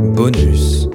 Bonus.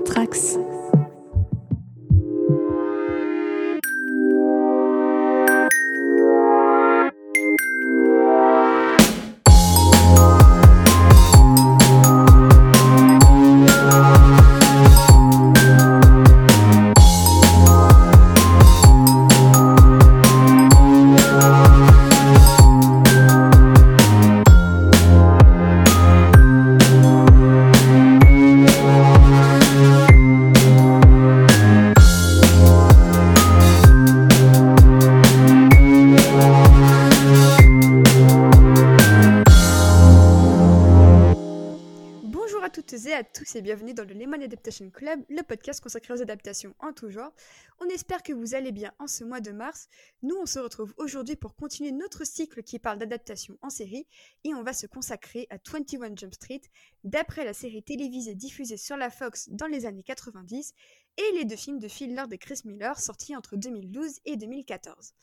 Bienvenue dans le Lemon Adaptation Club, le podcast consacré aux adaptations en tout genre. On espère que vous allez bien en ce mois de mars. Nous, on se retrouve aujourd'hui pour continuer notre cycle qui parle d'adaptation en série et on va se consacrer à 21 Jump Street, d'après la série télévisée diffusée sur la Fox dans les années 90 et les deux films de Phil Lord et Chris Miller sortis entre 2012 et 2014.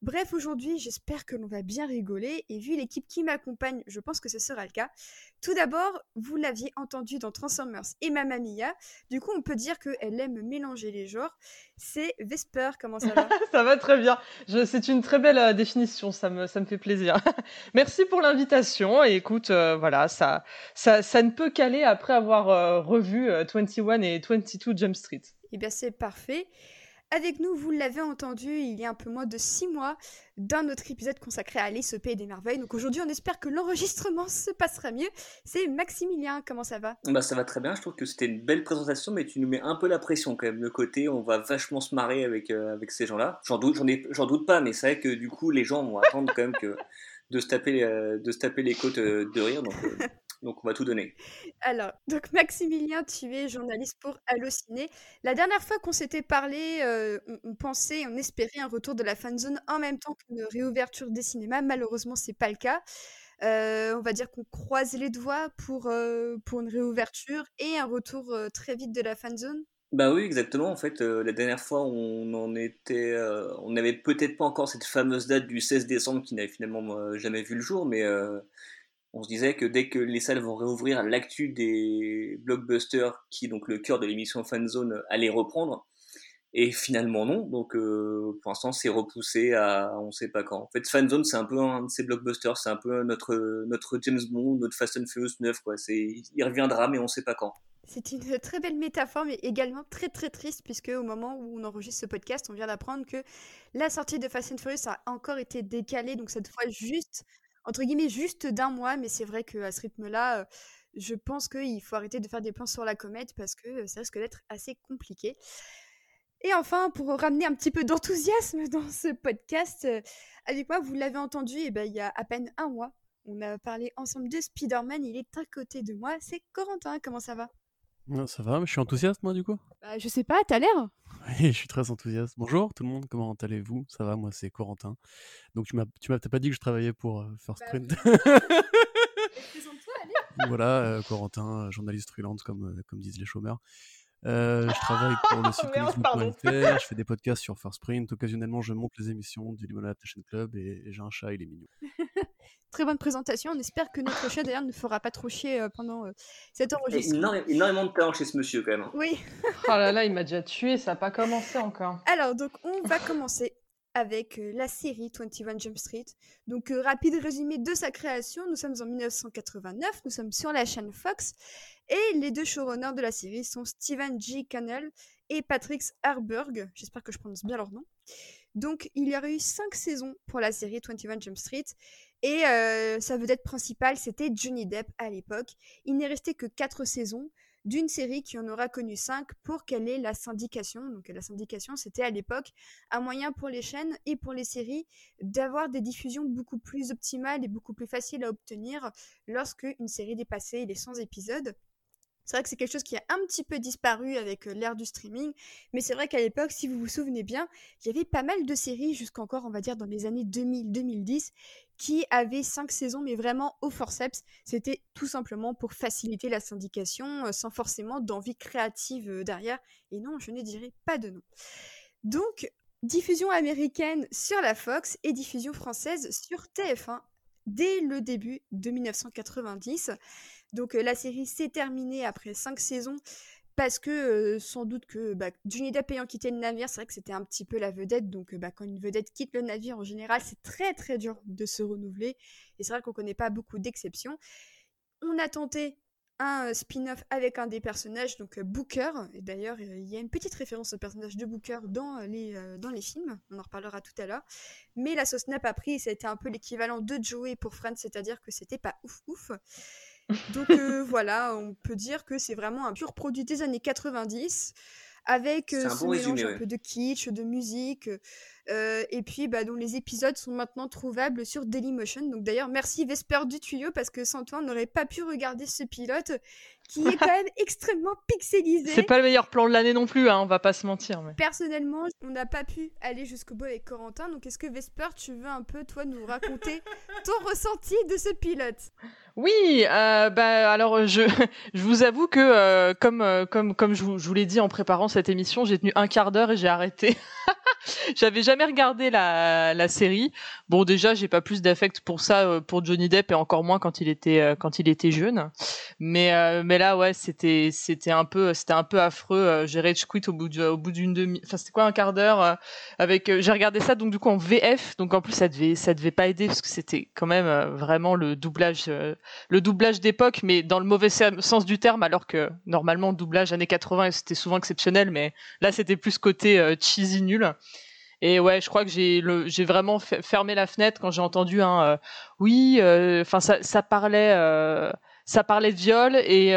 Bref, aujourd'hui, j'espère que l'on va bien rigoler et vu l'équipe qui m'accompagne, je pense que ce sera le cas. Tout d'abord, vous l'aviez entendu dans Transformers et Mamma Mia, du coup on peut dire qu'elle aime mélanger les genres. C'est Vesper, comment ça va Ça va très bien. C'est une très belle euh, définition, ça me, ça me fait plaisir. Merci pour l'invitation. Et écoute, euh, voilà, ça, ça, ça ne peut qu'aller après avoir euh, revu euh, 21 et 22 Jump Street. Eh bien c'est parfait. Avec nous, vous l'avez entendu il y a un peu moins de 6 mois, d'un autre épisode consacré à Alice au Pays des Merveilles. Donc aujourd'hui, on espère que l'enregistrement se passera mieux. C'est Maximilien, comment ça va? Bah ça va très bien, je trouve que c'était une belle présentation, mais tu nous mets un peu la pression quand même. Le côté, on va vachement se marrer avec, euh, avec ces gens-là. J'en doute, j'en doute pas, mais c'est vrai que du coup, les gens vont attendre quand même que de se taper, euh, de se taper les côtes euh, de rire. Donc on va tout donner. Alors, donc Maximilien, tu es journaliste pour Allociné. La dernière fois qu'on s'était parlé, euh, on, pensait, on espérait un retour de la fanzone en même temps qu'une réouverture des cinémas. Malheureusement, c'est pas le cas. Euh, on va dire qu'on croise les doigts pour, euh, pour une réouverture et un retour très vite de la fanzone. Bah oui, exactement. En fait, euh, la dernière fois, on en était, euh, on n'avait peut-être pas encore cette fameuse date du 16 décembre qui n'avait finalement euh, jamais vu le jour, mais on se disait que dès que les salles vont réouvrir, l'actu des blockbusters, qui est donc le cœur de l'émission Fanzone, allait reprendre. Et finalement non, donc euh, pour l'instant c'est repoussé à on sait pas quand. En fait Fanzone c'est un peu un de ces blockbusters, c'est un peu notre notre James Bond, notre Fast and Furious 9 quoi. C'est il reviendra mais on sait pas quand. C'est une très belle métaphore, mais également très très triste, puisque au moment où on enregistre ce podcast, on vient d'apprendre que la sortie de Fast and Furious a encore été décalée, donc cette fois juste, entre guillemets, juste d'un mois, mais c'est vrai qu'à ce rythme-là, euh, je pense qu'il faut arrêter de faire des plans sur la comète, parce que euh, ça risque d'être assez compliqué. Et enfin, pour ramener un petit peu d'enthousiasme dans ce podcast, euh, avec moi, vous l'avez entendu, et ben, il y a à peine un mois, on a parlé ensemble de Spider-Man, il est à côté de moi, c'est Corentin, comment ça va? Ah, Ça va, mais je suis enthousiaste moi du coup? Bah, je sais pas, t'as l'air? Oui, je suis très enthousiaste. Bonjour tout le monde, comment allez-vous? Ça va, moi c'est Corentin. Donc tu m'as tu m'as peut-être pas dit que je travaillais pour euh, First Bah, Print. Présente-toi, allez voilà, euh, Corentin, euh, journaliste freelance comme, comme disent les chômeurs. Euh, je travaille pour le site comicsbook.fr, je fais des podcasts sur First Print, occasionnellement je monte les émissions du Lemon Adaptation Club et, et j'ai un chat, il est mignon. Très bonne présentation, on espère que notre chat d'ailleurs ne fera pas trop chier euh, pendant euh, cet Et enregistrement. énorme- énormément de talent chez ce monsieur quand même. hein. Oui, Oh là là, il m'a déjà tué, ça n'a pas commencé encore. alors donc on va commencer avec euh, la série 21 Jump Street. Donc euh, rapide résumé de sa création, nous sommes en 1989, nous sommes sur la chaîne Fox et les deux showrunners de la série sont Steven G. Cannell et Patrick Harburg, j'espère que je prononce bien leur nom. Donc il y aurait eu cinq saisons pour la série 21 Jump Street et euh, sa vedette principale c'était Johnny Depp à l'époque. Il n'est resté que quatre saisons d'une série qui en aura connu cinq pour qu'elle ait la syndication. Donc la syndication c'était à l'époque un moyen pour les chaînes et pour les séries d'avoir des diffusions beaucoup plus optimales et beaucoup plus faciles à obtenir lorsque une série dépassait les 100 épisodes. C'est vrai que c'est quelque chose qui a un petit peu disparu avec euh, l'ère du streaming, mais c'est vrai qu'à l'époque, si vous vous souvenez bien, il y avait pas mal de séries jusqu'encore, on va dire, dans les années 2000-2010, qui avaient cinq saisons, mais vraiment au forceps. C'était tout simplement pour faciliter la syndication, euh, sans forcément d'envie créative euh, derrière. Et non, je ne dirais pas de nom. Donc, diffusion américaine sur la Fox et diffusion française sur TF1 dès le début de 1990. Donc la série s'est terminée après cinq saisons parce que sans doute que bah, Johnny Depp ayant quitté le navire, c'est vrai que c'était un petit peu la vedette. Donc bah, quand une vedette quitte le navire en général, c'est très très dur de se renouveler. Et c'est vrai qu'on connaît pas beaucoup d'exceptions. On a tenté un spin-off avec un des personnages, donc Booker. Et d'ailleurs, il y a une petite référence au personnage de Booker dans les, dans les films. On en reparlera tout à l'heure. Mais la sauce n'a pas pris. Et ça a été un peu l'équivalent de Joey pour Friends, c'est-à-dire que c'était pas ouf ouf. Donc voilà, on peut dire que c'est vraiment un pur produit des années 90 avec ce mélange un peu de kitsch, de musique. Et puis, bah, donc, les épisodes sont maintenant trouvables sur Dailymotion. Donc, d'ailleurs, merci Vesper du tuyau parce que sans toi, on n'aurait pas pu regarder ce pilote qui est quand même extrêmement pixelisé. C'est pas le meilleur plan de l'année non plus, hein, on va pas se mentir. Mais... Personnellement, on n'a pas pu aller jusqu'au bout avec Corentin. Donc, est-ce que Vesper, tu veux un peu, toi, nous raconter ton ressenti de ce pilote? Oui, euh, bah alors je, je vous avoue que euh, comme euh, comme comme je vous, je vous l'ai dit en préparant cette émission, j'ai tenu un quart d'heure et j'ai arrêté. J'avais jamais regardé la, série. Bon, déjà, j'ai pas plus d'affect pour ça euh, pour Johnny Depp et encore moins quand il était euh, quand il était jeune. Mais euh, mais là, ouais, c'était c'était un peu c'était un peu affreux. J'ai rage quit au bout d'une demi. Enfin, c'était quoi un quart d'heure avec. J'ai regardé ça donc du coup en VF. Donc en plus, ça devait ça devait pas aider parce que c'était quand même vraiment le doublage le doublage d'époque, mais dans le mauvais sens du terme, alors que normalement doublage années 80 c'était souvent exceptionnel, mais là c'était plus côté cheesy nul. Et ouais, je crois que j'ai j'ai vraiment fermé la fenêtre quand j'ai entendu un euh, oui, euh, enfin ça, parlait euh, ça parlait de viol et,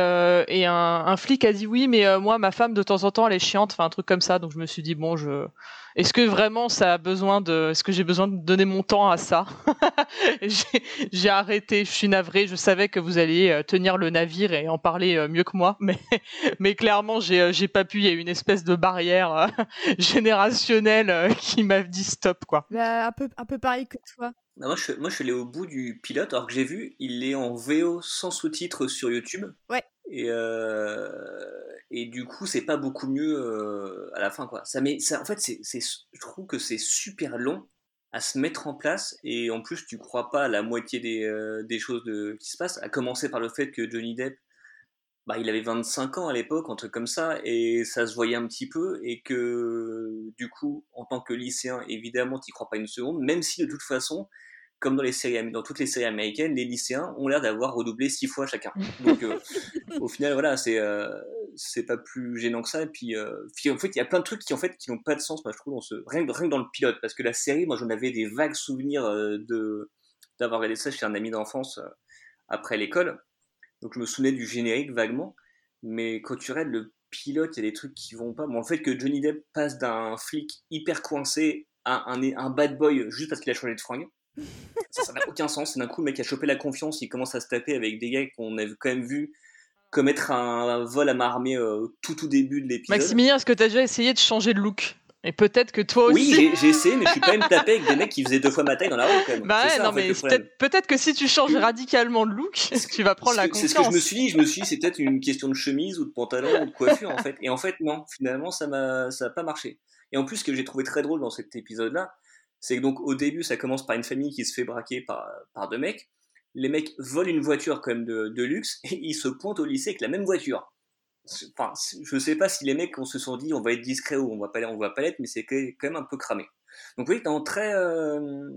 et un, un, flic a dit oui, mais moi ma femme de temps en temps elle est chiante, enfin un truc comme ça. Donc je me suis dit bon, je est-ce que vraiment ça a besoin de, est-ce que j'ai besoin de donner mon temps à ça? J'ai arrêté, je suis navré, je savais que vous alliez euh, tenir le navire et en parler euh, mieux que moi, mais, mais clairement euh, j'ai pas pu. Il y a une espèce de barrière générationnelle qui m'a dit stop quoi. Bah, un peu, un peu pareil que toi. Bah, moi, je, moi, je suis allé au bout du pilote, alors que j'ai vu, il est en VO sans sous-titres sur YouTube. Ouais. Et, euh, et du coup, c'est pas beaucoup mieux euh, à la fin, quoi. Ça, mais ça, en fait, c'est, je trouve que c'est super long à se mettre en place et en plus tu crois pas à la moitié des, euh, des choses de, qui se passent à commencer par le fait que Johnny Depp bah, il avait 25 ans à l'époque un truc comme ça et ça se voyait un petit peu et que du coup en tant que lycéen évidemment tu crois pas une seconde même si de toute façon comme dans les séries, dans toutes les séries américaines, les lycéens ont l'air d'avoir redoublé six fois chacun. Donc, euh, au final, voilà, c'est euh, c'est pas plus gênant que ça. Et puis, euh, en fait, il y a plein de trucs qui en fait qui n'ont pas de sens, moi, je trouve, dans ce rien, rien que dans le pilote, parce que la série, moi, j'en avais des vagues souvenirs de d'avoir regardé ça chez un ami d'enfance après l'école. Donc, je me souvenais du générique vaguement, mais quand tu regardes le pilote, il y a des trucs qui vont pas. Bon, en fait, que Johnny Depp passe d'un flic hyper coincé à un, un bad boy juste parce qu'il a changé de fringue ça n'a aucun sens. D'un coup, le mec a chopé la confiance, il commence à se taper avec des gars qu'on a quand même vu commettre un, vol à main armée euh, tout tout début de l'épisode. Maximilien, est-ce que tu as déjà essayé de changer de look? Et peut-être que toi aussi. Oui, j'ai essayé, mais je suis quand même tapé avec des mecs qui faisaient deux fois ma taille dans la rue, quand même. Bah ouais, non, mais peut-être que si tu changes radicalement de look, tu vas prendre la confiance. C'est ce que je me suis dit. Je me suis dit, c'est peut-être une question de chemise ou de pantalon ou de coiffure, en fait. Et en fait, non. Finalement, ça m'a, ça a pas marché. Et en plus, ce que j'ai trouvé très drôle dans cet épisode-là, c'est que donc au début, ça commence par une famille qui se fait braquer par, par deux mecs. Les mecs volent une voiture quand même de, de luxe et ils se pointent au lycée avec la même voiture. Enfin, je sais pas si les mecs on se sont dit on va être discret ou on va pas on va pas l'être, mais c'est quand même un peu cramé. Donc oui, dans très euh,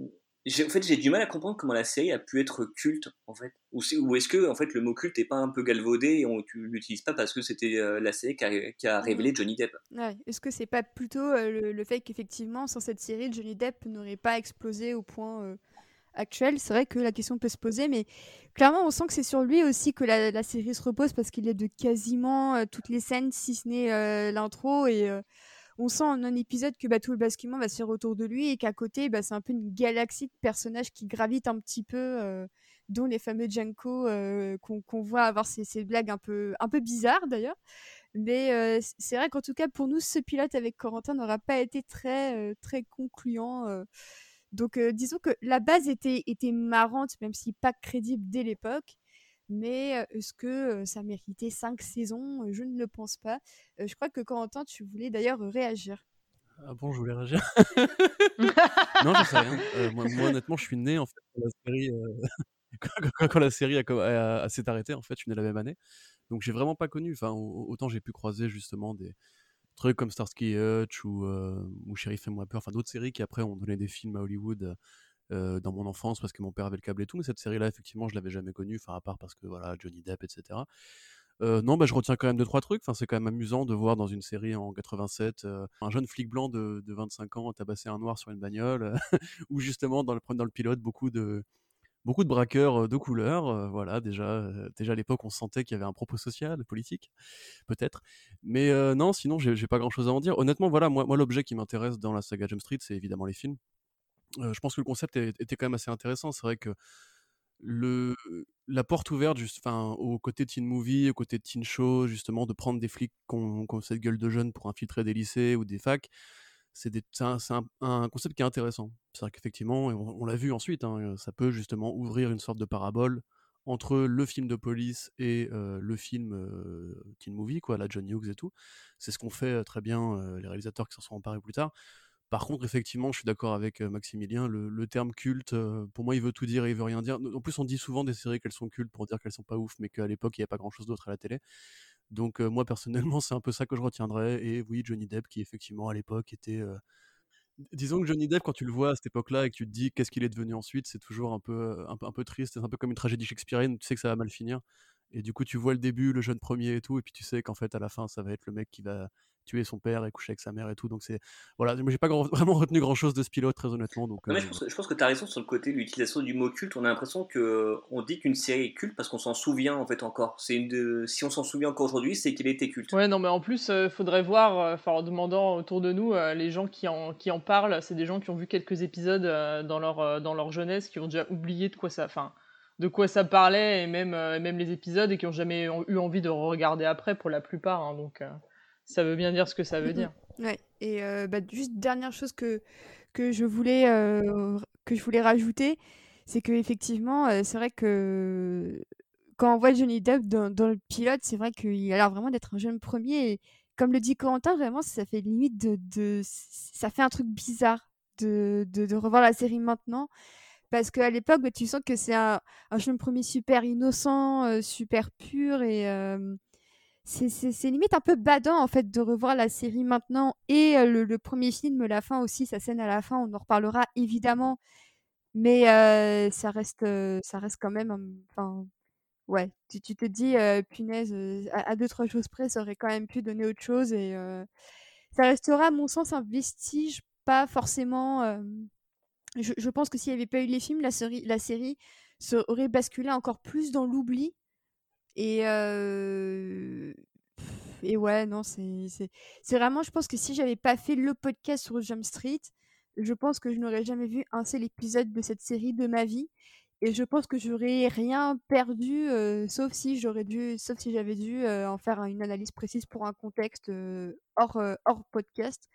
en fait, j'ai du mal à comprendre comment la série a pu être culte, en fait. Ou, ou est-ce que, en fait, le mot culte est pas un peu galvaudé et on, tu l'utilises pas parce que c'était euh, la série qui a, qui a, révélé Johnny Depp ouais. Est-ce que c'est pas plutôt euh, le, fait qu'effectivement, sans cette série, Johnny Depp n'aurait pas explosé au point euh, actuel C'est vrai que la question peut se poser, mais clairement, on sent que c'est sur lui aussi que la, série se repose parce qu'il est de quasiment toutes les scènes, si ce n'est l'intro et on sent en un épisode que bah, tout le basculement va se faire autour de lui et qu'à côté, bah, c'est un peu une galaxie de personnages qui gravitent un petit peu, euh, dont les fameux Janko euh, qu'on voit avoir ces, blagues un peu, un peu bizarres d'ailleurs. Mais euh, c'est vrai qu'en tout cas, pour nous, ce pilote avec Corentin n'aura pas été très, très concluant. Donc, disons que la base était, était marrante, même si pas crédible dès l'époque. Mais est-ce que ça méritait cinq saisons Je ne le pense pas. je crois que Corentin, tu voulais d'ailleurs réagir. Ah bon, je voulais réagir? Non, je sais rien. moi, honnêtement, je suis né en fait dans la série quand, la série a, s'est arrêtée, en fait, je suis né la même année. Donc j'ai vraiment pas connu. Enfin, autant j'ai pu croiser justement des trucs comme Starsky Hutch ou, ou Sheriff et moi peur, enfin d'autres séries qui après ont donné des films à Hollywood dans mon enfance parce que mon père avait le câble et tout. Mais cette série-là, effectivement, je l'avais jamais connue. Enfin, à part parce que voilà, Johnny Depp, etc. non, bah, je retiens quand même deux trois trucs. Enfin, c'est quand même amusant de voir dans une série en 87 un jeune flic blanc de, de 25 ans tabasser un noir sur une bagnole, ou justement dans le dans le pilote beaucoup de beaucoup de braqueurs de couleur. voilà, déjà, déjà à l'époque, on sentait qu'il y avait un propos social, politique, peut-être. Mais non, sinon, j'ai pas grand-chose à en dire. Honnêtement, voilà, moi, moi l'objet qui m'intéresse dans la saga Jump Street, c'est évidemment les films. je pense que le concept était quand même assez intéressant. C'est vrai que le, la porte ouverte juste, au côté teen movie, au côté teen show, justement, de prendre des flics qui ont, cette gueule de jeunes pour infiltrer des lycées ou des facs, c'est un, concept qui est intéressant. C'est-à-dire qu'effectivement, on, l'a vu ensuite, hein, ça peut justement ouvrir une sorte de parabole entre le film de police et le film teen movie, quoi, la John Hughes et tout. C'est ce qu'ont fait très bien les réalisateurs qui s'en sont emparés plus tard. Par contre, effectivement, je suis d'accord avec Maximilien, le, terme culte, pour moi, il veut tout dire et il veut rien dire. En plus, on dit souvent des séries qu'elles sont cultes pour dire qu'elles sont pas ouf, mais qu'à l'époque, il n'y a pas grand-chose d'autre à la télé. Donc moi personnellement, c'est un peu ça que je retiendrai. Et oui, Johnny Depp qui effectivement à l'époque était... Disons que Johnny Depp, quand tu le vois à cette époque-là et que tu te dis qu'est-ce qu'il est devenu ensuite, c'est toujours un peu, un, peu, un peu triste, c'est un peu comme une tragédie shakespearienne, tu sais que ça va mal finir. Et du coup, tu vois le début, le jeune premier et tout, et puis tu sais qu'en fait, à la fin, ça va être le mec qui va tuer son père et coucher avec sa mère et tout. Donc c'est voilà, moi j'ai pas vraiment retenu grand chose de ce pilote très honnêtement. Donc je, pense que, je, pense que, tu as raison sur le côté de l'utilisation du mot culte. On a l'impression que on dit qu'une série est culte parce qu'on s'en souvient en fait encore. C'est une de... si on s'en souvient encore aujourd'hui, c'est qu'elle était culte. Ouais non mais en plus il faudrait voir, enfin en demandant autour de nous les gens qui en qui en parlent, c'est des gens qui ont vu quelques épisodes dans leur dans leur jeunesse, qui ont déjà oublié de quoi ça, enfin de quoi ça parlait et même même les épisodes et qui ont jamais eu envie de regarder après pour la plupart. Hein, donc ça veut bien dire ce que ça veut dire. Ouais. Et euh, bah, juste dernière chose que, que, je, voulais, euh, que je voulais rajouter, c'est que effectivement, euh, c'est vrai que quand on voit Johnny Depp dans, dans le pilote, c'est vrai qu'il a l'air vraiment d'être un jeune premier. Et comme le dit Corentin, vraiment, ça fait limite de, de ça fait un truc bizarre de, de, de revoir la série maintenant. Parce qu'à l'époque, bah, tu sens que c'est un, un, jeune premier super innocent, super pur et c'est limite un peu badant en fait de revoir la série maintenant et le, premier film, la fin aussi, sa scène à la fin, on en reparlera évidemment, mais ça reste ça reste quand même, enfin ouais, tu, te dis punaise, à, deux trois choses près, ça aurait quand même pu donner autre chose et ça restera à mon sens un vestige, pas forcément. Je, pense que s'il n'y avait pas eu les films, la série, la série se aurait basculé encore plus dans l'oubli et, et ouais, non, c'est vraiment, je pense que si j'avais pas fait le podcast sur Jump Street, je pense que je n'aurais jamais vu un seul épisode de cette série de ma vie. Et je pense que j'aurais rien perdu, sauf si j'aurais dû, sauf si j'avais dû en faire une analyse précise pour un contexte hors podcast.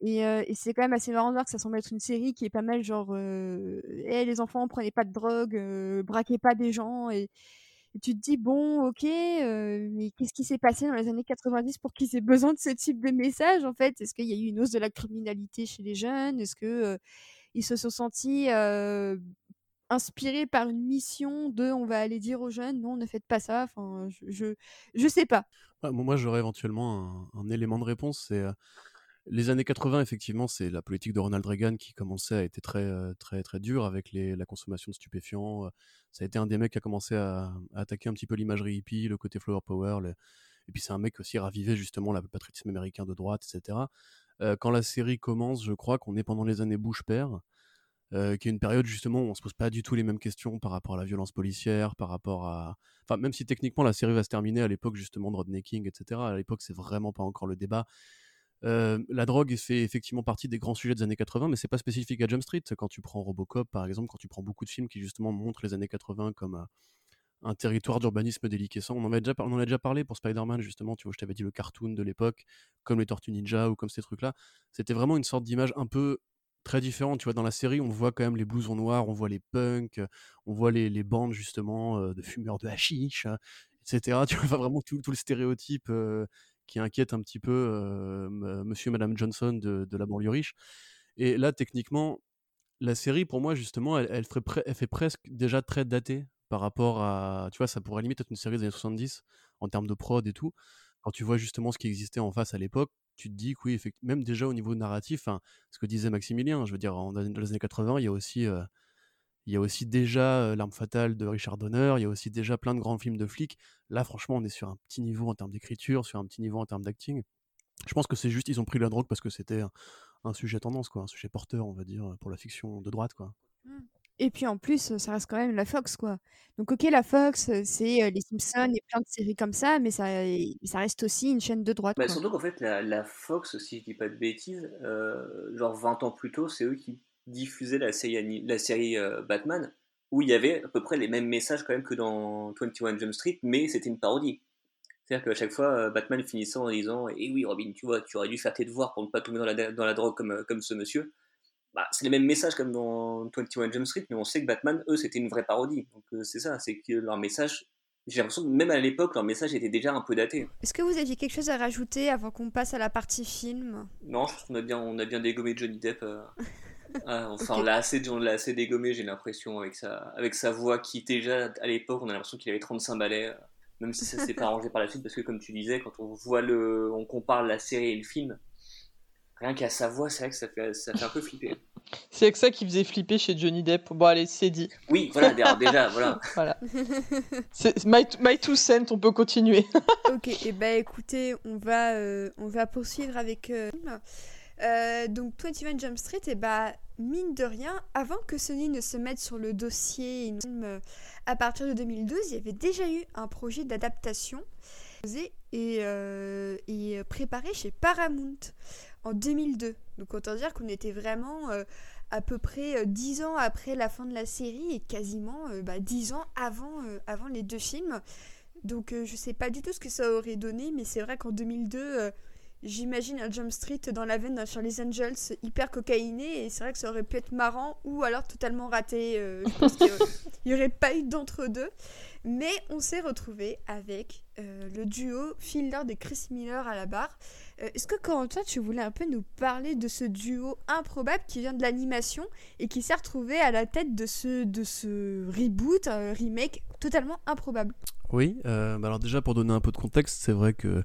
Et, et c'est quand même assez marrant de voir que ça semble être une série qui est pas mal genre, eh, les enfants prenez pas de drogue, braquez pas des gens et tu te dis, bon, ok, mais qu'est-ce qui s'est passé dans les années 90 pour qu'ils aient besoin de ce type de message, en fait? Est-ce qu'il y a eu une hausse de la criminalité chez les jeunes? Est-ce que ils se sont sentis inspirés par une mission de on va aller dire aux jeunes, non, ne faites pas ça Enfin, je, je, sais pas. Moi, j'aurais éventuellement un, un, élément de réponse, c'est les années 80, effectivement, c'est la politique de Ronald Reagan qui commençait à être très, euh, très, très dure avec la consommation de stupéfiants. Euh. Ça a été un des mecs qui a commencé à, attaquer un petit peu l'imagerie hippie, le côté flower power. Et puis c'est un mec aussi ravivé justement le patriotisme américain de droite, etc. Euh, quand la série commence, je crois qu'on est pendant les années Bush père, qui est une période justement où on se pose pas du tout les mêmes questions par rapport à la violence policière, par rapport à, enfin même si techniquement la série va se terminer à l'époque justement de Rodney King, etc. À l'époque c'est vraiment pas encore le débat la drogue fait effectivement partie des grands sujets des années 80, mais c'est pas spécifique à Jump Street. Quand tu prends Robocop, par exemple, quand tu prends beaucoup de films qui justement montrent les années 80 comme un territoire d'urbanisme déliquescent, on en, a déjà, on en a déjà parlé pour Spider-Man, justement, tu vois, je t'avais dit le cartoon de l'époque, comme les Tortues Ninja ou comme ces trucs-là. C'était vraiment une sorte d'image un peu très différente. Tu vois, dans la série, on voit quand même les blousons noirs, on voit les punks, on voit les, bandes justement de fumeurs de hashish, etc. Tu vois vraiment tout le stéréotype qui inquiète un petit peu monsieur et madame Johnson de, la banlieue riche. Et là, techniquement, la série, pour moi, justement, elle, elle, fait presque déjà très datée par rapport à. Tu vois, ça pourrait limite être une série des années 70 en termes de prod et tout. Quand tu vois justement ce qui existait en face à l'époque, tu te dis que oui, même déjà au niveau narratif, ce que disait Maximilien, je veux dire, dans les années 80, il y a aussi. Il y a aussi déjà L'arme fatale de Richard Donner, il y a aussi déjà plein de grands films de flics. Là, franchement, on est sur un petit niveau en termes d'écriture, sur un petit niveau en termes d'acting. Je pense que c'est juste, ils ont pris la drogue parce que c'était un, sujet tendance, quoi, un sujet porteur, on va dire, pour la fiction de droite, quoi. Mmh. Et puis en plus, ça reste quand même la Fox, quoi. Donc ok, la Fox, c'est les Simpsons et plein de séries comme ça, mais ça, ça reste aussi une chaîne de droite. Bah, surtout qu'en fait, la, Fox, si je dis pas de bêtises, genre 20 ans plus tôt, c'est eux qui diffusaient la série, la série Batman, où il y avait à peu près les mêmes messages quand même que dans 21 Jump Street, mais c'était une parodie. C'est-à-dire qu'à chaque fois, Batman finissait en disant Eh oui, Robin, tu vois, tu aurais dû faire tes devoirs pour ne pas tomber dans la, dans la drogue comme, comme ce monsieur. Bah, c'est les mêmes messages comme dans 21 Jump Street, mais on sait que Batman, eux, c'était une vraie parodie. Donc euh, c'est ça, c'est que leur message, j'ai l'impression que même à l'époque, leur message était déjà un peu daté. Est-ce que vous aviez quelque chose à rajouter avant qu'on passe à la partie film? Non, je pense qu'on a bien, on a bien dégommé Johnny Depp. Euh. Ah, enfin, on l'a assez, assez dégommé, j'ai l'impression, avec sa, avec sa voix qui déjà, à l'époque, on a l'impression qu'il avait 35 balais, même si ça s'est pas arrangé par la suite, parce que comme tu disais, quand on voit le, on compare la série et le film, rien qu'à sa voix, c'est vrai que ça fait, ça fait un peu flipper. C'est avec ça qui faisait flipper chez Johnny Depp. Bon, allez, c'est dit. Oui, voilà, déjà, voilà. voilà. My, my two cents, on peut continuer. ok, et eh ben écoutez, on va, euh, on va poursuivre avec. Euh, euh, donc 21 Jump Street, et bah mine de rien, avant que Sony ne se mette sur le dossier à partir de 2012, il y avait déjà eu un projet d'adaptation et, et préparé chez Paramount en 2002. Donc autant dire qu'on était vraiment euh, à peu près 10 euh, ans après la fin de la série et quasiment 10 euh, bah, ans avant, avant les deux films. Donc je sais pas du tout ce que ça aurait donné, mais c'est vrai qu'en 2002, j'imagine un Jump Street dans la veine d'un Charlie's Angels hyper cocaïné et c'est vrai que ça aurait pu être marrant ou alors totalement raté. je pense qu'il n'y aurait pas eu d'entre-deux. Mais on s'est retrouvé avec le duo Phil Lord et Chris Miller à la barre. Euh, est-ce que Corentin, tu voulais un peu nous parler de ce duo improbable qui vient de l'animation et qui s'est retrouvé à la tête de ce, de ce reboot, un remake totalement improbable? Oui, euh, bah alors déjà pour donner un peu de contexte, c'est vrai que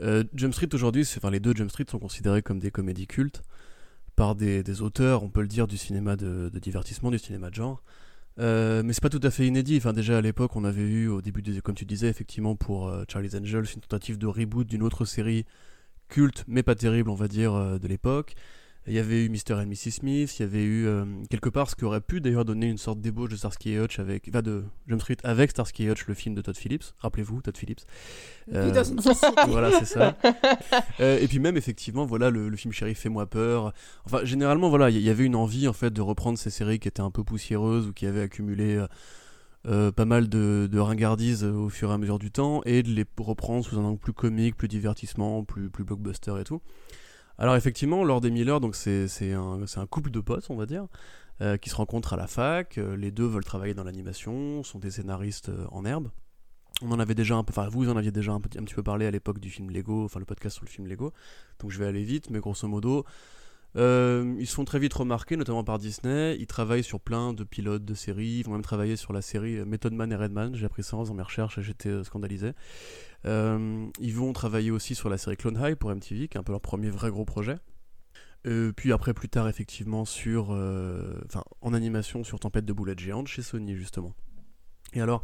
euh, Jump Street aujourd'hui, enfin les deux Jump Street sont considérés comme des comédies cultes par des, auteurs, on peut le dire, du cinéma de, divertissement, du cinéma de genre. Euh, mais c'est pas tout à fait inédit. Enfin, déjà à l'époque, on avait eu au début des, comme tu disais, effectivement pour Charlie's Angels, une tentative de reboot d'une autre série culte, mais pas terrible, on va dire, euh, de l'époque. Il y avait eu Mr. and Mrs. Smith, il y avait eu euh, quelque part ce qui aurait pu d'ailleurs donner une sorte d'ébauche de Starsky et Hutch avec, enfin de Jump Street avec Starsky et Hutch, le film de Todd Phillips. Rappelez-vous, Todd Phillips. Euh, voilà, c'est ça. et puis même effectivement, voilà le, film Sheriff Fais-moi peur. Enfin, généralement, voilà, il y, avait une envie en fait de reprendre ces séries qui étaient un peu poussiéreuses ou qui avaient accumulé euh, pas mal de, de ringardise au fur et à mesure du temps et de les reprendre sous un angle plus comique, plus divertissement, plus, plus blockbuster et tout. Alors effectivement, Lord et Miller, donc c'est un, couple de potes, on va dire, euh, qui se rencontrent à la fac. Euh, les deux veulent travailler dans l'animation, sont des scénaristes en herbe. On en avait déjà un peu, enfin vous en aviez déjà un, petit, un petit peu parlé à l'époque du film Lego, enfin le podcast sur le film Lego. Donc je vais aller vite, mais grosso modo, euh, ils se font très vite remarquer, notamment par Disney. Ils travaillent sur plein de pilotes de séries. Ils vont même travailler sur la série euh, Method Man et Redman. J'ai appris ça dans mes recherches et j'étais euh, scandalisé. ils vont travailler aussi sur la série Clone High pour MTV, qui est un peu leur premier vrai gros projet. puis après, plus tard, effectivement, en animation sur Tempête de boulettes géantes chez Sony, justement. Et alors,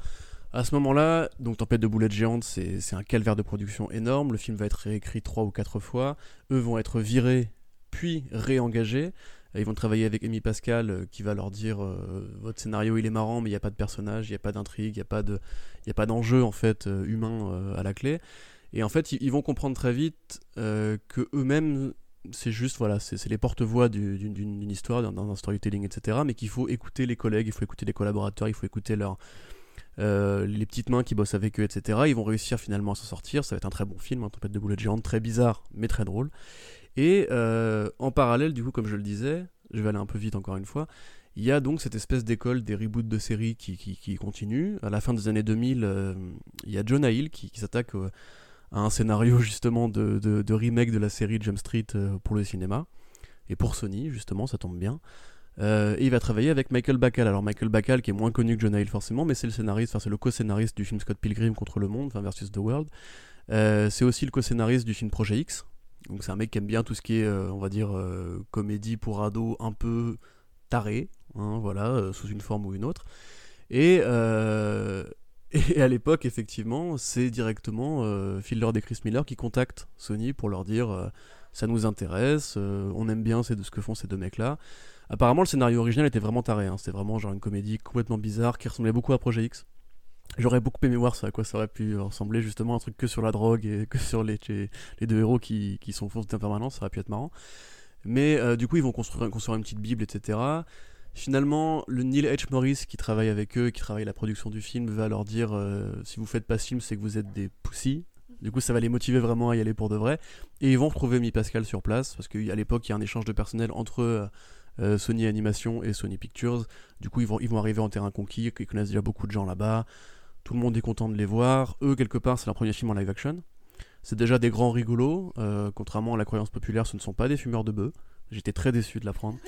à ce moment-là, donc Tempête de boulettes géantes, c'est un calvaire de production énorme. Le film va être réécrit trois ou quatre fois. Eux vont être virés puis réengagés. Ils vont travailler avec Amy Pascal euh, qui va leur dire euh, votre scénario il est marrant mais il n'y a pas de personnage, il n'y a pas d'intrigue, il n'y a pas de, d'enjeu en fait euh, humain à la clé. Et en fait ils, vont comprendre très vite que eux-mêmes c'est juste voilà c'est les porte-voix d'une histoire, d'un storytelling etc. Mais qu'il faut écouter les collègues, il faut écouter les collaborateurs, il faut écouter leurs les petites mains qui bossent avec eux, etc. Ils vont réussir finalement à s'en sortir. Ça va être un très bon film, hein, Tempête de boulettes géantes, très bizarre, mais très drôle. Et euh, en parallèle, du coup, comme je le disais, je vais aller un peu vite encore une fois, il y a donc cette espèce d'école des reboots de séries qui, qui, continue. À la fin des années 2000, euh, il y a Jonah Hill qui, s'attaque à un scénario justement de, de, remake de la série Jump Street euh, pour le cinéma. Et pour Sony, justement, ça tombe bien. et il va travailler avec Michael Bacall. Alors Michael Bacall qui est moins connu que John Hill forcément, mais c'est le scénariste, enfin c'est le co-scénariste du film Scott Pilgrim contre le monde, enfin versus the world. c'est aussi le co-scénariste du film Projet X. Donc c'est un mec qui aime bien tout ce qui est, on va dire, comédie pour ados un peu taré, hein, voilà, sous une forme ou une autre. Et, à l'époque, effectivement, c'est directement euh, Phil Lord et Chris Miller qui contactent Sony pour leur dire euh, ça nous intéresse, euh, on aime bien ce que font ces deux mecs-là. Apparemment, le scénario original était vraiment taré, hein. c'était vraiment genre une comédie complètement bizarre qui ressemblait beaucoup à Projet X. J'aurais beaucoup aimé voir à quoi ça aurait pu ressembler justement un truc que sur la drogue et que sur les, les deux héros qui, qui sont fausses permanence, ça aurait pu être marrant. Mais du coup, ils vont construire, construire une petite Bible, etc. Finalement, le Neil H. Morris qui travaille avec eux, qui travaille la production du film, va leur dire euh, si vous faites pas ce film, c'est que vous êtes des poussy. Du coup, ça va les motiver vraiment à y aller pour de vrai. Et ils vont retrouver Mi Pascal sur place, parce qu'à l'époque, il y a un échange de personnel entre euh, euh, Sony Animation et Sony Pictures. Du coup, ils vont, ils vont arriver en terrain conquis, ils connaissent déjà beaucoup de gens là-bas. Tout le monde est content de les voir. Eux, quelque part, c'est leur premier film en live action. C'est déjà des grands rigolos. contrairement à la croyance populaire, ce ne sont pas des fumeurs de bœufs. J'étais très déçu de l'apprendre.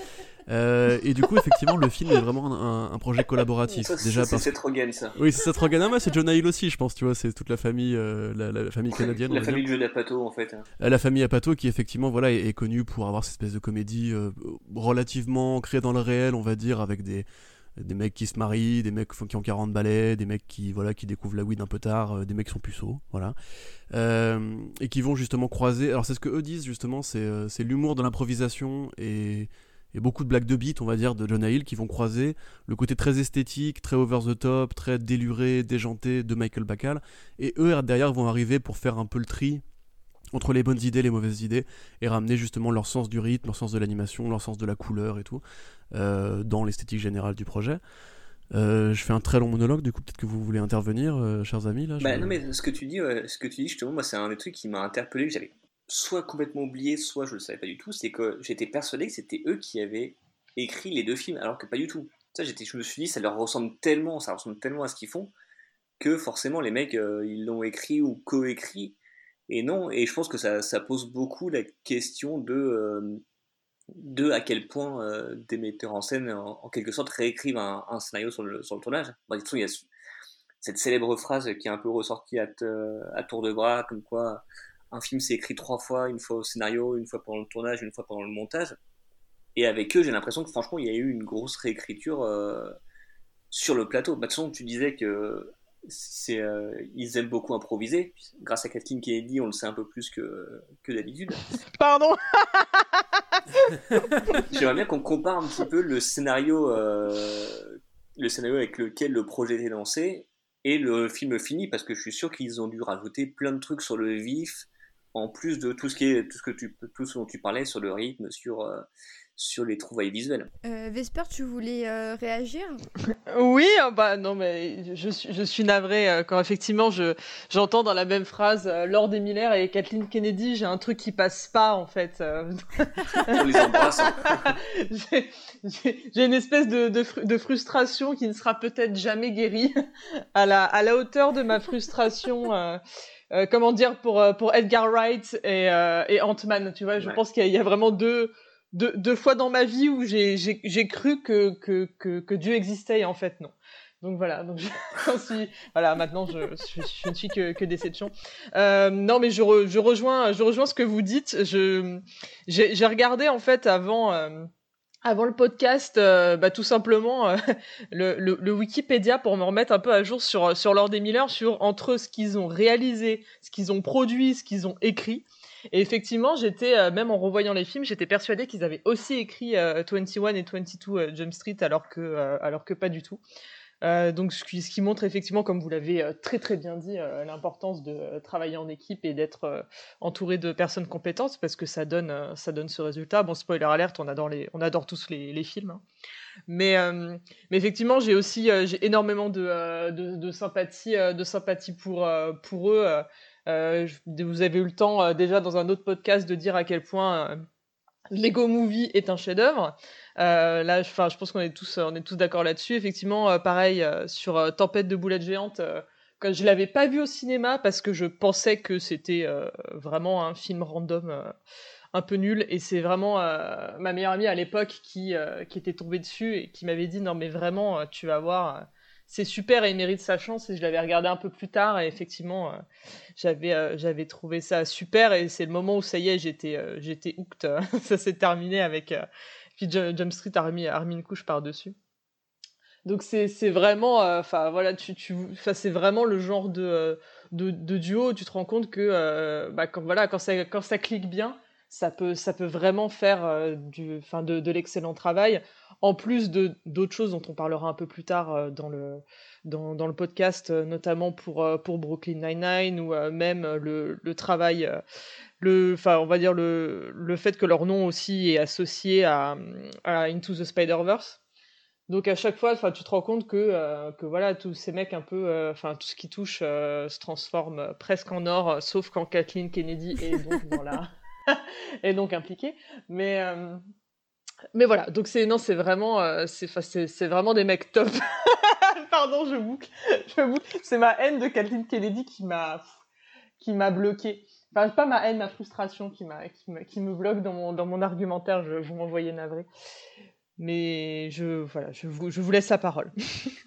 Euh, et du coup, effectivement, le film est vraiment un, projet collaboratif. Ça, déjà c'est Seth Rogen, ça. Oui, c'est Seth Rogen. Ah, c'est Jonah Hill aussi, je pense. Tu vois, c'est toute la famille, euh, la, famille canadienne. la famille de Judd Apatow, en fait. Hein. Euh, la famille Apatow, qui effectivement, voilà, est, connue pour avoir cette espèce de comédie relativement ancrée dans le réel, on va dire, avec des des mecs qui se marient, des mecs qui ont 40 balais, des mecs qui voilà qui découvrent la weed un peu tard, euh, des mecs qui sont puceaux, voilà, euh, et qui vont justement croiser. Alors c'est ce que eux disent justement, c'est euh, l'humour de l'improvisation et, et, beaucoup de blagues de beat, on va dire, de John Hill qui vont croiser le côté très esthétique, très over the top, très déluré, déjanté de Michael Bacall, et eux derrière vont arriver pour faire un peu le tri entre les bonnes idées, les mauvaises idées, et ramener justement leur sens du rythme, leur sens de l'animation, leur sens de la couleur et tout, euh, dans l'esthétique générale du projet. Euh, je fais un très long monologue, du coup peut-être que vous voulez intervenir, euh, chers amis là. Bah, non mais ce que tu dis, ce que tu dis justement, moi c'est un des trucs qui m'a interpellé, que j'avais soit complètement oublié, soit je le savais pas du tout, c'est que j'étais persuadé que c'était eux qui avaient écrit les deux films, alors que pas du tout. Ça, j'étais, je me suis dit, ça leur ressemble tellement, ça ressemble tellement à ce qu'ils font, que forcément les mecs, ils l'ont écrit ou co-écrit et non, et je pense que ça, pose beaucoup la question de, euh, de à quel point euh, des metteurs en scène, en, quelque sorte, réécrivent un, scénario sur le, tournage. Bon, il y a cette célèbre phrase qui est un peu ressortie à, à tour de bras, comme quoi un film s'est écrit trois fois, une fois au scénario, une fois pendant le tournage, une fois pendant le montage. Et avec eux, j'ai l'impression que franchement, il y a eu une grosse réécriture euh, sur le plateau. Bah, de toute façon, tu disais que c'est euh, ils aiment beaucoup improviser. Grâce à Kathleen Kennedy, on le sait un peu plus que, que d'habitude. Pardon J'aimerais bien qu'on compare un petit peu le scénario, euh, le scénario avec lequel le projet est lancé et le film fini, parce que je suis sûr qu'ils ont dû rajouter plein de trucs sur le vif, en plus de tout ce, qui est, tout ce, que tu, tout ce dont tu parlais sur le rythme, sur, euh, sur les trouvailles visuelles. Euh, Vesper, tu voulais euh, réagir? Oui, euh, bah non, mais je suis, je suis navrée euh, quand effectivement je j'entends dans la même phrase Lord et Miller et Kathleen Kennedy, j'ai un truc qui passe pas en fait. On les embrasse. Hein. j'ai une espèce de, de, de, frustration qui ne sera peut-être jamais guérie à la, à la hauteur de ma frustration. Euh, comment dire pour pour Edgar Wright et, et Ant-Man tu vois je pense qu'il y, y, a vraiment deux deux, fois dans ma vie où j'ai cru que, que, que, Dieu existait et en fait non. Donc voilà, donc voilà, maintenant je, ne suis que, déception. Euh, non, mais je, rejoins, je rejoins ce que vous dites. J'ai regardé en fait avant, euh, avant le podcast, euh, bah, tout simplement le, le, Wikipédia pour me remettre un peu à jour sur, sur Lord et Miller, sur entre ce qu'ils ont réalisé, ce qu'ils ont produit, ce qu'ils ont écrit. Et effectivement, j'étais, euh, même en revoyant les films, j'étais persuadée qu'ils avaient aussi écrit 21 et 22 Jump Street, alors que, euh, alors que pas du tout. Euh, donc, ce qui, montre effectivement, comme vous l'avez très très bien dit, l'importance de travailler en équipe et d'être entouré de personnes compétentes, parce que ça donne, ça donne ce résultat. Bon, spoiler alerte, on adore, on adore tous les, les films. Hein. Mais, mais effectivement, j'ai aussi j'ai énormément de, de, de, sympathie, de sympathie pour, pour eux. Euh, vous avez eu le temps euh, déjà dans un autre podcast de dire à quel point euh, Lego Movie est un chef-d'œuvre. là, je pense qu'on est tous, tous d'accord là-dessus. Effectivement, pareil sur Tempête de boulettes géantes. quand je l'avais pas vu au cinéma parce que je pensais que c'était vraiment un film random un peu nul. Et c'est vraiment ma meilleure amie à l'époque qui, qui était tombée dessus et qui m'avait dit non mais vraiment tu vas voir c'est super et il mérite sa chance. Et je l'avais regardé un peu plus tard et effectivement, j'avais j'avais trouvé ça super. Et c'est le moment où ça y est, j'étais j'étais hooked. ça s'est terminé avec. puis Jump Street a remis, a remis une couche par-dessus. Donc c'est vraiment, euh, enfin voilà, tu, tu c'est vraiment le genre de, euh, de, duo tu te rends compte que euh, bah, voilà, quand, ça, quand ça clique bien, ça peut, ça peut vraiment faire du, fin de, l'excellent travail, en plus de d'autres choses dont on parlera un peu plus tard dans, le, dans, le podcast, notamment pour, pour Brooklyn Nine-Nine, ou même le, le travail, le, enfin on va dire le, le fait que leur nom aussi est associé à, Into the Spider-Verse. Donc à chaque fois, tu te rends compte que, euh, que voilà, tous ces mecs un peu, euh, enfin tout ce qui touche euh, se transforme presque en or, sauf quand Kathleen Kennedy est donc dans est donc impliquée. Mais mais voilà, donc c'est non, c'est vraiment, c'est c'est vraiment des mecs top. Pardon, je boucle, je boucle. C'est ma haine de Kathleen Kennedy qui m'a qui m'a bloqué. Enfin, pas ma haine, ma frustration qui, qui, me, qui me bloque dans mon, dans mon argumentaire, je, vous m'envoyez navré. Mais je, voilà, je, vous, je vous laisse la parole.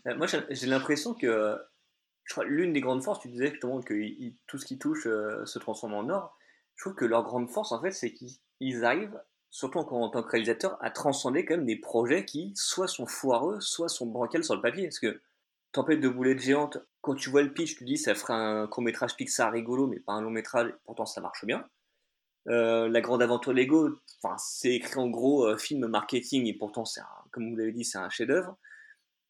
Euh, moi, j'ai l'impression que l'une des grandes forces, tu disais justement que tout ce qui touche euh, se transforme en or. Que leur grande force, en fait, c'est qu'ils arrivent, surtout en, tant que réalisateur, à transcender quand même des projets qui soit sont foireux, soit sont bancals sur le papier. Parce que Tempête de boulettes géantes, quand tu vois le pitch, tu dis ça ferait un court métrage Pixar rigolo, mais pas un long métrage, pourtant ça marche bien. Euh, la grande aventure Lego, enfin, c'est écrit en gros euh, film marketing et pourtant, c'est comme vous l'avez dit, c'est un chef-d'œuvre.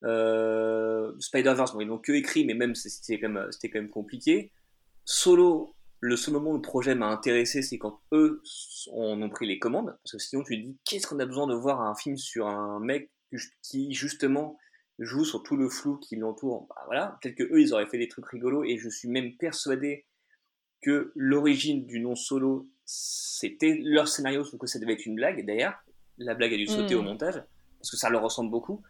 Euh, Spider-Verse, bon, ils n'ont que écrit, mais même c'était quand même compliqué. Solo, le seul moment où le projet m'a intéressé, c'est quand eux ont pris les commandes. Parce que sinon, tu te dis, qu'est-ce qu'on a besoin de voir un film sur un mec qui, justement, joue sur tout le flou qui l'entoure? Bah, voilà, peut-être que eux, ils auraient fait des trucs rigolos, et je suis même persuadé que l'origine du nom solo, c'était leur scénario, sauf que ça devait être une blague. D'ailleurs, la blague a dû sauter au mm. montage, parce que ça leur ressemble beaucoup.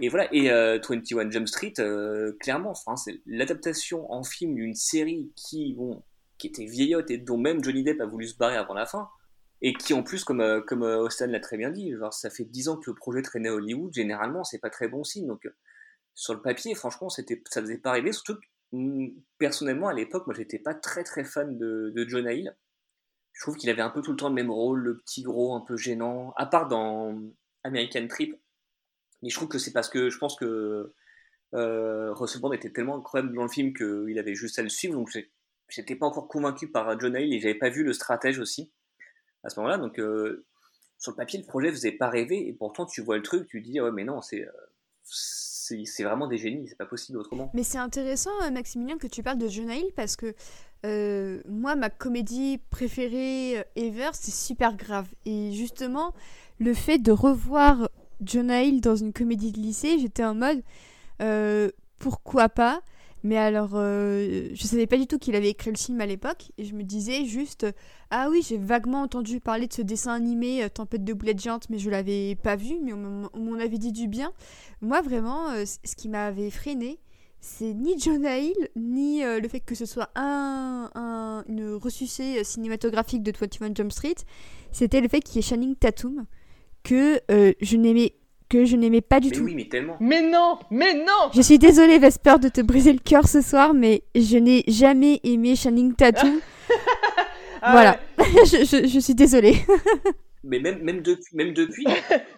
Et voilà, et 21 euh, Jump Street, euh, clairement, enfin, c'est l'adaptation en film d'une série qui, bon, qui était vieillotte et dont même Johnny Depp a voulu se barrer avant la fin, et qui en plus, comme, euh, comme Austin l'a très bien dit, genre, ça fait 10 ans que le projet traînait à Hollywood, généralement, c'est pas très bon signe. Donc, sur le papier, franchement, ça faisait pas rêver, surtout que, mm, personnellement, à l'époque, moi, j'étais pas très très fan de, de John Hill je trouve qu'il avait un peu tout le temps le même rôle, le petit gros un peu gênant, à part dans American Trip. Mais je trouve que c'est parce que je pense que euh, Russell Brand était tellement incroyable dans le film qu'il avait juste à le suivre, donc j'étais pas encore convaincu par John Hale et j'avais pas vu le stratège aussi à ce moment-là. Donc euh, sur le papier, le projet faisait pas rêver et pourtant tu vois le truc, tu te dis ouais mais non c'est euh, c'est vraiment des génies, c'est pas possible autrement. Mais c'est intéressant, euh, Maximilien, que tu parles de Jonah Hill parce que moi, ma comédie préférée ever, c'est super grave. Et justement, le fait de revoir Jonah Hill dans une comédie de lycée, j'étais en mode pourquoi pas? Mais alors, euh, je savais pas du tout qu'il avait écrit le film à l'époque, et je me disais juste, ah oui, j'ai vaguement entendu parler de ce dessin animé euh, Tempête de boulettes géantes, mais je l'avais pas vu, mais on, m'en avait dit du bien. Moi, vraiment, euh, ce qui m'avait freiné, c'est ni Jonah Hill, ni le fait que ce soit un, un une ressuscité cinématographique de 21 Jump Street, c'était le fait qu'il y ait Channing Tatum, que je n'aimais que je n'aimais pas du mais tout. Oui, mais tellement. Mais non, mais non. Je suis désolée Vesper de te briser le cœur ce soir, mais je n'ai jamais aimé Shining Tattoo. Ah voilà, je, je, je, suis désolée. mais même, même, depuis, même depuis.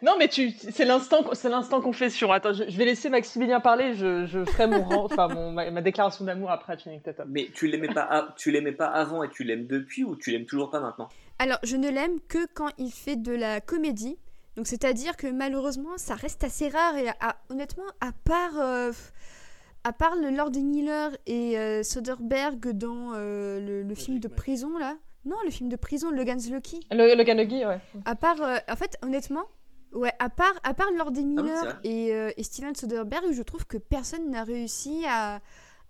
non, mais tu, c'est l'instant, c'est l'instant confession. Attends, je, je, vais laisser Maximilien parler. Je, je ferai mon, enfin, mon, ma, déclaration d'amour après à Channing Tatum. Mais tu l'aimais pas, tu l'aimais pas avant et tu l'aimes depuis ou tu l'aimes toujours pas maintenant? Alors, je ne l'aime que quand il fait de la comédie. Donc c'est-à-dire que malheureusement, ça reste assez rare et honnêtement, à part, euh, à part le Lord Miller et euh, Soderbergh dans euh, le, film de prison là, non, le film de prison, Logan's Lucky. Le, Logan Lucky, ouais. À part, en fait, honnêtement, ouais, à part, à part Lord ah Miller et, et, Steven Soderbergh, je trouve que personne n'a réussi à,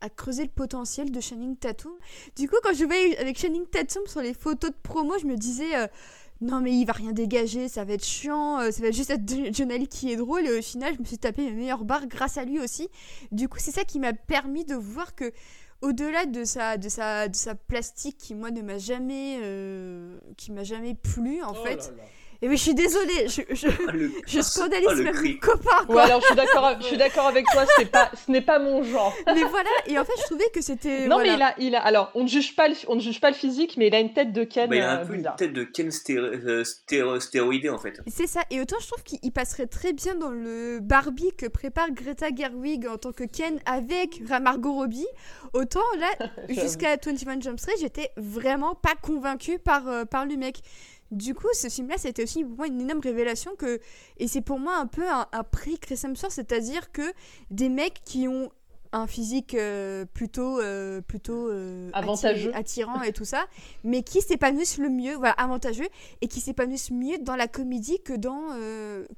à creuser le potentiel de Channing Tatum. Du coup, quand je vais avec Channing Tatum sur les photos de promo, je me disais non mais il va rien dégager, ça va être chiant, euh, ça va juste être Jonali qui est drôle et au final je me suis tapé mes meilleures barres grâce à lui aussi. Du coup c'est ça qui m'a permis de voir que au-delà de sa, de, sa, de sa plastique qui, moi, ne m'a jamais, euh, qui m'a jamais plu, en Oh fait. là là. Et oui, je suis désolée, je, je, Ah, je scandalise ah, le même cri. mon copain, Ouais, quoi. alors je suis d'accord, je suis d'accord avec toi, c'est pas, ce n'est pas mon genre. Mais voilà, et en fait, je trouvais que c'était. Non, voilà. mais il a, il a, alors, on ne juge pas le, on ne juge pas le physique, mais il a une tête de Ken Bah, il a euh, un peu une tête de Ken euh, stéro- stéroïdé en fait. C'est ça, et autant je trouve qu'il il passerait très bien dans le Barbie que prépare Greta Gerwig en tant que Ken avec Margot Robbie, autant là, jusqu'à 21 Jump Street, j'étais vraiment pas convaincue par, euh, par le mec. Du coup, ce film-là, c'était aussi pour moi une énorme révélation que, et c'est pour moi un peu un, prix Chris Hemsworth, c'est-à-dire que des mecs qui ont un physique euh, plutôt euh, plutôt euh, Avantageux. attirant et tout ça mais qui s'épanouissent le mieux voilà avantageux et qui s'épanouissent mieux dans la comédie que dans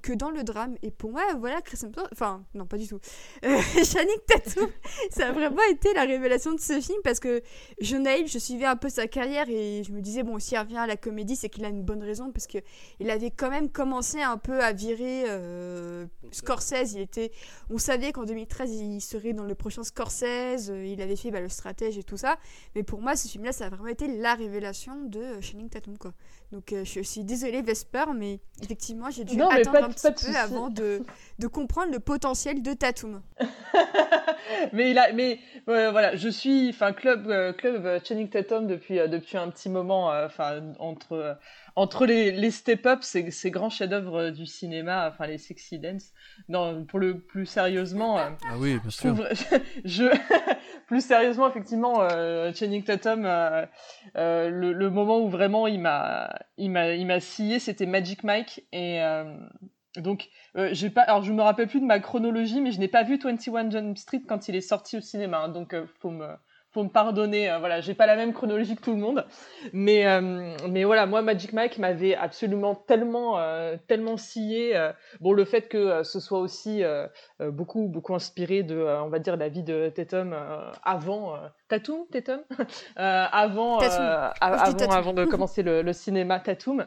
que dans le drame. Et pour moi voilà Chris Hemsworth enfin non pas du tout. Channing Tatum ça a vraiment été la révélation de ce film parce que je naïve je suivais un peu sa carrière et je me disais bon s'il revient à la comédie c'est qu'il a une bonne raison parce que il avait quand même commencé un peu à virer Scorsese. Il était on savait qu'en 2013 il serait dans le prochain Scorsese euh, il avait fait bah, le stratège et tout ça. Mais pour moi ce film là ça a vraiment été la révélation de euh, Channing Tatum quoi. Donc euh, je suis désolée Vesper mais effectivement j'ai dû Non, attendre pas un petit peu avant de, de comprendre le potentiel de Tatum. Mais il a, mais euh, voilà, je suis, enfin club, euh, club euh, Channing Tatum depuis euh, depuis un petit moment, euh, enfin entre euh, entre les, les step-up, ces, ces grands chefs-d'œuvre euh, du cinéma, enfin les sexy dance. Non, pour le plus sérieusement, euh, Ah oui, bien sûr. je plus sérieusement effectivement euh, Channing Tatum euh, euh, le, le moment où vraiment il m'a il m'a il m'a scié c'était Magic Mike et donc j'ai pas alors je me rappelle plus de ma chronologie mais je n'ai pas vu 21 Jump Street quand il est sorti au cinéma hein, donc faut me faut me pardonner euh, voilà j'ai pas la même chronologie que tout le monde mais euh, mais voilà moi Magic Mike m'avait absolument tellement euh, tellement scié euh, bon le fait que ce soit aussi beaucoup beaucoup inspiré de on va dire la vie de Tatum avant Tatum Tatum? Avant Tatum. avant Tatum. avant de commencer le, le cinéma Tatum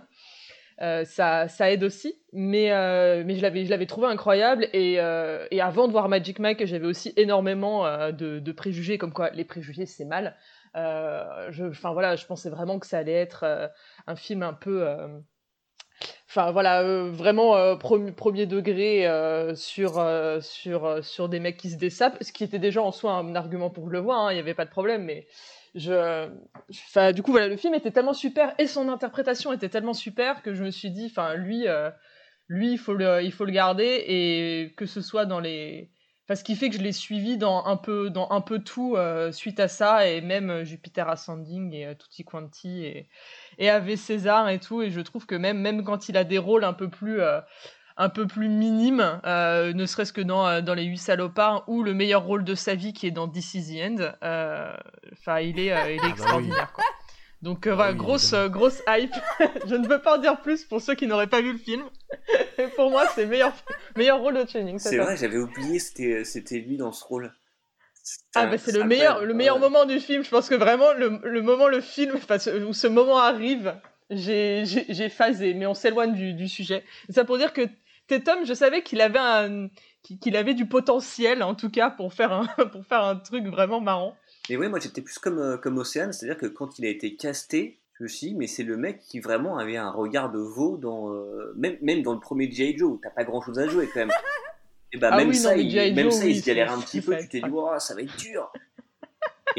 Euh, ça, ça aide aussi, mais, euh, mais je l'avais, trouvé incroyable. Et, euh, et avant de voir Magic Mike, j'avais aussi énormément de, de préjugés, comme quoi les préjugés c'est mal. Enfin voilà, je pensais vraiment que ça allait être un film un peu, enfin voilà, vraiment premier, premier degré sur sur sur des mecs qui se dessapent, ce qui était déjà en soi un argument pour le voie. hein, Il n'y avait pas de problème, mais je, du coup voilà, le film était tellement super et son interprétation était tellement super que je me suis dit, enfin lui, euh, lui il faut le, il faut le garder et que ce soit dans les ce qui fait que je l'ai suivi dans un peu, dans un peu tout euh, suite à ça, et même euh, Jupiter Ascending et Tutti Quanti et, et Ave César et tout. Et je trouve que même, même quand il a des rôles un peu plus, un peu plus minimes, euh, ne serait-ce que dans, euh, dans Les Huit Salopards ou le meilleur rôle de sa vie qui est dans This Is the End, euh, enfin, il est, il est oui. extraordinaire, quoi. Donc Ah voilà, grosse, grosse hype. je ne veux pas en dire plus pour ceux qui n'auraient pas vu le film. Et pour moi, c'est meilleur, meilleur rôle de Channing. C'est vrai, j'avais oublié, c'était c'était lui dans ce rôle. Ah bah c'est le meilleur, le meilleur Ouais. moment du film. Je pense que vraiment le, le moment le film, enfin, ce- où ce moment arrive, j'ai phasé, mais on s'éloigne du, du sujet. Ça pour dire que Tatum, je savais qu'il avait un qu'il avait du potentiel en tout cas pour faire un pour faire un truc vraiment marrant. Mais ouais, moi j'étais plus comme, euh, comme Océane, c'est-à-dire que quand il a été casté, je me suis dit, mais c'est le mec qui vraiment avait un regard de veau dans. euh, même, même dans le premier G.I. Joe, t'as pas grand-chose à jouer quand même. Et bah Ah même oui, ça, il, même Joe, ça, oui, il se galère un petit peu, tu t'es dit, Ouah, ça va être dur.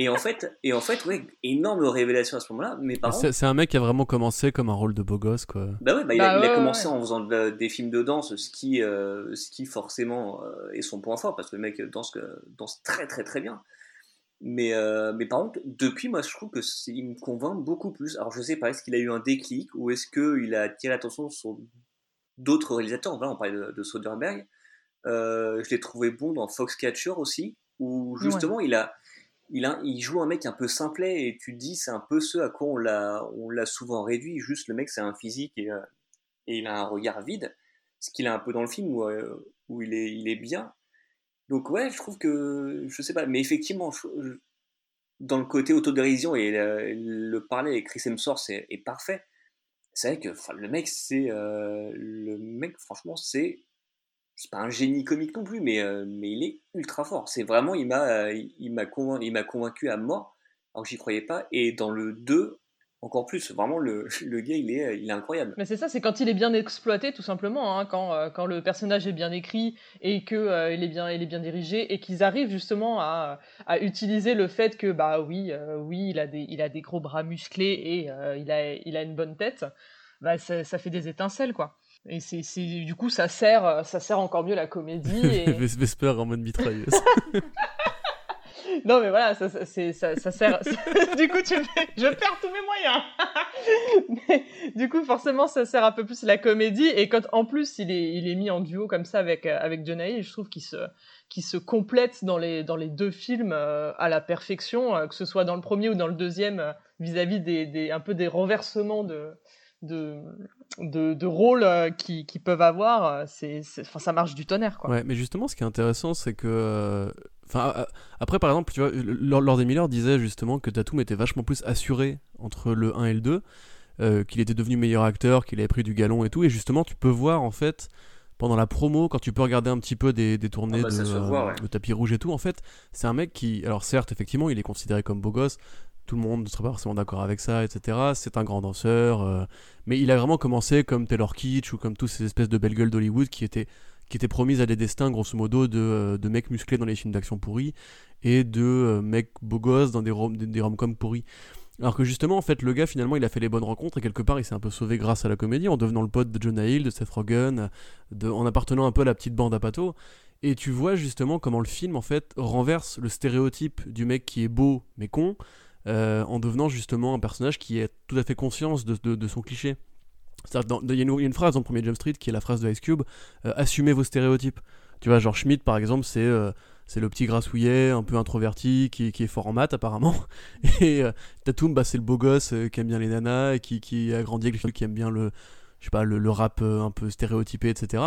Et en fait, et en fait, ouais, énorme révélation à ce moment-là. Mes parents, C'est c'est un mec qui a vraiment commencé comme un rôle de beau gosse, quoi. Bah ouais, bah, il, Bah a, il a ouais, commencé ouais. en faisant de- des films de danse, ce qui, euh, ce qui forcément euh, est son point fort, parce que le mec danse, que- danse très très très bien. Mais, euh, mais par contre, depuis, moi je trouve que il me convainc beaucoup plus. Alors je sais pas, est-ce qu'il a eu un déclic ou est-ce qu'il a attiré l'attention sur d'autres réalisateurs? Voilà, on parlait de, de Soderbergh. Euh, je l'ai trouvé bon dans Foxcatcher aussi, où justement il a. Il, joue un mec un peu simplet et tu te dis c'est un peu ce à quoi on l'a on l'a souvent réduit. Juste le mec c'est un physique et, euh, il a un regard vide ce qu'il a un peu dans le film où, euh, où il, est, il est bien. Donc ouais je trouve que je sais pas mais effectivement dans le côté autodérision et le, le parler avec Chris Hemsworth est, est parfait. C'est vrai que le mec c'est euh, le mec franchement c'est c'est pas un génie comique non plus, mais, euh, mais il est ultra fort. C'est vraiment, il m'a, euh, il m'a convaincu, à mort, alors que j'y croyais pas. Et dans le 2, encore plus, vraiment, le, le gars, il est, il est incroyable. Mais c'est ça, c'est quand il est bien exploité, tout simplement, hein, quand, euh, quand le personnage est bien écrit et que euh, il est bien, est bien dirigé et qu'ils arrivent justement à, à utiliser le fait que bah oui, euh, oui, il a des, il a des gros bras musclés et euh, il a, il a une bonne tête. Bah ça fait des étincelles quoi. Et c'est, du coup ça sert, euh, ça sert encore mieux la comédie. Et... Vesper en mode mitrailleuse. non mais voilà, ça, ça, c'est, ça, ça sert. du coup tu je perds tous mes moyens. Mais, du coup forcément ça sert un peu plus la comédie et quand en plus il est, il est mis en duo comme ça avec euh, avec Hill, je trouve qu'il se qui se complètent dans les dans les deux films euh, à la perfection, euh, que ce soit dans le premier ou dans le deuxième euh, vis-à-vis des, des un peu des renversements de de de, de rôles euh, qui, qui peuvent avoir, euh, c'est c'est- enfin ça marche du tonnerre quoi. Ouais, mais justement, ce qui est intéressant, c'est que. euh, Enfin, après, par exemple, tu vois, Lord Lord Miller disait justement que Tatum était vachement plus assuré entre le 1 et le 2, euh, qu'il était devenu meilleur acteur, qu'il avait pris du galon et tout. Et justement, tu peux voir en fait, pendant la promo, quand tu peux regarder un petit peu des, des tournées Ah bah, de voit, ouais. tapis rouge et tout, en fait, c'est un mec qui. Alors, certes, effectivement, il est considéré comme beau gosse. Tout le monde ne serait pas forcément d'accord avec ça, etc. C'est un grand danseur. euh, mais il a vraiment commencé comme Taylor Kitsch ou comme tous ces espèces de belles gueules d'Hollywood qui étaient qui étaient promises à des destins grosso modo de, euh, de mecs musclés dans les films d'action pourris et de euh, mecs beaux gosses dans des, rom des, rom-coms pourris. Alors que justement, en fait, le gars, finalement, il a fait les bonnes rencontres et quelque part, il s'est un peu sauvé grâce à la comédie en devenant le pote de Jonah Hill, de Seth Rogen, en appartenant un peu à la petite bande à Pato. Et tu vois justement comment le film, en fait, renverse le stéréotype du mec qui est beau mais con euh, en devenant justement un personnage qui a tout à fait conscience de, de- son cliché. Il y, a une- phrase dans le premier Jump Street qui est la phrase de Ice Cube euh, assumez vos stéréotypes. Tu vois, genre Schmidt par exemple, c'est euh, c'est le petit grassouillet, un peu introverti, qui, qui est fort en maths apparemment. Et Tatum, bah, c'est le beau gosse qui aime bien les nanas et qui, qui a grandi avec les qui aime bien le, pas, le, le rap un peu stéréotypé, etc.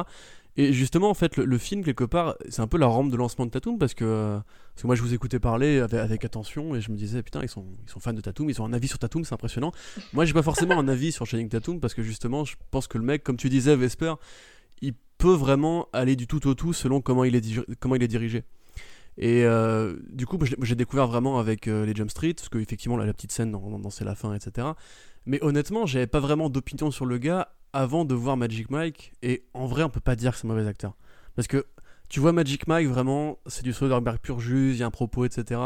Et justement, en fait, le, film, quelque part, c'est un peu la rampe de lancement de Tatum parce que, euh, parce que moi, je vous écoutais parler avec, attention et je me disais, putain, ils sont, ils sont fans de Tatum, ils ont un avis sur Tatum, c'est impressionnant. Moi, j'ai pas forcément un avis sur Channing Tatum parce que justement, je pense que le mec, comme tu disais, Vesper, il peut vraiment aller du tout au tout selon comment il est, comment il est dirigé. Et euh, du coup, j'ai découvert vraiment avec euh, les Jump Street, parce qu'effectivement, la petite scène dans, dans C'est la fin, etc. Mais honnêtement, j'avais pas vraiment d'opinion sur le gars avant de voir Magic Mike, et en vrai, on peut pas dire que c'est mauvais acteur. Parce que tu vois Magic Mike, vraiment, c'est du Soderbergh pur jus, il y a un propos, etc.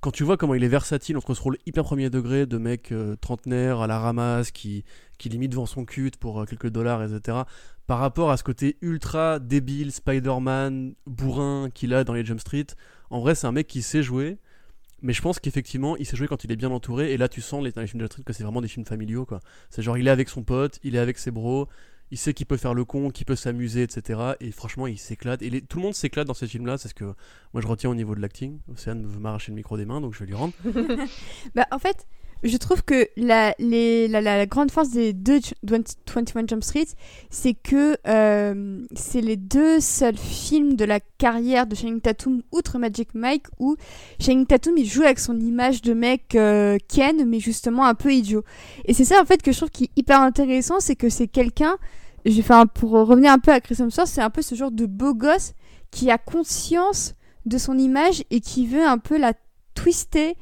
Quand tu vois comment il est versatile entre ce rôle hyper premier degré de mec euh, trentenaire à la ramasse qui, qui limite devant son cul pour euh, quelques dollars, etc. Par rapport à ce côté ultra débile, Spider-Man, bourrin qu'il a dans les Jump Street, en vrai, c'est un mec qui sait jouer. Mais je pense qu'effectivement, il sait jouer quand il est bien entouré. Et là, tu sens les, dans les films de Street que c'est vraiment des films familiaux. quoi. C'est genre, il est avec son pote, il est avec ses bros, il sait qu'il peut faire le con, qu'il peut s'amuser, etc. Et franchement, il s'éclate. Et les- tout le monde s'éclate dans ces films-là. C'est ce que moi je retiens au niveau de l'acting. Océane veut m'arracher le micro des mains, donc je vais lui rendre. Bah, en fait, je trouve que la, grande force des deux J- 20 21 Jump Street, c'est que euh, c'est les deux seuls films de la carrière de Channing Tatum, outre Magic Mike, où Channing Tatum il joue avec son image de mec euh, Ken, mais justement un peu idiot. Et c'est ça en fait que je trouve qui est hyper intéressant, c'est que c'est quelqu'un, pour revenir un peu à Chris Hemsworth, c'est un peu ce genre de beau gosse qui a conscience de son image et qui veut un peu la twister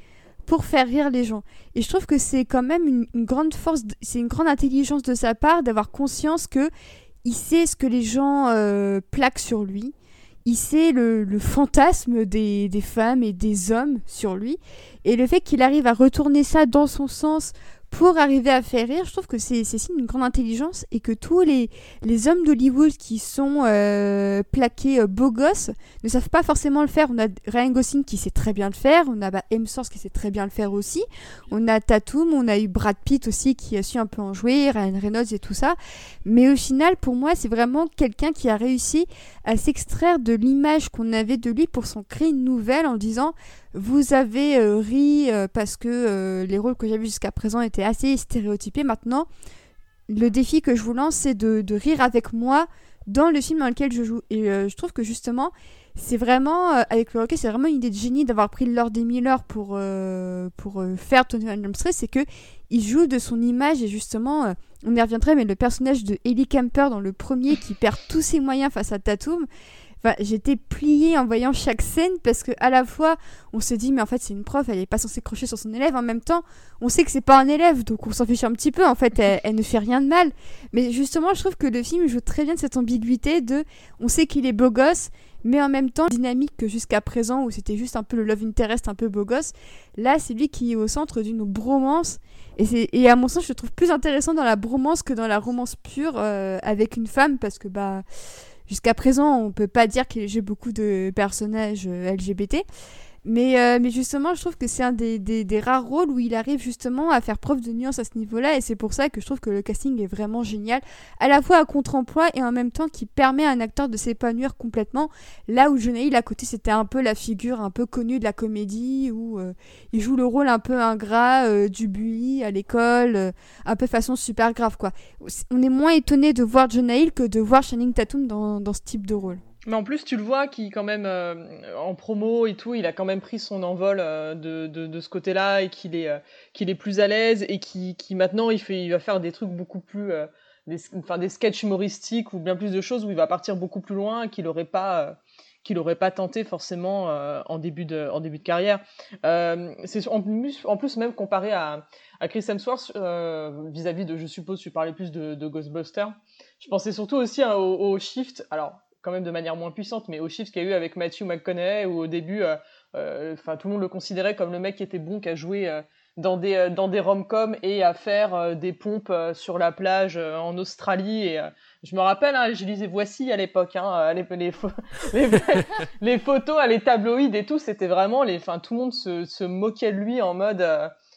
pour faire rire les gens. Et je trouve que c'est quand même une, grande force, c'est une grande intelligence de sa part d'avoir conscience que il sait ce que les gens euh, plaquent sur lui. Il sait le, fantasme des femmes et des hommes sur lui. Et le fait qu'il arrive à retourner ça dans son sens pour arriver à faire rire, je trouve que c'est signe d'une grande intelligence et que tous les, les hommes d'Hollywood qui sont euh, plaqués euh, beaux gosses ne savent pas forcément le faire. On a Ryan Gosling qui sait très bien le faire, on a bah, Hemsworth qui sait très bien le faire aussi, on a Tatum, on a eu Brad Pitt aussi qui a su un peu en jouer, Ryan Reynolds et tout ça. Mais au final, pour moi, c'est vraiment quelqu'un qui a réussi à s'extraire de l'image qu'on avait de lui pour s'en créer une nouvelle en disant vous avez euh, ri euh, parce que euh, les rôles que j'avais jusqu'à présent étaient assez stéréotypés. Maintenant, le défi que je vous lance, c'est de, rire avec moi dans le film dans lequel je joue. Et je trouve que justement, c'est vraiment, avec le recul, c'est vraiment une idée de génie d'avoir pris Lord et Miller pour, pour faire Tony Van Street, c'est que il joue de son image et justement, on y reviendrait, mais le personnage de Ellie Camper dans le premier qui perd tous ses moyens face à Tatum, J'étais pliée en voyant chaque scène parce que à la fois on se dit mais en fait c'est une prof, elle est pas censée crocher sur son élève. En même temps, on sait que c'est pas un élève, donc on s'en fiche un petit peu. En fait, elle, ne fait rien de mal. Mais justement, je trouve que le film joue très bien de cette ambiguïté de, on sait qu'il est beau gosse, mais en même temps dynamique que jusqu'à présent où c'était juste un peu le love interest un peu beau gosse. Là, c'est lui qui est au centre d'une bromance. Et, et à mon sens, je le trouve plus intéressant dans la bromance que dans la romance pure euh, avec une femme parce que bah Jusqu'à présent, on peut pas dire qu'il j'ai beaucoup de personnages euh, LGBT. Mais, euh, mais justement, je trouve que c'est un des, des, rares rôles où il arrive justement à faire preuve de nuance à ce niveau-là. Et c'est pour ça que je trouve que le casting est vraiment génial. À la fois à contre-emploi et en même temps qui permet à un acteur de s'épanouir complètement. Là où Hill à côté, c'était un peu la figure un peu connue de la comédie, où euh, il joue le rôle un peu ingrat euh, du bully à l'école, un peu façon super grave, quoi. On est moins étonné de voir Hill que de voir Channing Tatum dans, dans ce type de rôle. Mais en plus, tu le vois qui, quand même, euh, en promo et tout, il a quand même pris son envol euh, de, de, de, ce côté-là et qu'il est, euh, qu'il est plus à l'aise et qui, qui maintenant il, fait, il va faire des trucs beaucoup plus. des, enfin, des sketchs humoristiques ou bien plus de choses où il va partir beaucoup plus loin qu'il n'aurait pas. qu'il aurait pas tenté forcément en, début de, en début de carrière. c'est en plus, en plus, même comparé à, à Chris Hemsworth, vis-à-vis de, je suppose, tu parlais plus de, de Ghostbusters, je pensais surtout aussi hein, au, au Shift. Alors, quand même de manière moins puissante, mais au chiffre qu'il y a eu avec Matthew McConaughey, où au début, euh, euh, enfin tout le monde le considérait comme le mec qui était bon, qui a joué euh, dans des dans des rom-coms et à faire des pompes sur la plage en Australie. Et je me rappelle, hein, je lisais Voici à l'époque, hein, les, photos à les tabloïds et tout, c'était vraiment les, enfin tout le monde se, moquait de lui en mode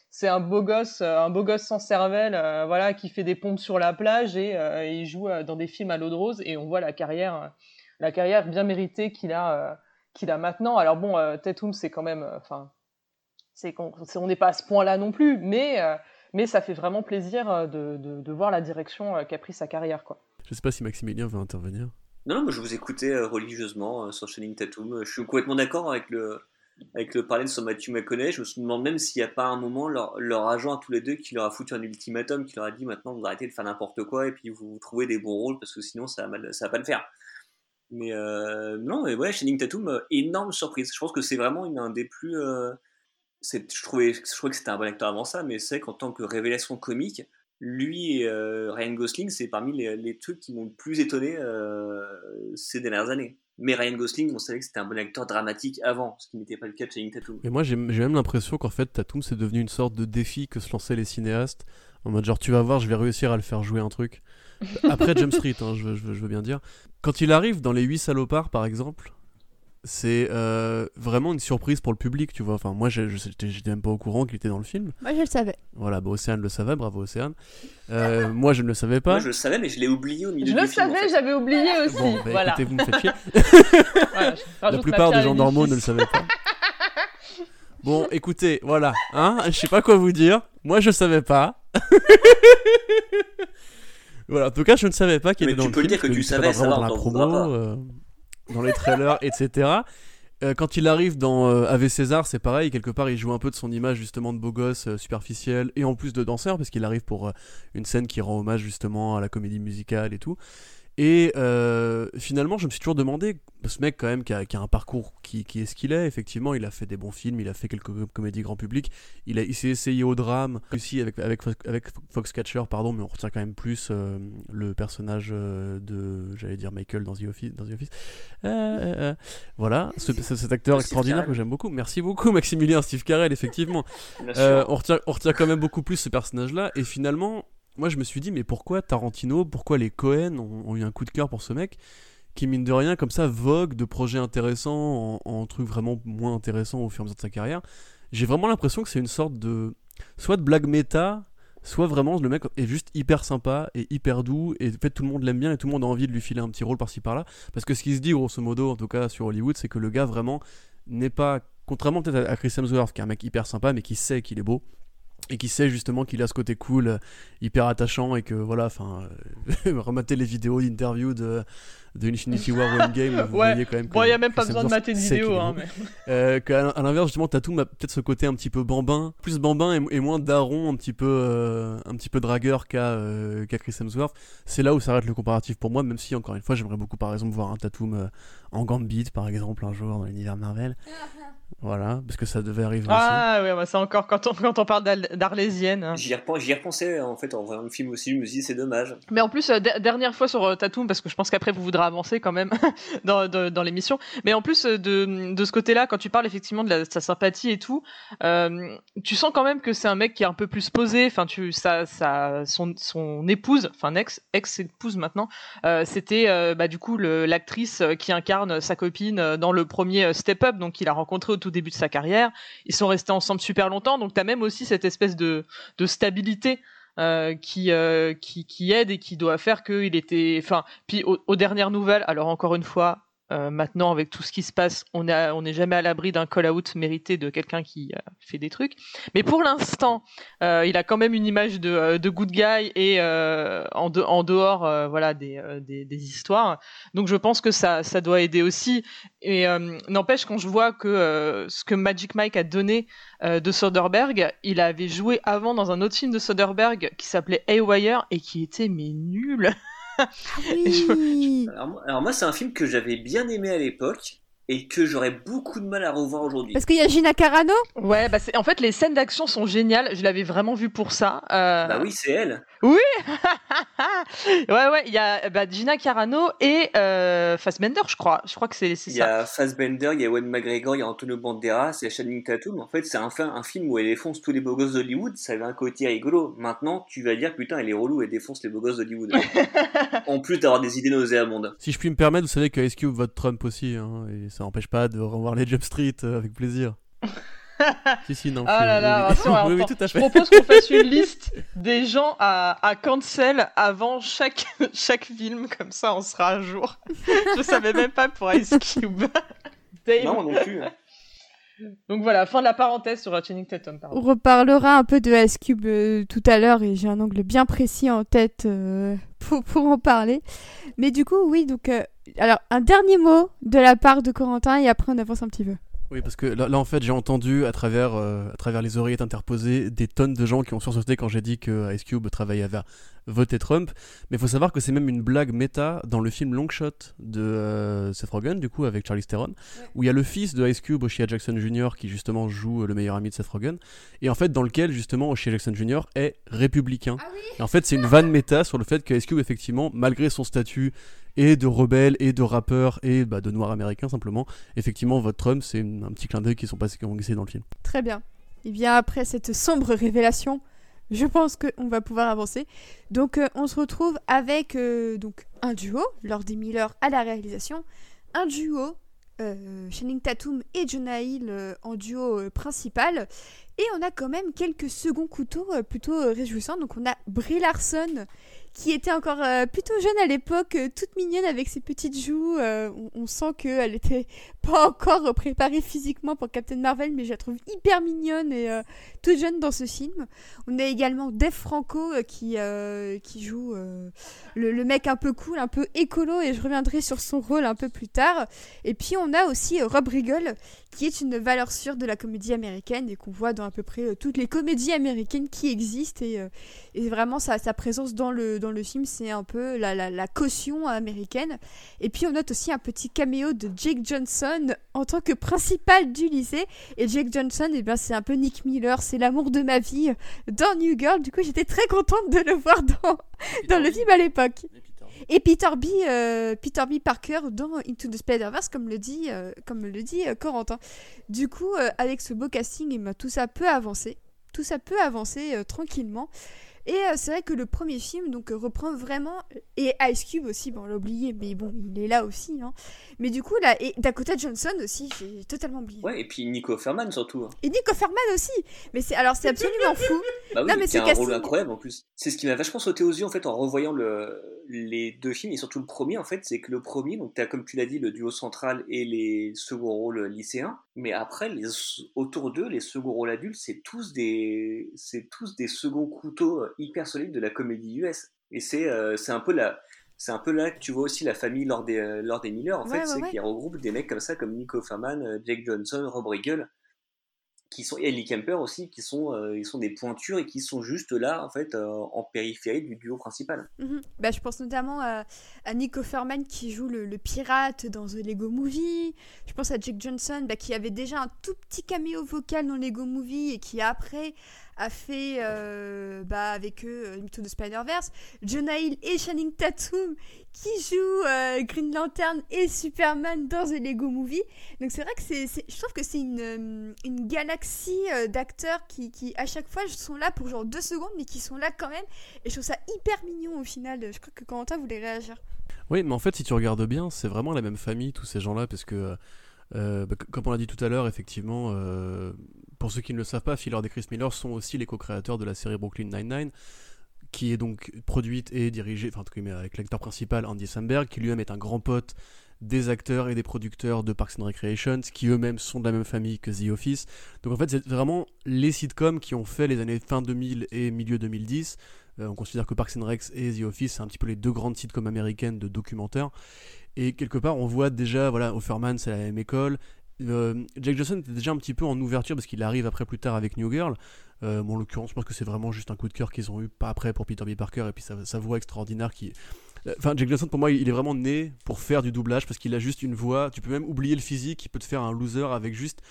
c'est un beau gosse, un beau gosse sans cervelle, voilà, qui fait des pompes sur la plage et il joue dans des films à l'eau de rose et on voit la carrière la carrière bien méritée qu'il a, euh, qu'il a maintenant. Alors bon, euh, Tatum, c'est quand même, euh, enfin, c'est on n'est pas à ce point-là non plus, mais mais ça fait vraiment plaisir de, de, voir la direction qu'a pris sa carrière, quoi. Je sais pas si Maximilien veut intervenir. Non, non, je vous écoutais religieusement sur Shining Tatum. Je suis complètement d'accord avec le, avec le parler sur Matthew McConaughey. Je me demande même s'il n'y a pas un moment leur, leur, agent à tous les deux qui leur a foutu un ultimatum, qui leur a dit maintenant vous arrêtez de faire n'importe quoi et puis vous, vous trouvez des bons rôles parce que sinon ça va, ça va pas le faire. Mais euh, non, mais ouais, Shining Tatum, euh, énorme surprise. Je pense que c'est vraiment un des plus. Euh, je, trouvais, que c'était un bon acteur avant ça, mais c'est qu'en tant que révélation comique, lui et Ryan Gosling, c'est parmi les, trucs qui m'ont le plus étonné ces dernières années. Mais Ryan Gosling, on savait que c'était un bon acteur dramatique avant, ce qui n'était pas le cas de Shining Tatum. Mais moi, j'ai même l'impression qu'en fait, Tatum, c'est devenu une sorte de défi que se lançaient les cinéastes. En mode, genre, tu vas voir, je vais réussir à le faire jouer un truc. Après James Street, hein, je, veux, je, veux, bien dire. Quand il arrive dans Les 8 salopards, par exemple, c'est euh, vraiment une surprise pour le public, tu vois. Enfin, moi, je j'étais même pas au courant qu'il était dans le film. Moi, je le savais. Voilà, bah, Océane le savait, bravo Océane. Euh, moi, je ne le savais pas. Moi, je le savais, mais je l'ai oublié au milieu je du film. Je le savais, j'avais oublié aussi. Bon, bah, voilà. écoutez, vous me faites chier. La plupart des gens normaux ne le savaient pas. Bon, écoutez, voilà, hein, je sais pas quoi vous dire. Moi, je savais pas. voilà, en tout cas, je ne savais pas qu'il était dans le film. Tu peux le dire que tu savais, ça dans la promo, euh, dans les trailers, etc. Euh, quand il arrive dans euh, Ave César, c'est pareil, quelque part il joue un peu de son image justement de beau gosse superficiel et en plus de danseur parce qu'il arrive pour une scène qui rend hommage justement à la comédie musicale et tout. Et euh, finalement, je me suis toujours demandé, ce mec quand même qui a, un parcours qui, est ce qu'il est, effectivement, il a fait des bons films, il a fait quelques comédies grand public, il, a, il s'est essayé au drame, aussi avec, avec, avec Foxcatcher, pardon, mais on retient quand même plus euh, le personnage euh, de, j'allais dire Michael dans The Office. Dans The Office. voilà, cet acteur extraordinaire que j'aime beaucoup. Merci beaucoup Maximilien Steve Carell, effectivement. on, retient, on retient quand même beaucoup plus ce personnage-là, et finalement, moi je me suis dit mais pourquoi Tarantino, pourquoi les Cohen ont, eu un coup de cœur pour ce mec qui mine de rien comme ça vogue de projets intéressants en, trucs vraiment moins intéressants au fur et à mesure de sa carrière. J'ai vraiment l'impression que c'est une sorte de soit de blague méta, soit vraiment le mec est juste hyper sympa et hyper doux et fait tout le monde l'aime bien et tout le monde a envie de lui filer un petit rôle par-ci par-là parce que ce qui se dit grosso modo en tout cas sur Hollywood c'est que le gars vraiment n'est pas contrairement peut-être à Chris Hemsworth qui est un mec hyper sympa mais qui sait qu'il est beau et qui sait justement qu'il a ce côté cool, euh, hyper attachant et que voilà, enfin, euh, remater les vidéos d'interview de de Infinity War One Game, vous Ouais. voyez quand même. Bon, il n'y a même pas besoin de mater une sait qu'il vidéo. est Hein, mais... Euh, qu'à à l'inverse, justement, Tatum a peut-être ce côté un petit peu bambin, plus bambin et, et moins daron, un petit peu, euh, un petit peu dragueur qu'à euh, qu'à Chris Hemsworth. C'est là où s'arrête le comparatif pour moi, même si, encore une fois, j'aimerais beaucoup, par exemple, voir un Tatum euh, en Gambit, par exemple, un jour dans l'univers Marvel. Voilà, parce que ça devait arriver aussi. Ah ouais, bah, c'est encore quand on, quand on parle d'Arlésienne. hein. J'y repen- j'y repensais en fait en voyant le film aussi, je me suis dit c'est dommage. Mais en plus, euh, der- dernière fois sur euh, Tatum, parce que je pense qu'après vous voudrez avancer quand même dans, dans, dans l'émission. Mais en plus euh, de, de ce côté-là, quand tu parles effectivement de, la- de sa sympathie et tout, euh, tu sens quand même que c'est un mec qui est un peu plus posé. Enfin, tu, ça, ça, son, son épouse, enfin ex, ex épouse maintenant, euh, c'était euh, bah, du coup le- l'actrice qui incarne sa copine dans le premier Step Up, donc qu'il a rencontré au tout début de sa carrière. Ils sont restés ensemble super longtemps, donc t'as même aussi cette espèce de, de stabilité euh, qui, euh, qui qui aide et qui doit faire qu'il était enfin puis aux dernières nouvelles alors encore une fois euh, maintenant avec tout ce qui se passe on a on n'est jamais à l'abri d'un call out mérité de quelqu'un qui euh, fait des trucs. Mais pour l'instant euh, il a quand même une image de, euh, de good guy et en, en dehors voilà des, des, des histoires. Donc je pense que ça ça doit aider aussi. Et n'empêche quand je vois que ce que Magic Mike a donné de Soderbergh, il avait joué avant dans un autre film de Soderbergh qui s'appelait Haywire et qui était mais nul. Ah oui. Alors, moi- alors moi c'est un film que j'avais bien aimé à l'époque et que j'aurais beaucoup de mal à revoir aujourd'hui. Parce qu'il y a Gina Carano? Ouais, bah c'est en fait les scènes d'action sont géniales. Je l'avais vraiment vu pour ça. Euh, Bah oui c'est elle. ouais ouais, il y a bah, Gina Carano et euh, Fassbender, je crois. Je crois que c'est c'est Il y ça. a Fassbender, il y a Ewan McGregor, il y a Antonio Banderas, il y a Channing Tatum. En fait c'est un, un film où elle défonce tous les beaux gosses d'Hollywood. Ça avait un côté rigolo. Maintenant tu vas dire putain elle est relou, elle défonce les beaux gosses d'Hollywood. en plus d'avoir des idées nauséabondes. Si je puis me permettre, vous savez que Ice Cube vote Trump aussi, hein, et ça n'empêche pas de revoir les Jump Street euh, avec plaisir. si, si, non. Ah c'est- là là, oui, alors, oui, oui, attends, tout à Je propose qu'on fasse une liste des gens à, à cancel avant chaque, chaque film, comme ça on sera à jour. Je savais même pas pour Ice Cube. Dave. Non non plus. Donc voilà, fin de la parenthèse sur Channing Tatum. On reparlera un peu de Ice Cube euh, tout à l'heure et j'ai un angle bien précis en tête euh, pour, pour en parler. Mais du coup, oui, donc. euh, alors, un dernier mot de la part de Corentin et après on avance un petit peu. Oui, parce que là, là, en fait, j'ai entendu à travers, euh, à travers les oreillettes interposées des tonnes de gens qui ont sursauté quand j'ai dit que Ice Cube travaillait à voter Trump. Mais il faut savoir que c'est même une blague méta dans le film Long Shot de euh, Seth Rogen, du coup, avec Charlie Theron, où il y a le fils de Ice Cube, Oshia Jackson Jr., qui justement joue euh, le meilleur ami de Seth Rogen, et en fait, dans lequel justement Oshia Jackson Jr. est républicain. Et en fait, c'est une vanne méta sur le fait que Ice Cube, effectivement, malgré son statut et de rebelle et de rappeur et bah, de noir américain simplement, effectivement, vote Trump, c'est un petit clin d'œil qui sont passés, glissé dans le film. Très bien. Et bien après cette sombre révélation, je pense qu'on va pouvoir avancer. Donc euh, on se retrouve avec euh, donc un duo, Lord Miller à la réalisation, un duo, euh, Channing Tatum et Jonah Hill euh, en duo principal. Et on a quand même quelques seconds couteaux plutôt réjouissants. Donc on a Brie Larson qui était encore euh, plutôt jeune à l'époque, euh, toute mignonne avec ses petites joues. euh, on, on sent qu'elle était pas encore préparée physiquement pour Captain Marvel, mais je la trouve hyper mignonne et toute jeune dans ce film. On a également Dave Franco qui, qui joue le, le mec un peu cool, un peu écolo, et je reviendrai sur son rôle un peu plus tard. Et puis on a aussi Rob Riggle, qui est une valeur sûre de la comédie américaine et qu'on voit dans à peu près toutes les comédies américaines qui existent. Et, et vraiment, sa, sa présence dans le, dans le film, c'est un peu la, la, la caution américaine. Et puis on note aussi un petit caméo de Jake Johnson en tant que principal du lycée. Et Jake Johnson, eh ben, c'est un peu Nick Miller, c'est l'amour de ma vie dans New Girl. Du coup, j'étais très contente de le voir dans, dans le film à l'époque. Et Peter B, euh, Peter B. Parker dans Into the Spider-Verse, comme le dit, euh, comme le dit euh, Corentin. Du coup, avec ce beau casting, eh ben, tout ça peut avancer. Tout ça peut avancer tranquillement. Et euh, c'est vrai que le premier film donc euh, reprend vraiment et Ice Cube aussi, bon on l'a oublié, mais bon il est là aussi. Hein. Mais du coup là et Dakota Johnson aussi, j'ai totalement oublié. Ouais et puis Nico Ferman surtout. hein. Et Nico Ferman aussi. Mais c'est alors c'est absolument fou. Bah oui, Non, mais c'est a un rôle incroyable en plus. C'est ce qui m'a vachement sauté aux yeux en fait en revoyant le, les deux films et surtout le premier en fait, c'est que le premier, donc t'as comme tu l'as dit le duo central et les seconds rôles lycéens, mais après les autour d'eux les seconds rôles adultes, c'est tous des c'est tous des seconds couteaux euh, hyper solides de la comédie US. Et c'est euh, c'est un peu la c'est un peu là que tu vois aussi la famille lors des, euh, lors des Miller, en Ouais, fait, ouais, c'est ouais. qui regroupe des mecs comme ça, comme Nico euh, Jake Johnson, Rob Riggle, qui sont, et Ellie Kemper aussi, qui sont, euh, ils sont des pointures et qui sont juste là, en fait, euh, en périphérie du duo principal. Mhm. Bah, je pense notamment à, à Nico Ferman qui joue le, le pirate dans The Lego Movie. Je pense à Jake Johnson bah, qui avait déjà un tout petit caméo vocal dans Lego Movie et qui après a fait euh, bah, avec eux euh, Mytho de Spider-Verse. Jonah Hill et Channing Tatum qui jouent euh, Green Lantern et Superman dans The Lego Movie. Donc c'est vrai que c'est, je trouve que c'est une, euh, une galaxie euh, d'acteurs qui, qui à chaque fois sont là pour genre deux secondes mais qui sont là quand même et je trouve ça hyper mignon au final. Je crois que Corentin voulait réagir. Oui, mais en fait, si tu regardes bien, c'est vraiment la même famille, tous ces gens-là, parce que, euh, bah, comme on l'a dit tout à l'heure, effectivement, euh, pour ceux qui ne le savent pas, Phil et Chris Miller sont aussi les co-créateurs de la série Brooklyn Nine-Nine, qui est donc produite et dirigée, enfin, en tout cas, avec l'acteur principal, Andy Samberg, qui lui-même est un grand pote des acteurs et des producteurs de Parks and Recreations, qui eux-mêmes sont de la même famille que The Office. Donc en fait, c'est vraiment les sitcoms qui ont fait les années fin 2000 et milieu 2010. Euh, on considère que Parks and Rec et The Office, c'est un petit peu les deux grandes sitcoms américaines de documentaires. Et quelque part, on voit déjà, voilà, Offerman, c'est la même école. Euh, Jack Johnson était déjà un petit peu en ouverture parce qu'il arrive après plus tard avec New Girl. Euh, en l'occurrence, je pense que c'est vraiment juste un coup de cœur qu'ils ont eu, pas après pour Peter B. Parker et puis sa, voix extraordinaire qui. Euh, Enfin, Jack Johnson, pour moi, il est vraiment né pour faire du doublage parce qu'il a juste une voix. Tu peux même oublier le physique, il peut te faire un loser avec juste.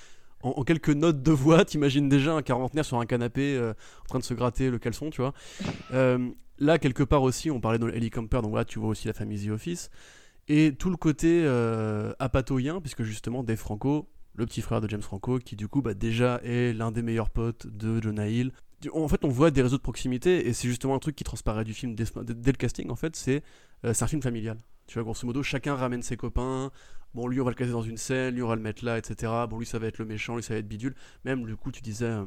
En, quelques notes de voix, t'imagines déjà un quarantenaire sur un canapé euh, en train de se gratter le caleçon, tu vois. Là, quelque part aussi, on parlait de Ellie Camper, donc là, tu vois aussi la famille The Office. Et tout le côté euh, apatoyen, puisque justement, Dave Franco, le petit frère de James Franco, qui du coup, bah, déjà est l'un des meilleurs potes de Jonah Hill. En fait, on voit des réseaux de proximité, et c'est justement un truc qui transparaît du film dès, dès le casting, en fait, c'est euh, c'est un film familial. Tu vois, grosso modo, chacun ramène ses copains. Bon, lui, on va le caser dans une scène, lui, on va le mettre là, etc. Bon, lui, ça va être le méchant, lui, ça va être bidule. Même, du coup, tu disais, euh,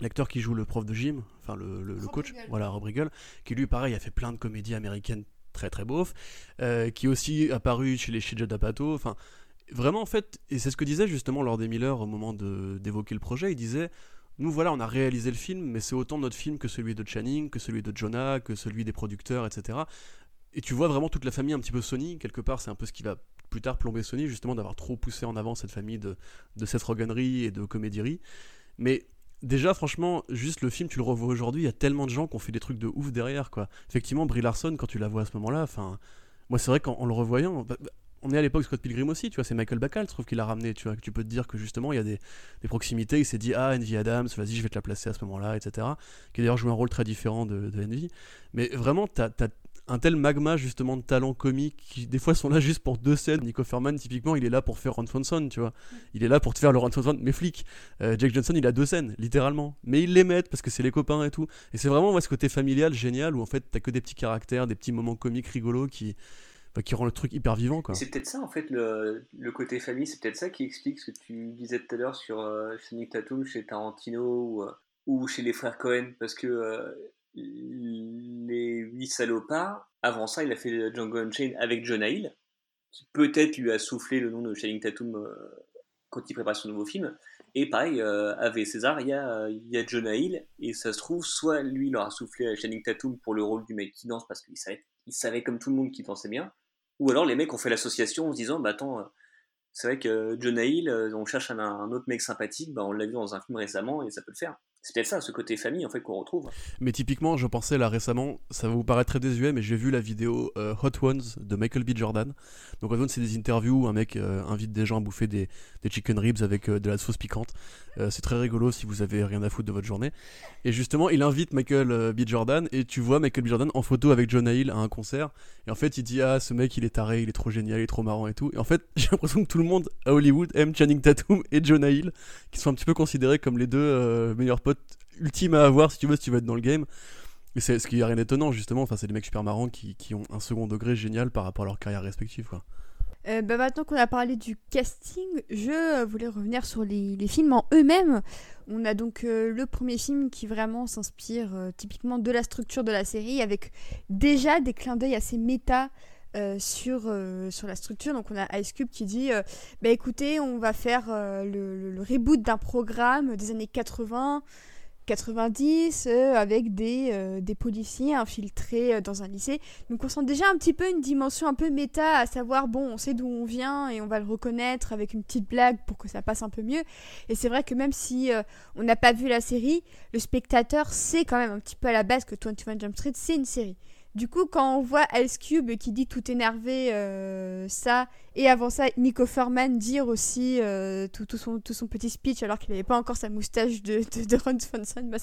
l'acteur qui joue le prof de gym, enfin, le, le- coach, Riggle. voilà, Rob Riggle, qui lui, pareil, a fait plein de comédies américaines très très beaufs, euh, qui est aussi apparu chez les chez Apatow. Enfin, vraiment, en fait, et c'est ce que disait justement Lord Miller au moment d'évoquer le projet, il disait. Nous voilà, on a réalisé le film, mais c'est autant notre film que celui de Channing, que celui de Jonah, que celui des producteurs, etc. Et tu vois vraiment toute la famille un petit peu Sony, quelque part, c'est un peu ce qui va plus tard plomber Sony, justement d'avoir trop poussé en avant cette famille de, de Seth Rogenry et de comédierie. Mais déjà, franchement, juste le film, tu le revois aujourd'hui, il y a tellement de gens qui ont fait des trucs de ouf derrière, quoi. Effectivement, Brie Larson, quand tu la vois à ce moment-là, enfin, moi c'est vrai qu'en en le revoyant, bah, bah, on est à l'époque Scott Pilgrim aussi, tu vois, c'est Michael Bacall, je trouve qu'il a ramené, tu tu peux te dire que justement il y a des, proximités, il s'est dit, ah, Envy Adams, vas-y, je vais te la placer à ce moment-là, etc. Qui d'ailleurs joué un rôle très différent de, de Envy. Mais vraiment, t'as as un tel magma justement de talents comiques qui des fois sont là juste pour deux scènes. Nico Ferman, typiquement, il est là pour faire Ron Swanson, tu vois. Il est là pour te faire le Ron Swanson, mais flic. Euh, Jake Johnson, il a deux scènes, littéralement. Mais ils les mettent parce que c'est les copains et tout. Et c'est vraiment ouais, ce côté familial génial où en fait t'as que des petits caractères, des petits moments comiques rigolos qui, bah, qui rend le truc hyper vivant, quoi. C'est peut-être ça, en fait, le, côté famille, c'est peut-être ça qui explique ce que tu disais tout à l'heure sur euh, Channing Tatum chez Tarantino ou, euh, ou chez les frères Cohen, parce que euh, les huit salopards, avant ça, il a fait Django Unchained avec Jonah Hill, qui peut-être lui a soufflé le nom de Channing Tatum euh, quand il prépare son nouveau film. Et pareil, euh, avec César, il y, a, il y a Hill, et ça se trouve, soit lui, il aura soufflé à Channing Tatum pour le rôle du mec qui danse, parce qu'il savait, il savait comme tout le monde qu'il dansait bien, ou alors les mecs ont fait l'association en se disant, bah attends, euh, c'est vrai que Jonah Hill, euh, on cherche un, un autre mec sympathique, bah on l'a vu dans un film récemment et ça peut le faire. C'est peut-être ça, ce côté famille en fait qu'on retrouve. Mais typiquement, je pensais là récemment, ça va vous paraître très désuet, mais j'ai vu la vidéo euh, Hot Ones de Michael B. Jordan. Donc Hot Ones, c'est des interviews où un mec euh, invite des gens à bouffer des, des chicken ribs avec euh, de la sauce piquante. C'est très rigolo si vous avez rien à foutre de votre journée. Et justement, il invite Michael B. Jordan et tu vois Michael B. Jordan en photo avec Jonah Hill à un concert. Et en fait, il dit Ah, ce mec, il est taré, il est trop génial, il est trop marrant et tout. Et en fait, j'ai l'impression que tout le monde à Hollywood aime Channing Tatum et Jonah Hill, qui sont un petit peu considérés comme les deux meilleurs potes ultimes à avoir si tu veux, si tu veux être dans le game. Mais c'est ce qui a rien d'étonnant justement. Enfin, c'est des mecs super marrants qui, qui, ont un second degré génial par rapport à leur carrière respective, quoi. Euh, bah maintenant qu'on a parlé du casting, je voulais revenir sur les, films en eux-mêmes. On a donc euh, le premier film qui vraiment s'inspire euh, typiquement de la structure de la série, avec déjà des clins d'œil assez méta sur, sur la structure. Donc on a Ice Cube qui dit bah écoutez, on va faire le, le, reboot d'un programme des années 80 90 euh, avec des, euh, des, policiers infiltrés euh, dans un lycée. Donc on sent déjà un petit peu une dimension un peu méta, à savoir, bon, on sait d'où on vient et on va le reconnaître avec une petite blague pour que ça passe un peu mieux. Et c'est vrai que même si on n'a pas vu la série, le spectateur sait quand même un petit peu à la base que 21 Jump Street, c'est une série. Du coup, quand on voit Ice Cube qui dit tout énervé euh, ça, et avant ça, Nico Furman dire aussi euh, tout, tout, son, tout son petit speech alors qu'il n'avait pas encore sa moustache de, de, Ron Swanson, bah,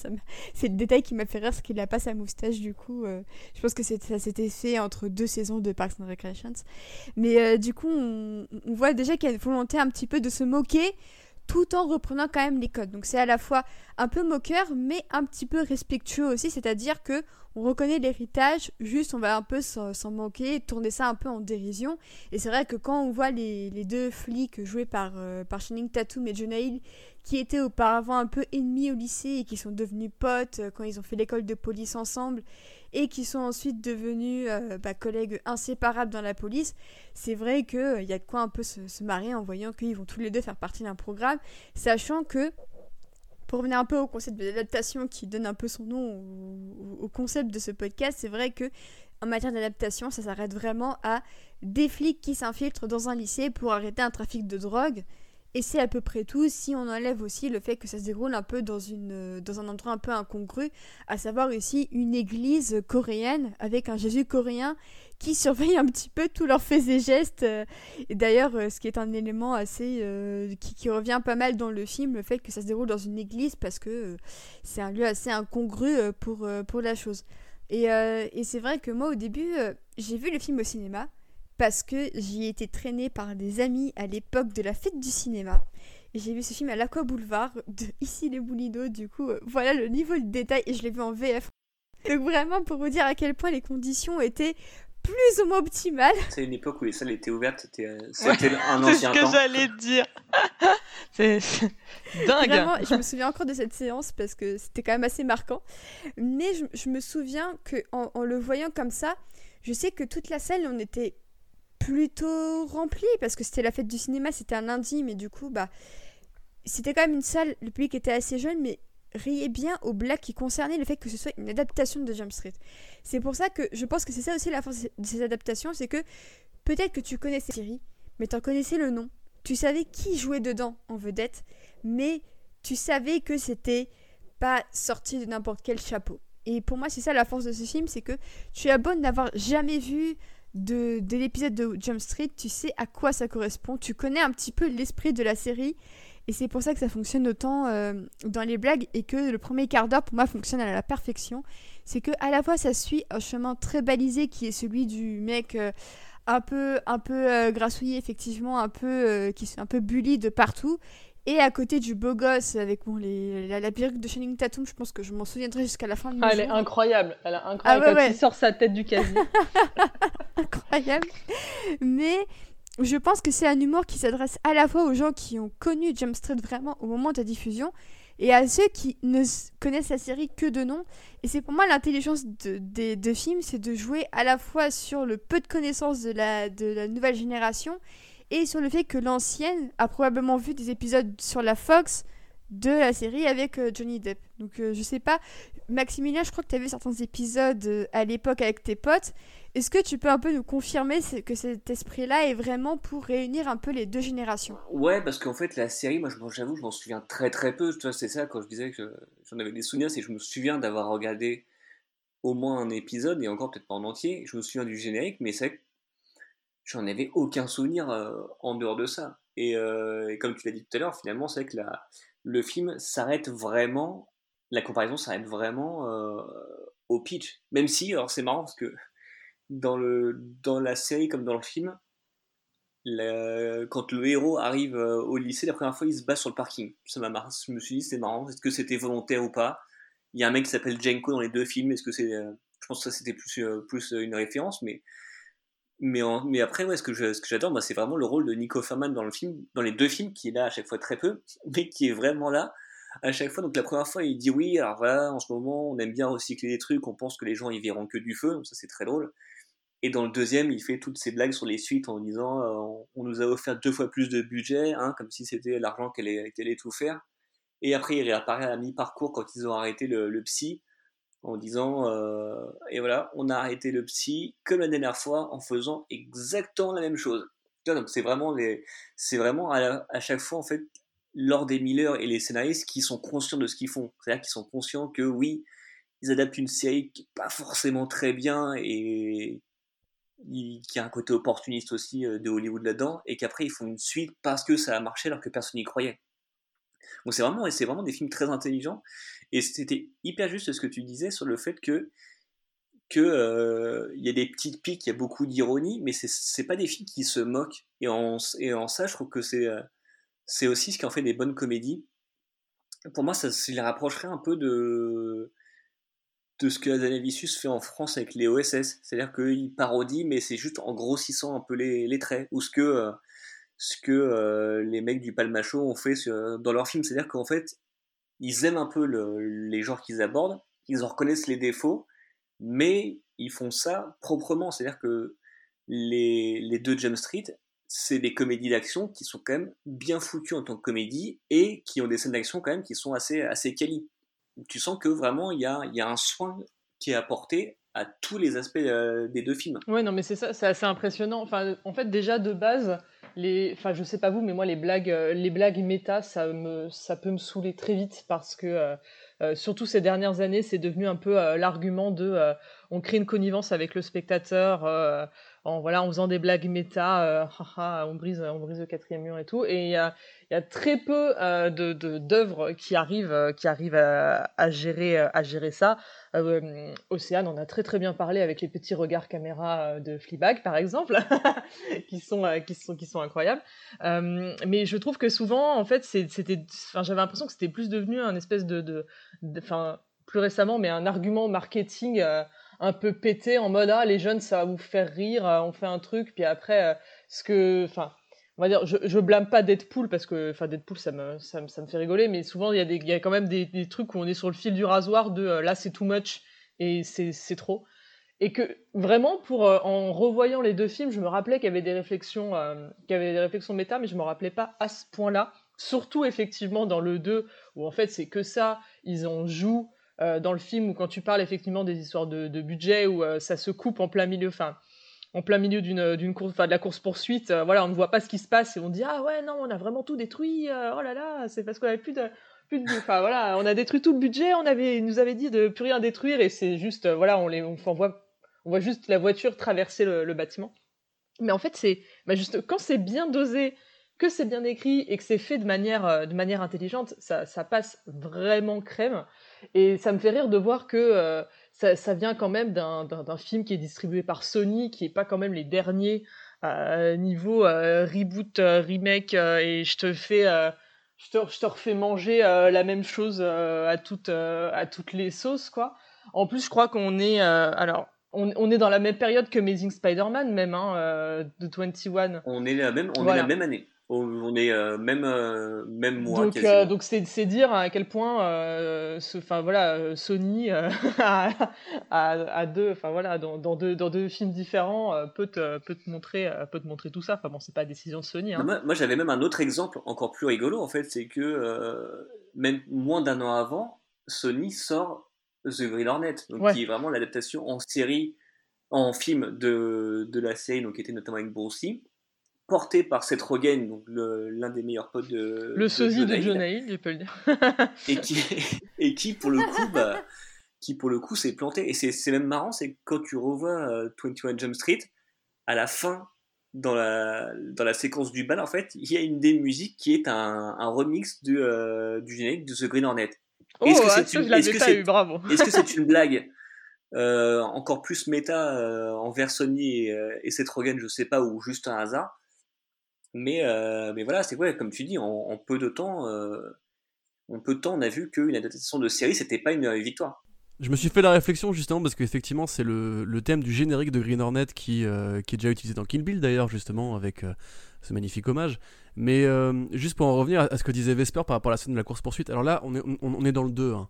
c'est le détail qui m'a fait rire, parce qu'il n'a pas sa moustache du coup. Euh, je pense que ça s'était fait entre deux saisons de Parks and Recreations. Mais du coup, on, on voit déjà qu'il y a une volonté un petit peu de se moquer tout en reprenant quand même les codes. Donc c'est à la fois un peu moqueur, mais un petit peu respectueux aussi, c'est-à-dire que on reconnaît l'héritage, juste on va un peu s'en manquer, tourner ça un peu en dérision. Et c'est vrai que quand on voit les, deux flics joués par, euh, par Tatum et Jonah Hill, qui étaient auparavant un peu ennemis au lycée et qui sont devenus potes euh, quand ils ont fait l'école de police ensemble, et qui sont ensuite devenus euh, bah, collègues inséparables dans la police, c'est vrai qu'il y a de quoi un peu se, se marier en voyant qu'ils vont tous les deux faire partie d'un programme, sachant que pour revenir un peu au concept de l'adaptation qui donne un peu son nom au, concept de ce podcast, c'est vrai que en matière d'adaptation, ça s'arrête vraiment à des flics qui s'infiltrent dans un lycée pour arrêter un trafic de drogue. Et c'est à peu près tout si on enlève aussi le fait que ça se déroule un peu dans, une, dans un endroit un peu incongru, à savoir ici une église coréenne avec un Jésus coréen qui surveille un petit peu tous leurs faits et gestes. Et d'ailleurs, euh, ce qui est un élément assez. Euh, qui, revient pas mal dans le film, le fait que ça se déroule dans une église parce que euh, c'est un lieu assez incongru pour, pour la chose. Et, et c'est vrai que moi, au début, j'ai vu le film au cinéma parce que j'y ai été traînée par des amis à l'époque de la fête du cinéma. Et j'ai vu ce film à l'Aqua Boulevard de Ici les Boulidos, du coup, euh, voilà le niveau de détail et je l'ai vu en VF. Donc vraiment pour vous dire à quel point les conditions étaient plus ou moins optimales. C'est une époque où les salles étaient ouvertes, c'était euh, un ancien temps. C'est ce que j'allais dire. c'est dingue. Vraiment, je me souviens encore de cette séance parce que c'était quand même assez marquant. Mais je, me souviens que en le voyant comme ça, je sais que toute la salle, on était plutôt rempli parce que c'était la fête du cinéma, c'était un lundi, mais du coup, bah, c'était quand même une salle, le public était assez jeune, mais riait bien aux blagues qui concernaient le fait que ce soit une adaptation de Jump Street. C'est pour ça que je pense que c'est ça aussi la force de ces adaptations, c'est que peut-être que tu connaissais série, mais tu en connaissais le nom, tu savais qui jouait dedans en vedette, mais tu savais que c'était pas sorti de n'importe quel chapeau. Et pour moi, c'est ça la force de ce film, c'est que tu as beau n'avoir jamais vu de, l'épisode de Jump Street, tu sais à quoi ça correspond, tu connais un petit peu l'esprit de la série, et c'est pour ça que ça fonctionne autant euh, dans les blagues, et que le premier quart d'heure, pour moi, fonctionne à la perfection. C'est que à la fois, ça suit un chemin très balisé, qui est celui du mec... Euh, un peu un peu euh, grassouillé effectivement un peu qui est un peu bully de partout et à côté du beau gosse avec bon, les, la, perruque de Shining Tatum, je pense que je m'en souviendrai jusqu'à la fin de ah, Elle est incroyable, elle est incroyable ah, quand il sort sa tête du casier. incroyable. Mais je pense que c'est un humour qui s'adresse à la fois aux gens qui ont connu Jump Street vraiment au moment de la diffusion et à ceux qui ne connaissent la série que de nom. Et c'est pour moi l'intelligence des de, films, c'est de jouer à la fois sur le peu de connaissances de la, de la nouvelle génération et sur le fait que l'ancienne a probablement vu des épisodes sur la Fox de la série avec euh, Johnny Depp. Donc euh, je sais pas, Maximilien, je crois que tu as vu certains épisodes euh, à l'époque avec tes potes. Est-ce que tu peux un peu nous confirmer que cet esprit-là est vraiment pour réunir un peu les deux générations? Ouais, parce qu'en fait la série, moi j'avoue, je m'en souviens très très peu. C'est ça quand je disais que j'en avais des souvenirs, c'est que je me souviens d'avoir regardé au moins un épisode et encore peut-être pas en entier. Je me souviens du générique, mais c'est j'en avais aucun souvenir euh, en dehors de ça. Euh, et, comme tu l'as dit tout à l'heure, finalement, c'est que la, le film s'arrête vraiment, la comparaison s'arrête vraiment euh, au pitch. Même si, alors c'est marrant parce que dans, le, dans la série comme dans le film, quand le héros arrive au lycée, la première fois, il se bat sur le parking. Ça m'a Je me suis dit, c'est marrant, est-ce que c'était volontaire ou pas? Il y a un mec qui s'appelle Jenko dans les deux films. Est-ce que c'est, je pense que ça c'était plus plus une référence, mais mais, mais après, ouais, ce que, ce j'adore, c'est vraiment le rôle de Nico Ferman dans le film, dans les deux films, qui est là à chaque fois très peu, mais qui est vraiment là à chaque fois. Donc la première fois, il dit oui, alors voilà, en ce moment, on aime bien recycler des trucs, on pense que les gens ils verront que du feu, donc ça c'est très drôle. Et dans le deuxième, il fait toutes ces blagues sur les suites en disant euh, on nous a offert deux fois plus de budget, hein, comme si c'était l'argent qu'elle allait tout faire. Et après, il réapparaît à mi-parcours quand ils ont arrêté le psy en disant euh, et voilà, on a arrêté le psy comme la dernière fois en faisant exactement la même chose. Donc c'est vraiment c'est vraiment à, chaque fois en fait lors des Miller et les scénaristes qui sont conscients de ce qu'ils font, c'est-à-dire qu'ils sont conscients que oui, ils adaptent une série qui est pas forcément très bien et qui a un côté opportuniste aussi euh, de Hollywood là-dedans, et qu'après ils font une suite parce que ça a marché alors que personne n'y croyait. Donc c'est vraiment, c'est vraiment des films très intelligents. Et c'était hyper juste ce que tu disais sur le fait que que euh, y a des petites piques, il y a beaucoup d'ironie, mais c'est pas des films qui se moquent. Et en, et en ça, je trouve que c'est euh, c'est aussi ce qui en fait des bonnes comédies. Pour moi, ça les rapprocherait un peu de de ce que Azanavicius fait en France avec les OSS. C'est-à-dire qu'il parodie, mais c'est juste en grossissant un peu les, les traits. Ou ce que euh, ce que euh, les mecs du Palmacho ont fait dans leurs films. C'est-à-dire qu'en fait, ils aiment un peu les genres qu'ils abordent, ils en reconnaissent les défauts, mais ils font ça proprement. C'est-à-dire que les, les deux Jump Street, c'est des comédies d'action qui sont quand même bien foutues en tant que comédie et qui ont des scènes d'action quand même qui sont assez, assez quali. Tu sens que vraiment il y a, y a un soin qui est apporté à tous les aspects euh, des deux films. Ouais, non, mais c'est ça, c'est assez impressionnant. Enfin, en fait, déjà de base, les, enfin, je sais pas vous, mais moi, les blagues, euh, les blagues méta, ça me, ça peut me saouler très vite parce que, euh, surtout ces dernières années, c'est devenu un peu l'argument de, on crée une connivence avec le spectateur en voilà, en faisant des blagues méta, on brise, on brise le quatrième mur et tout. Et il y a, y a, très peu de d'œuvres qui arrivent, qui arrivent à, gérer, à gérer ça. Euh, Océane en a très très bien parlé avec les petits regards caméra euh, de Fleabag par exemple, qui sont euh, qui sont qui sont incroyables. mais je trouve que souvent en fait c'était, j'avais l'impression que c'était plus devenu un espèce de, enfin plus récemment, mais un argument marketing un peu pété en mode ah les jeunes ça va vous faire rire, on fait un truc puis après ce que, enfin on va dire, je, je blâme pas Deadpool parce que, enfin, Deadpool, ça me, ça, me, ça me fait rigoler, mais souvent, il y, a des, y a quand même des, des, trucs où on est sur le fil du rasoir de euh, là, c'est too much et c'est trop. Et que vraiment, pour, euh, en revoyant les deux films, je me rappelais qu'il y avait des réflexions, euh, qu'il y avait des réflexions méta, mais je me rappelais pas à ce point-là. Surtout, effectivement, dans le 2, où en fait, c'est que ça, ils en jouent dans le film, où quand tu parles effectivement des histoires de, budget, où ça se coupe en plein milieu, enfin, en plein milieu d'une, d'une course, de la course poursuite, euh, voilà, on ne voit pas ce qui se passe et on dit ah ouais non, on a vraiment tout détruit, euh, oh là là, c'est parce qu'on avait plus de, plus de, enfin voilà, on a détruit tout le budget, on avait, nous avait dit de plus rien détruire et c'est juste, euh, voilà, on les, on, voit, on voit juste la voiture traverser le, bâtiment. Mais en fait, c'est, bah juste quand c'est bien dosé, que c'est bien écrit et que c'est fait de manière, de manière intelligente, ça passe vraiment crème. Et ça me fait rire de voir que ça, vient quand même d'un film qui est distribué par Sony, qui est pas quand même les derniers euh, niveau euh, reboot, euh, remake, et je te fais, je te, je, te, refais manger la même chose à toutes, à toutes les sauces, quoi. En plus, je crois qu'on est, alors, on, on, est dans la même période que Amazing Spider-Man, même, hein, de 21. On est la même, on est la même année. On est euh, même euh, même mois. Donc euh, donc c'est dire à quel point enfin voilà Sony à, deux enfin voilà dans, dans, deux dans deux films différents peut te peut te montrer peut te montrer tout ça. Enfin bon c'est pas décision de Sony. Hein. Moi, moi j'avais même un autre exemple encore plus rigolo en fait c'est que même moins d'un an avant Sony sort The Green Hornet donc qui est vraiment l'adaptation en série en film de, de la série donc qui était notamment avec Bruce porté par Seth Rogen, donc l'un des meilleurs potes de le sosie de John Hill, je peux le dire, et qui et qui pour le coup bah, qui pour le coup s'est planté et c'est même marrant, c'est quand tu revois 21 euh, Jump Street à la fin dans la dans la séquence du bal en fait, il y a une des musiques qui est un, un remix du euh, du générique de The Green Hornet. Oh, est-ce que c'est une, est -ce bravo. Est-ce que c'est une blague euh, encore plus méta euh, envers Sony et, et Seth Rogen, je sais pas, ou juste un hasard mais, euh, mais voilà, c'est quoi, comme tu dis, en, peu de temps, euh, en peu de temps, on a vu qu'une adaptation de série, c'était pas une victoire. Je me suis fait la réflexion justement parce qu'effectivement c'est le, le, thème du générique de Green Hornet qui, euh, qui est déjà utilisé dans Kill Bill d'ailleurs justement avec ce magnifique hommage. Mais juste pour en revenir à ce que disait Vesper par rapport à la scène de la course poursuite, alors là on est, on, est dans le 2. Hein.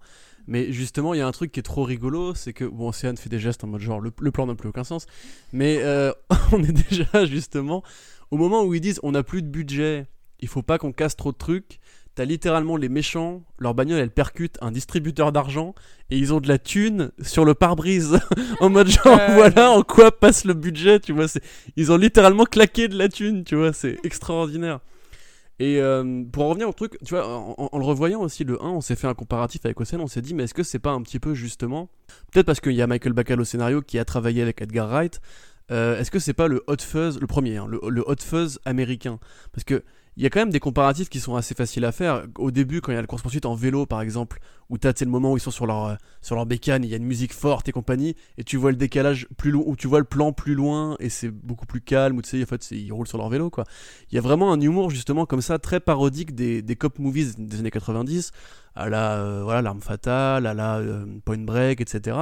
Mais justement il y a un truc qui est trop rigolo, c'est que bon Océane fait des gestes en mode genre le plan n'a plus aucun sens. Mais on est déjà justement au moment où ils disent on n'a plus de budget, il faut pas qu'on casse trop de trucs t'as littéralement les méchants, leur bagnole elle percute un distributeur d'argent et ils ont de la thune sur le pare-brise en mode genre voilà en quoi passe le budget, tu vois, ils ont littéralement claqué de la thune, tu vois, c'est extraordinaire. Et euh, pour en revenir au truc, tu vois, en, le revoyant aussi le 1, on s'est fait un comparatif avec Océane, on s'est dit mais est-ce que c'est pas un petit peu justement, peut-être parce qu'il y a Michael Bacall au scénario qui a travaillé avec Edgar Wright, euh, est-ce que c'est pas le Hot Fuzz, le premier, hein, le, Hot Fuzz américain? Parce que il y a quand même des comparatifs qui sont assez faciles à faire. Au début, quand il y a la course-poursuite en vélo, par exemple, où tu as le moment où ils sont sur leur, euh, sur leur bécane, il y a une musique forte et compagnie, et tu vois le décalage plus loin, ou tu vois le plan plus loin, et c'est beaucoup plus calme, ou tu sais, en fait, ils roulent sur leur vélo, quoi. Il y a vraiment un humour, justement, comme ça, très parodique des, des cop movies des années 90, à la, euh, voilà, L'arme fatale, à la Point Break, etc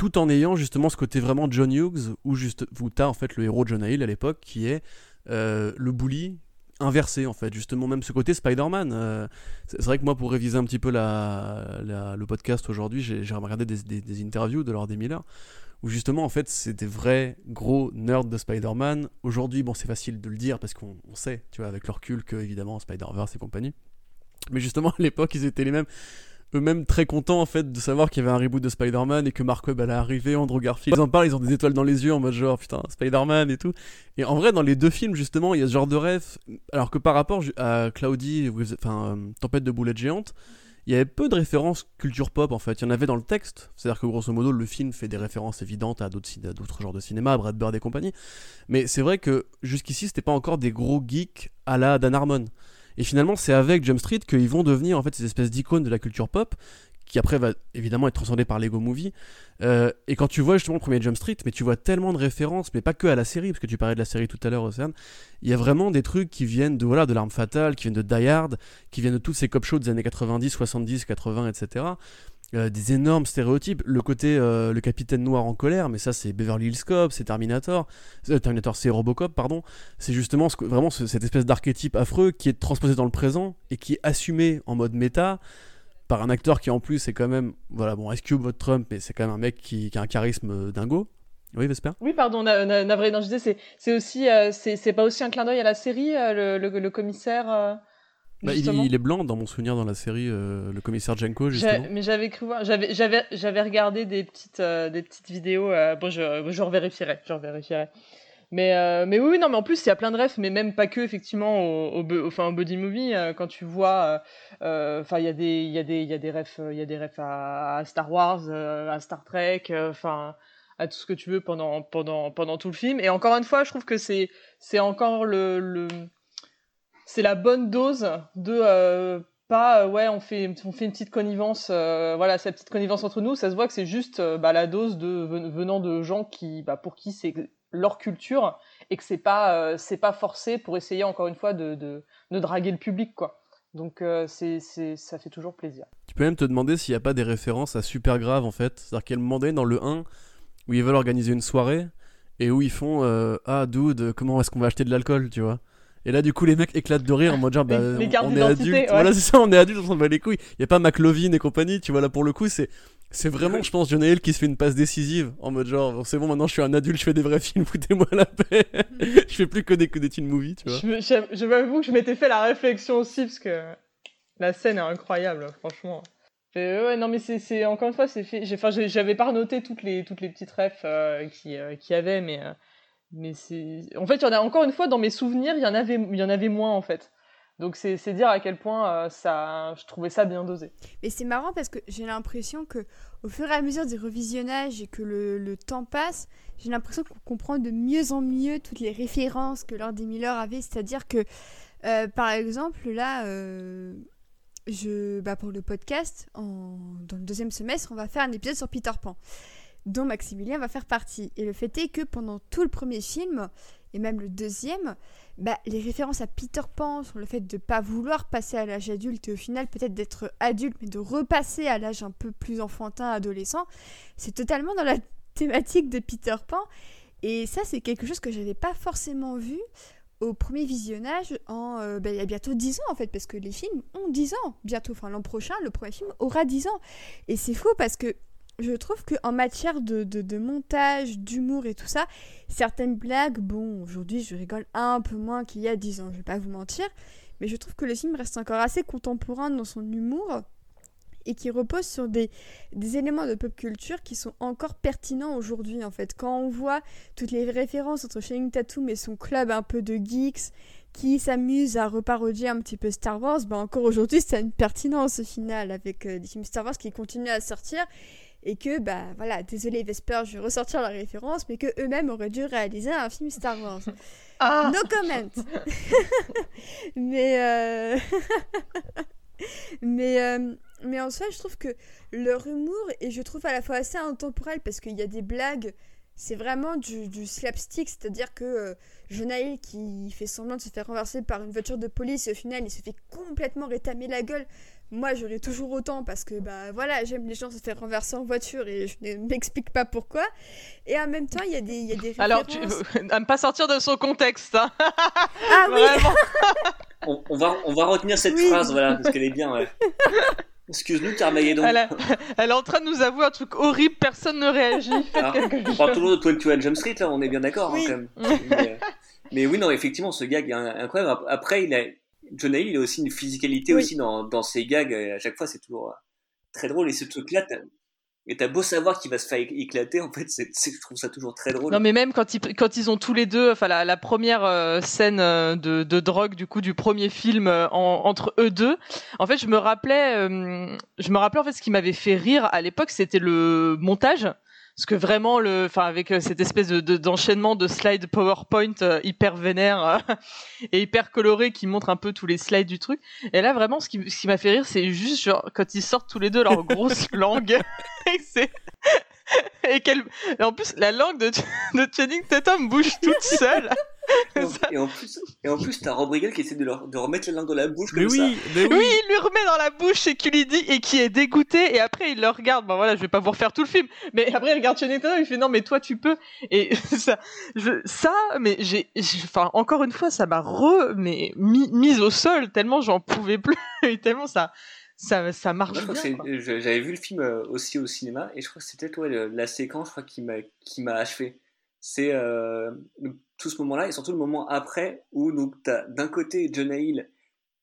tout en ayant justement ce côté vraiment John Hughes, où, juste, où tu as en fait le héros John Hill à l'époque, qui est le bully inversé en fait, justement même ce côté Spider-Man. Euh, c'est vrai que moi pour réviser un petit peu la, le podcast aujourd'hui, j'ai regardé des, interviews de Lord Miller où justement en fait c'est des vrais gros nerds de Spider-Man. Aujourd'hui bon c'est facile de le dire parce qu'on sait, tu vois, avec leur recul que évidemment Spider-Verse et compagnie. Mais justement à l'époque ils étaient les mêmes eux-mêmes très contents en fait de savoir qu'il y avait un reboot de Spider-Man et que Mark Webb allait arriver, Andrew Garfield. Ils en parlent, ils ont des étoiles dans les yeux en mode genre putain Spider-Man et tout. Et en vrai dans les deux films justement il y a ce genre de rêve. Alors que par rapport à Cloudy, enfin euh, Tempête de boulettes géantes, il y avait peu de références culture pop en fait. Il y en avait dans le texte, c'est-à-dire que grosso modo le film fait des références évidentes à d'autres genres de cinéma, Brad Bird et compagnie. Mais c'est vrai que jusqu'ici c'était pas encore des gros geeks à la Dan Harmon. Et finalement, c'est avec Jump Street qu'ils vont devenir en fait ces espèces d'icônes de la culture pop, qui après va évidemment être transcendé par Lego Movie. Euh, et quand tu vois justement le premier Jump Street, mais tu vois tellement de références, mais pas que à la série, parce que tu parlais de la série tout à l'heure, Océane, il y a vraiment des trucs qui viennent de voilà de l'arme fatale, qui viennent de Die Hard, qui viennent de tous ces cop shows des années 90, 70, 80, etc. Euh, des énormes stéréotypes. Le côté euh, le capitaine noir en colère, mais ça c'est Beverly Hills Cop, c'est Terminator, euh, Terminator c'est Robocop, pardon. C'est justement vraiment cette espèce d'archétype affreux qui est transposé dans le présent et qui est assumé en mode méta par un acteur qui en plus est quand même, voilà, bon, Ice Cube, Trump, mais c'est quand même un mec qui, a un charisme dingo? Oui, Vesper? Oui, pardon, navré, non, je disais, c'est aussi, c'est pas aussi un clin d'œil à la série, le, le, commissaire bah, il, est blanc dans mon souvenir dans la série, euh, le commissaire Jenko, justement. Mais j'avais cru voir, j'avais, j'avais, j'avais regardé des petites, euh, des petites vidéos. Euh, bon, je, je revérifierai, je revérifierai. Mais, mais oui, non, mais en plus, il y a plein de refs, mais même pas que, effectivement, au, au, enfin, au body movie, quand tu vois, enfin, il y a des, il y a des, il y a des refs, il y a des refs à, Star Wars, à Star Trek, enfin, à tout ce que tu veux pendant, pendant, pendant tout le film. Et encore une fois, je trouve que c'est, c'est encore le, le c'est la bonne dose de euh, pas euh, ouais on fait on fait une petite connivence euh, voilà cette petite connivence entre nous. Ça se voit que c'est juste bah, la dose de venant de gens qui bah, pour qui c'est leur culture et que c'est pas c'est pas forcé pour essayer encore une fois de, de, draguer le public quoi. Donc c'est ça fait toujours plaisir. Tu peux même te demander s'il n'y a pas des références à super grave en fait. C'est à dire qu'elle demandait dans le 1 où ils veulent organiser une soirée et où ils font ah dude comment est-ce qu'on va acheter de l'alcool tu vois? Et là, du coup, les mecs éclatent de rire en mode genre, bah, on, est adulte. Voilà, c'est ça, on est adulte, on s'en bat les couilles. Il y a pas McLovin et compagnie, tu vois, là, pour le coup, c'est. C'est vraiment, je pense, John Hill qui se fait une passe décisive en mode genre, c'est bon, maintenant je suis un adulte, je fais des vrais films, foutez-moi la paix. je fais plus que des, que des teen movies, tu vois. Je, je, m'avoue que je m'étais fait la réflexion aussi parce que la scène est incroyable, franchement. ouais, non, mais c'est encore une fois, c'est fait. J'avais pas noté toutes les, toutes les petites refs euh, qui, euh, qui avaient, mais. Mais c'est en fait il y en a encore une fois dans mes souvenirs il y en avait il y en avait moins en fait. Donc c'est dire à quel point euh, ça je trouvais ça bien dosé. Mais c'est marrant parce que j'ai l'impression que au fur et à mesure des revisionnages et que le, le temps passe j'ai l'impression qu'on comprend de mieux en mieux toutes les références que Lord Miller avait. C'est à dire que euh, par exemple là euh, je bah pour le podcast en, dans le deuxième semestre on va faire un épisode sur Peter Pan dont Maximilien va faire partie. Et le fait est que pendant tout le premier film, et même le deuxième, bah, les références à Peter Pan sur le fait de ne pas vouloir passer à l'âge adulte et au final peut-être d'être adulte mais de repasser à l'âge un peu plus enfantin, adolescent, c'est totalement dans la thématique de Peter Pan. Et ça, c'est quelque chose que j'avais pas forcément vu au premier visionnage en, euh, bah, il y a bientôt 10 ans en fait, parce que les films ont 10 ans bientôt. Enfin, l'an prochain, le premier film aura 10 ans. Et c'est fou parce que je trouve qu'en matière de, de, montage, d'humour et tout ça, certaines blagues, bon, aujourd'hui je rigole un peu moins qu'il y a 10 ans, je vais pas vous mentir, mais je trouve que le film reste encore assez contemporain dans son humour et qui repose sur des, des éléments de pop culture qui sont encore pertinents aujourd'hui en fait. Quand on voit toutes les références entre Shining Tatum et son club un peu de geeks qui s'amuse à reparodier un petit peu Star Wars, ben encore aujourd'hui c'est une pertinence au final avec euh, des films Star Wars qui continuent à sortir et que bah voilà désolé Vesper je vais ressortir la référence mais que eux-mêmes auraient dû réaliser un film Star Wars. Ah. No comment. Mais euh... mais euh, mais en soi je trouve que leur humour et je trouve à la fois assez intemporel parce qu'il y a des blagues c'est vraiment du, du slapstick, c'est-à-dire que euh, Jonaïl qui fait semblant de se faire renverser par une voiture de police et au final il se fait complètement rétamer la gueule moi j'aurais toujours autant parce que bah voilà j'aime les gens se faire renverser en voiture et je ne m'explique pas pourquoi et en même temps il y a des il y a des références... alors tu... à ne pas sortir de son contexte hein. ah oui on, on, va on va retenir cette phrase voilà parce qu'elle est bien ouais. Excuse-nous, Carmageddon. Elle, elle est en train de nous avouer un truc horrible, personne ne réagit. Ah, on parle toujours de 21 Jump Street, là, on est bien d'accord. Hein, quand même. mais, mais, oui, non, effectivement, ce gag est incroyable. Après, il a, John Hill, il a aussi une physicalité aussi dans, dans ses gags. À chaque fois, c'est toujours euh, très drôle. Et ce truc-là, et t'as beau savoir qu'il va se faire éclater, en fait, c'est, je trouve ça toujours très drôle. Non, mais même quand ils, quand ils ont tous les deux, enfin la, première euh, scène euh, de, de, drogue du coup du premier film entre eux deux, en fait, je me rappelais, je me rappelais en fait ce qui m'avait fait rire à l'époque, c'était le montage parce que vraiment le enfin avec euh, cette espèce de d'enchaînement de, slides PowerPoint euh, hyper vénère euh, et hyper coloré qui montre un peu tous les slides du truc. Et là vraiment ce qui, ce qui m'a fait rire c'est juste genre quand ils sortent tous les deux leur grosse langue et et, en plus la langue de, de Channing Tatum bouge toute seule et, en, plus, et en plus, t'as Rob Riggle qui essaie de, leur, de remettre la langue dans la bouche comme oui, ça. Mais oui. oui, il lui remet dans la bouche et qui lui dit et qui est dégoûté et après il le regarde. Bon voilà, je vais pas vous refaire tout le film, mais après il regarde Channing Tatum, il fait non mais toi tu peux. Et ça, je, ça, mais j'ai, enfin encore une fois, ça m'a re, mais mis, mise au sol tellement j'en pouvais plus et tellement ça. Ça, ça marche J'avais vu le film euh, aussi au cinéma et je crois que c'était toi la séquence je crois, qui m'a qui m'a achevé. C'est euh, tout ce moment-là et surtout le moment après où donc t'as d'un côté John Hill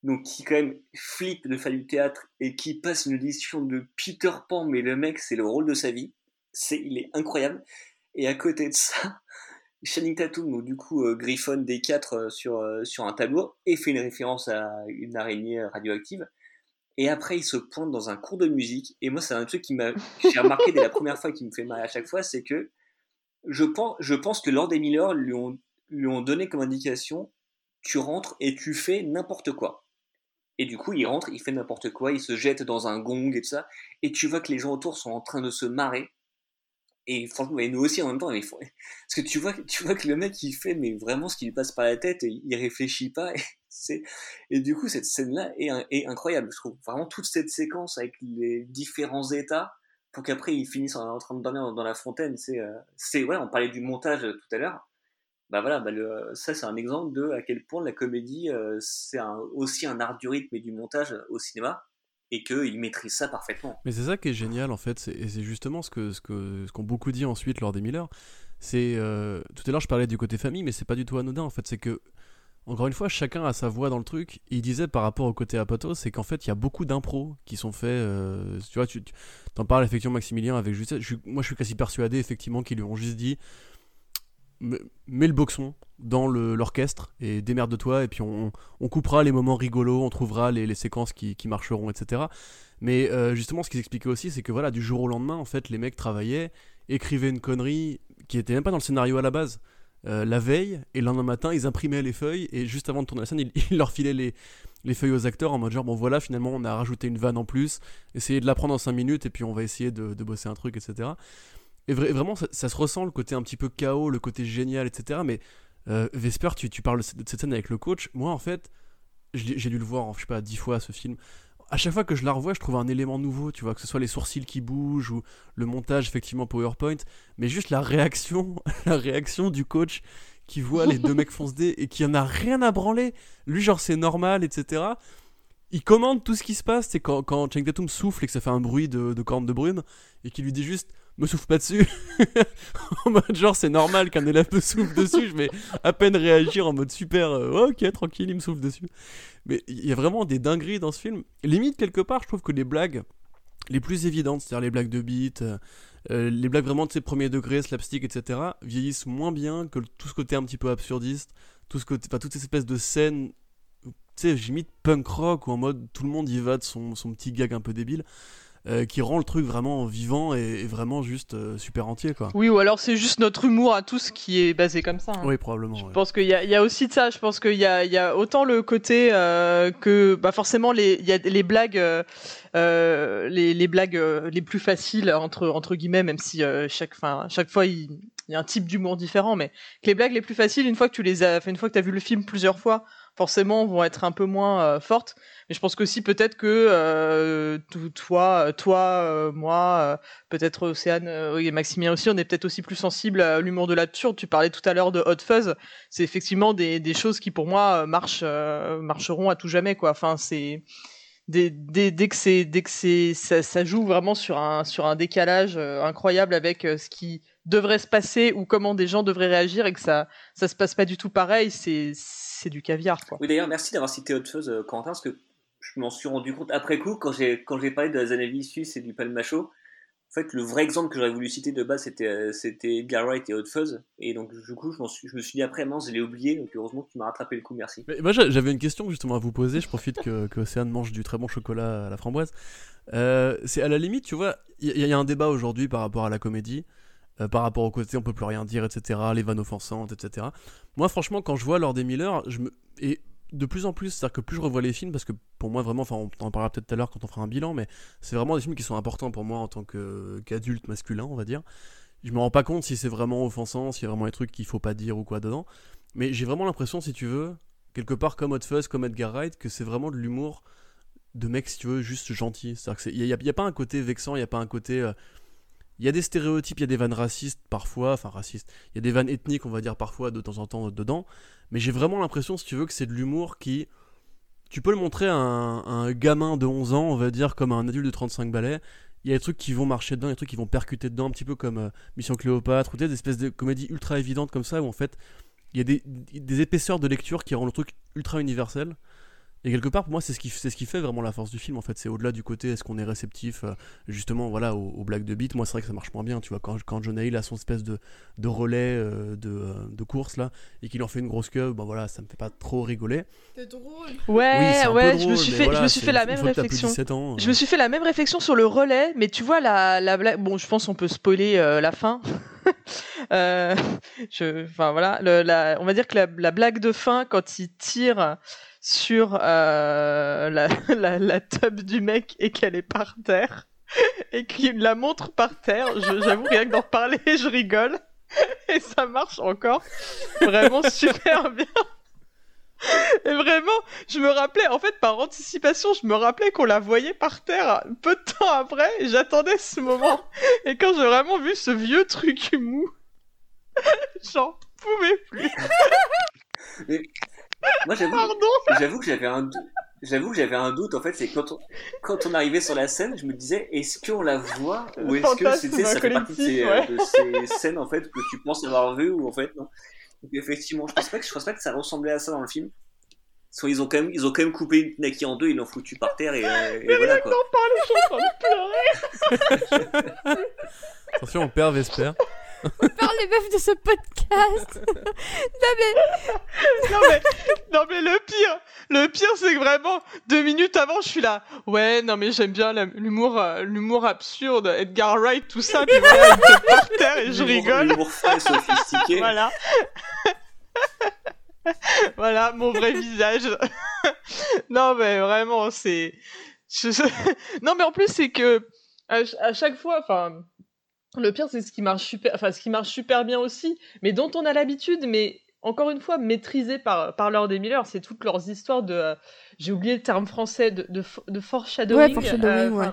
donc qui quand même flippe de faire du théâtre et qui passe une audition de Peter Pan mais le mec c'est le rôle de sa vie. C'est il est incroyable. Et à côté de ça Channing Tatum donc du coup euh, griffonne des quatre euh, sur euh, sur un tableau et fait une référence à une araignée radioactive et après il se pointe dans un cours de musique et moi c'est un truc qui m'a j'ai remarqué dès la première fois qui me fait mal à chaque fois c'est que je pense, que Lord et Miller lui ont lui ont donné comme indication tu rentres et tu fais n'importe quoi. Et du coup, il rentre, il fait n'importe quoi, il se jette dans un gong et tout ça, et tu vois que les gens autour sont en train de se marrer. Et franchement, et nous aussi en même temps, parce que tu vois, tu vois que le mec il fait, mais vraiment ce qui lui passe par la tête, et il réfléchit pas. Et du coup, cette scène-là est, est incroyable, je trouve. Vraiment toute cette séquence avec les différents états, pour qu'après ils finissent en, train de dormir dans, la fontaine. C'est, euh, c'est ouais, on parlait du montage tout à l'heure bah voilà, bah ça c'est un exemple de à quel point la comédie euh, c'est aussi un art du rythme et du montage au cinéma et qu'il maîtrise ça parfaitement. Mais c'est ça qui est génial en fait, et c'est justement ce que ce que qu'ont beaucoup dit ensuite lors des Miller. C'est euh, tout à l'heure je parlais du côté famille, mais c'est pas du tout anodin en fait, c'est que encore une fois, chacun a sa voix dans le truc. il disait par rapport au côté Apato, c'est qu'en fait, il y a beaucoup d'impros qui sont faits. Euh, tu vois, tu t'en parles effectivement, Maximilien, avec Justine. moi, je suis quasi persuadé, effectivement, qu'ils lui ont juste dit mets le boxon dans l'orchestre et démerde-toi et puis on, on, coupera les moments rigolos, on trouvera les, séquences qui, qui, marcheront, etc. Mais euh, justement, ce qu'ils expliquaient aussi, c'est que voilà, du jour au lendemain, en fait, les mecs travaillaient, écrivaient une connerie qui était même pas dans le scénario à la base. Euh, la veille et le lendemain matin, ils imprimaient les feuilles et juste avant de tourner la scène, ils, leur filaient les, les, feuilles aux acteurs en mode genre bon voilà, finalement on a rajouté une vanne en plus, essayez de la prendre en 5 minutes et puis on va essayer de, bosser un truc, etc. Et vraiment, ça, se ressent le côté un petit peu chaos, le côté génial, etc. Mais euh, Vesper, tu, tu, parles de cette scène avec le coach. Moi, en fait, j'ai dû le voir, je sais pas, dix fois ce film. À chaque fois que je la revois, je trouve un élément nouveau, tu vois, que ce soit les sourcils qui bougent ou le montage, effectivement, PowerPoint. Mais juste la réaction, la réaction du coach qui voit les deux mecs foncer et qui en a rien à branler. Lui, genre, c'est normal, etc. Il commande tout ce qui se passe. C'est quand, quand Cheng souffle et que ça fait un bruit de, corne de brume et qu'il lui dit juste me souffle pas dessus. en mode genre c'est normal qu'un élève me souffle dessus, je vais à peine réagir en mode super, euh, ok tranquille il me souffle dessus. Mais il y a vraiment des dingueries dans ce film. Limite quelque part je trouve que les blagues les plus évidentes, c'est-à-dire les blagues de beat, euh, euh, les blagues vraiment de ces premiers degrés, slapstick, etc., vieillissent moins bien que tout ce côté un petit peu absurdiste, tout ce côté, enfin toutes ces espèces de scènes, tu sais, j'imite punk rock ou en mode tout le monde y va de son, son petit gag un peu débile. Euh, qui rend le truc vraiment vivant et, vraiment juste euh, super entier quoi. Oui ou alors c'est juste notre humour à tous qui est basé comme ça. Hein. Oui probablement. Je pense qu'il y, y, a aussi de ça. Je pense qu'il y, y a, autant le côté euh, que bah forcément les il y a les blagues les, les, blagues les plus faciles entre entre guillemets même si chaque fin chaque fois il il y a un type d'humour différent, mais que les blagues les plus faciles, une fois que tu les as, une fois que tu as vu le film plusieurs fois, forcément vont être un peu moins euh, fortes. Mais je pense que si peut-être que euh, toi, toi, euh, moi, peut-être Océane et Maximien aussi, on est peut-être aussi plus sensible à l'humour de l'absurde. Tu parlais tout à l'heure de Hot Fuzz. C'est effectivement des, des, choses qui pour moi marcheront à tout jamais quoi. Enfin c'est Dès, dès, dès, que c'est dès que c'est ça, ça, joue vraiment sur un sur un décalage incroyable avec ce qui devrait se passer ou comment des gens devraient réagir et que ça ça se passe pas du tout pareil c'est c'est du caviar. Quoi. Oui, d'ailleurs, merci d'avoir cité autre chose, euh, Quentin, parce que je m'en suis rendu compte après coup, quand j'ai, quand j'ai parlé de la Zanavissus et du Palmacho. En fait, le vrai exemple que j'aurais voulu citer de base, c'était, euh, c'était Edgar Wright et Hot Fuzz. Et donc, du coup, je, suis, je me suis dit après, mince, je l'ai oublié. Donc, heureusement que tu m'as rattrapé le coup, merci. Mais moi, j'avais une question justement à vous poser. Je profite que, que Océane mange du très bon chocolat à la framboise. Euh, c'est à la limite, tu vois, il y, a un débat aujourd'hui par rapport à la comédie. Par rapport au côté on peut plus rien dire, etc., les vannes offensantes, etc. Moi, franchement, quand je vois Lord des Miller, je me... et de plus en plus, c'est-à-dire que plus je revois les films, parce que pour moi vraiment, enfin on en parlera peut-être tout à l'heure quand on fera un bilan, mais c'est vraiment des films qui sont importants pour moi en tant qu'adulte masculin, on va dire. Je me rends pas compte si c'est vraiment offensant, s'il y a vraiment des trucs qu'il faut pas dire ou quoi dedans, mais j'ai vraiment l'impression, si tu veux, quelque part comme Hot Fuzz, comme Edgar Wright, que c'est vraiment de l'humour de mec, si tu veux, juste gentil. C'est-à-dire qu'il n'y a, pas un côté vexant, il n'y a pas un côté... Euh, il y a des stéréotypes, il y a des vannes racistes parfois, enfin racistes, il y a des vannes ethniques, on va dire parfois de temps en temps dedans, mais j'ai vraiment l'impression, si tu veux, que c'est de l'humour qui. Tu peux le montrer à un, gamin de 11 ans, on va dire, comme à un adulte de 35 balais. Il y a des trucs qui vont marcher dedans, des trucs qui vont percuter dedans, un petit peu comme euh, Mission Cléopâtre, ou des espèces de comédies ultra évidentes comme ça, où en fait, il y a des, des épaisseurs de lecture qui rendent le truc ultra universel. Et quelque part, pour moi, c'est ce qui, c'est ce qui fait vraiment la force du film. En fait, c'est au-delà du côté est-ce qu'on est réceptif, euh, justement, voilà, aux, blagues de beat. Moi, c'est vrai que ça marche moins bien. Tu vois, quand, quand John Hill a son espèce de, de relais euh, de, euh, de, course là, et qu'il en fait une grosse queue, ben voilà, ça me fait pas trop rigoler. C'est drôle. Ouais, ouais, je me suis fait, je me suis fait la même réflexion. je me suis fait la même réflexion sur le relais, mais tu vois la, la blague. Bon, je pense qu'on peut spoiler la fin. je, enfin voilà, le, la, on va dire que la, la, blague de fin quand il tire sur euh, la, la, la tub du mec et qu'elle est par terre et qu'il la montre par terre. J'avoue, rien que d'en parler, je rigole. Et ça marche encore vraiment super bien. Et vraiment, je me rappelais, en fait, par anticipation, je me rappelais qu'on la voyait par terre peu de temps après, j'attendais ce moment. Et quand j'ai vraiment vu ce vieux truc mou, j'en pouvais plus. Moi, j'avoue, que j'avais un J'avoue que j'avais un doute en fait, c'est quand on, quand on arrivait sur la scène, je me disais est-ce qu'on la voit ou est-ce que c'était ça fait partie de ces, euh, de ces, scènes en fait que tu penses avoir vu ou en fait non. Donc effectivement, je pense pas que je pense pas que ça ressemblait à ça dans le film. Soit ils ont quand même ils ont quand même coupé une Naki en deux, ils l'ont foutu par terre et, euh, et voilà quoi. parler, je suis en train de pleurer. Attention, on perd Vesper. Par les meufs de ce podcast. non mais... non mais, non mais le pire, le pire c'est que vraiment deux minutes avant je suis là. Ouais, non mais j'aime bien l'humour, euh, l'humour absurde, Edgar Wright, tout ça. Puis voilà, il par terre et je rigole. L'humour frais, sophistiqué. voilà. voilà mon vrai visage. non mais vraiment c'est. Non mais en plus c'est que à chaque fois, enfin le pire, c'est ce qui marche super, enfin ce qui marche super bien aussi, mais dont on a l'habitude, mais encore une fois maîtrisé par par Lord et Miller, c'est toutes leurs histoires de, euh, j'ai oublié le terme français de de, de foreshadowing. Ouais, foreshadowing, ouais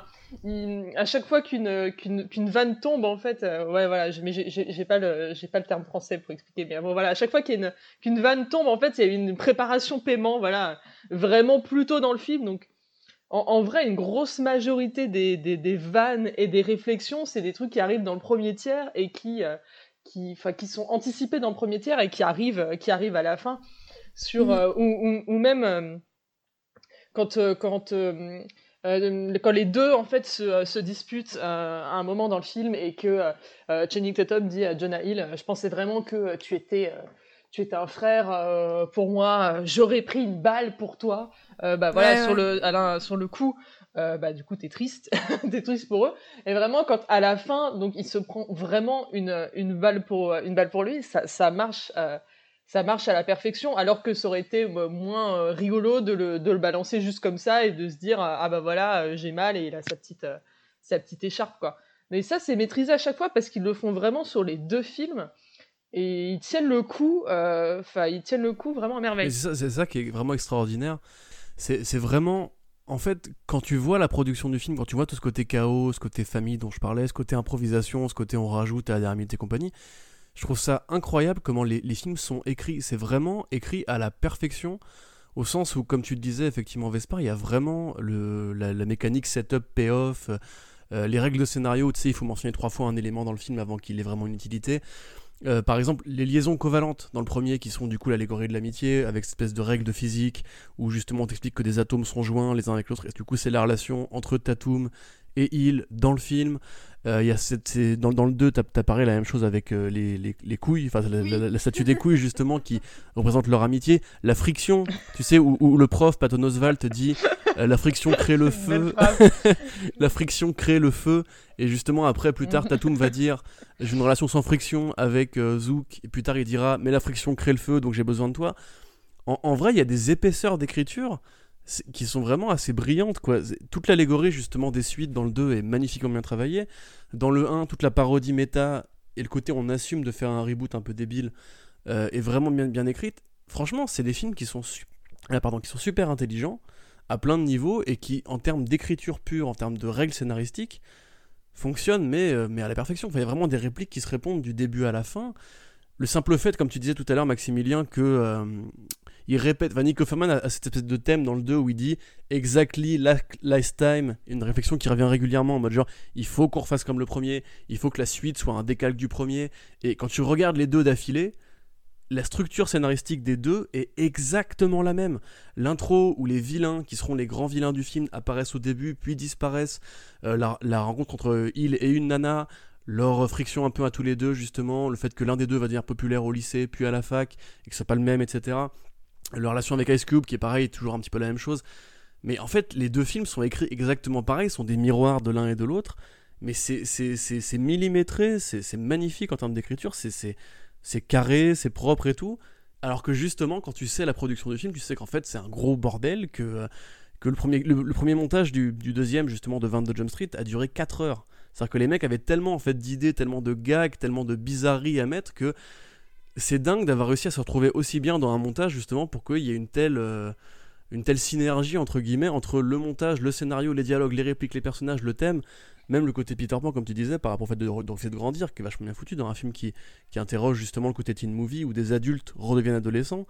à chaque fois qu'une qu'une vanne tombe en fait euh, ouais voilà mais j'ai pas le j'ai pas le terme français pour expliquer mais bon voilà à chaque fois a qu'une vanne tombe en fait il y a une préparation paiement voilà vraiment plus tôt dans le film donc en, vrai une grosse majorité des, des, des, vannes et des réflexions c'est des trucs qui arrivent dans le premier tiers et qui euh, qui sont anticipés dans le premier tiers et qui arrivent qui arrivent à la fin sur mmh. euh, ou, ou, même quand quand euh, quand les deux en fait se, euh, se disputent euh, à un moment dans le film et que Channing Tatum dit à Jonah Hill je pensais vraiment que tu étais tu étais un frère pour moi j'aurais pris une balle pour toi. Bah voilà sur le Alain, sur le coup bah du coup t'es triste. T'es triste pour eux. Et vraiment quand à la fin donc il se prend vraiment une une balle pour une balle pour lui ça ça marche ça marche à la perfection, alors que ça aurait été euh, moins euh, rigolo de le, de le, balancer juste comme ça et de se dire ah bah voilà euh, j'ai mal et il a sa petite sa petite écharpe quoi. Mais ça c'est maîtrisé à chaque fois parce qu'ils le font vraiment sur les deux films et ils tiennent le coup, enfin ils tiennent le coup vraiment à merveille. C'est ça, qui est vraiment extraordinaire. C'est vraiment en fait, quand tu vois la production du film, quand tu vois tout ce côté chaos, ce côté famille dont je parlais, ce côté improvisation, ce côté on rajoute à la dernière minute et compagnie, je trouve ça incroyable comment les, films sont écrits. C'est vraiment écrit à la perfection, au sens où, comme tu le disais, effectivement, Vespa, il y a vraiment le, la, mécanique setup, payoff, euh, les règles de scénario. Tu sais, il faut mentionner trois fois un élément dans le film avant qu'il ait vraiment une utilité. Euh, par exemple, les liaisons covalentes dans le premier, qui sont du coup l'allégorie de l'amitié, avec cette espèce de règle de physique, où justement on t'explique que des atomes sont joints les uns avec l'autre, et du coup c'est la relation entre Tatum et il dans le film. Euh, y a cette, dans, dans, le 2, tu as, la même chose avec euh, les, les, les, couilles, enfin la, statue des couilles justement qui représente leur amitié. La friction, tu sais, où, où le prof Patton Oswalt dit euh, la friction crée le feu. la friction crée le feu. Et justement, après, plus tard, Tatum va dire j'ai une relation sans friction avec Zouk. Et plus tard, il dira mais la friction crée le feu, donc j'ai besoin de toi. En, en vrai, il y a des épaisseurs d'écriture qui sont vraiment assez brillantes quoi. Toute l'allégorie justement des suites dans le 2 est magnifiquement bien travaillée. Dans le 1, toute la parodie méta et le côté on assume de faire un reboot un peu débile euh, est vraiment bien, bien écrite. Franchement, c'est des films qui sont, ah, pardon, qui sont super intelligents à plein de niveaux et qui en termes d'écriture pure, en termes de règles scénaristiques, fonctionnent mais, euh, mais à la perfection. il y a vraiment des répliques qui se répondent du début à la fin. Le simple fait, comme tu disais tout à l'heure Maximilien, que euh, il répète, Van Nick Offerman a, cette espèce de thème dans le 2 où il dit exactly last time, une réflexion qui revient régulièrement en mode genre il faut qu'on refasse comme le premier, il faut que la suite soit un décalque du premier. Et quand tu regardes les deux d'affilée, la structure scénaristique des deux est exactement la même. L'intro où les vilains, qui seront les grands vilains du film, apparaissent au début, puis disparaissent. Euh, la, rencontre entre il et une nana, leur friction un peu à tous les deux, justement, le fait que l'un des deux va devenir populaire au lycée, puis à la fac, et que ce soit pas le même, etc. Leur relation avec Ice Cube, qui est pareil, toujours un petit peu la même chose. Mais en fait, les deux films sont écrits exactement pareil, sont des miroirs de l'un et de l'autre. Mais c'est millimétré, c'est magnifique en termes d'écriture, c'est carré, c'est propre et tout. Alors que justement, quand tu sais la production du film, tu sais qu'en fait c'est un gros bordel, que, que le, premier, le, premier montage du, du, deuxième, justement, de 22 Jump Street a duré 4 heures. C'est-à-dire que les mecs avaient tellement en fait d'idées, tellement de gags, tellement de bizarreries à mettre que c'est dingue d'avoir réussi à se retrouver aussi bien dans un montage justement pour qu'il y ait une telle, euh, une telle synergie entre guillemets entre le montage, le scénario, les dialogues, les répliques, les personnages, le thème, même le côté Peter Pan comme tu disais par rapport au fait de, de, de grandir qui est vachement bien foutu dans un film qui, qui interroge justement le côté teen movie où des adultes redeviennent adolescents.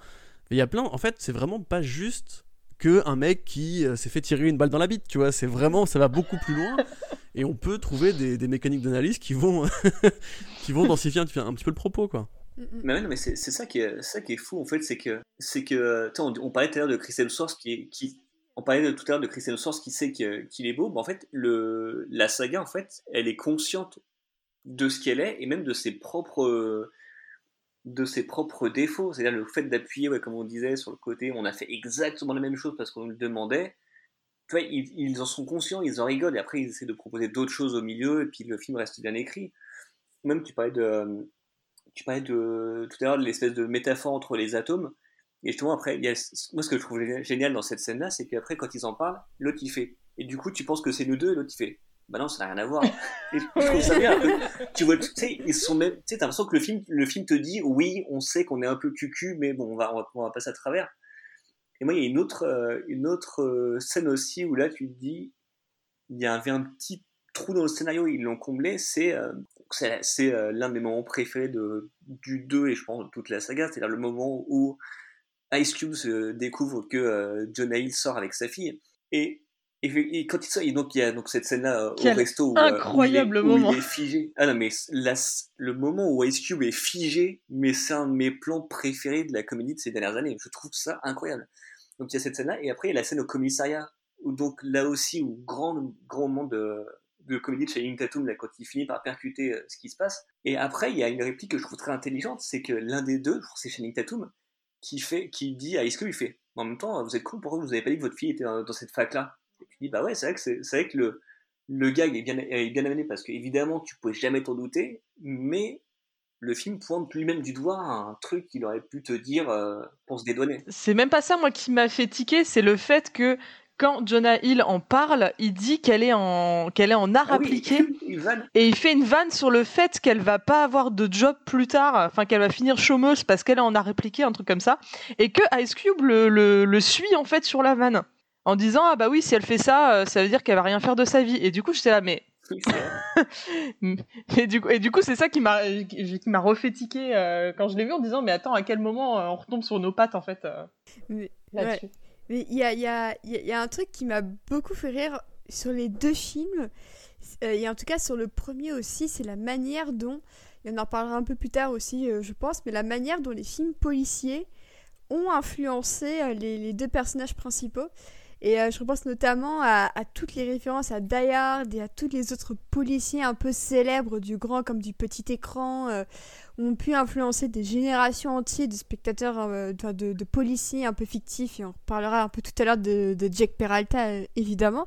Il y a plein, en fait, c'est vraiment pas juste que un mec qui euh, s'est fait tirer une balle dans la bite, tu vois, c'est vraiment, ça va beaucoup plus loin et on peut trouver des, mécaniques d'analyse qui vont, qui vont densifier un, un petit peu le propos, quoi. Mais, mais c'est ça, qui est, ça qui est fou en fait, c'est que, c'est que on, on, parlait tout à l'heure de Chris Hemsworth qui, qui on parlait tout à l'heure de Chris Hemsworth qui sait qu'il est beau, mais en fait la saga en fait, elle est consciente de ce qu'elle est et même de ses propres de défauts, c'est-à-dire le fait d'appuyer, comme on disait, sur le côté, on a fait exactement la même chose parce qu'on le demandait. Tu vois, ils, ils, en sont conscients, ils en rigolent, et après ils essaient de proposer d'autres choses au milieu, et puis le film reste bien écrit. Même tu parlais de, tu parlais de, tout à l'heure de l'espèce de métaphore entre les atomes. Et justement, après, il y a, moi, ce que je trouve génial dans cette scène-là, c'est qu'après, quand ils en parlent, l'autre il fait. Et du coup, tu penses que c'est nous deux, et l'autre il fait. Bah non, ça n'a rien à voir. Et je trouve ça bien. Tu vois, tu sais, ils sont tu sais, t'as l'impression que le film, le film te dit, oui, on sait qu'on est un peu cucu, mais bon, on va, on va, on va passer à travers. Et moi, il y a une autre, euh, une autre euh, scène aussi où là, tu te dis, il y avait un petit trou dans le scénario, ils l'ont comblé, c'est euh, c'est l'un des moments préférés de, du 2 et je pense de toute la saga, c'est-à-dire le moment où Ice Cube se découvre que John Hill sort avec sa fille. Et et, quand il sort, donc il y a donc cette scène-là au resto où, incroyable où, il est, moment. il est figé. Ah non mais le moment où Ice Cube est figé, mais c'est un de mes plans préférés de la comédie de ces dernières années. Je trouve ça incroyable. Donc il y a cette scène-là et après il y a la scène au commissariat où donc là aussi où grand grand moment de de comédie de Channing Tatum là quand il finit par percuter ce qui se passe. Et après il y a une réplique que je trouve très intelligente, c'est que l'un des deux, je crois c'est Channing Tatum, qui fait qui dit à Cube il fait en même temps vous êtes cool pourquoi vous avez pas dit que votre fille était dans, cette fac là et tu dis, bah ouais, c'est vrai que, c'est, vrai que le, le gag est bien, est bien amené parce qu'évidemment, tu pouvais jamais t'en douter, mais le film pointe lui-même du doigt un truc qu'il aurait pu te dire euh, pour se dédouaner. C'est même pas ça, moi, qui m'a fait tiquer, c'est le fait que quand Jonah Hill en parle, il dit qu'elle est en qu'elle est en art Ah appliqué. Et il fait une vanne sur le fait qu'elle va pas avoir de job plus tard, enfin qu'elle va finir chômeuse parce qu'elle est en art appliqué, un truc comme ça, et que Ice Cube le, le, le suit en fait sur la vanne. En disant ah bah oui si elle fait ça, euh, ça veut dire qu'elle va rien faire de sa vie. Et du coup j'étais là mais et du coup, et du coup, c'est ça qui m'a qui m'a refait tiquer euh, quand je l'ai vu en disant mais attends à quel moment euh, on retombe sur nos pattes en fait euh, là-dessus. Mais il y a, un truc qui m'a beaucoup fait rire sur les deux films, euh, et en tout cas sur le premier aussi, c'est la manière dont, et on en parlera un peu plus tard aussi, euh, je pense, mais la manière dont les films policiers ont influencé euh, les deux personnages principaux. Et euh, je repense notamment à, toutes les références à Die Hard et à tous les autres policiers un peu célèbres du grand comme du petit écran euh, ont pu influencer des générations entières de spectateurs, euh, de, policiers un peu fictifs. Et on reparlera un peu tout à l'heure de, Jack Peralta, euh, évidemment.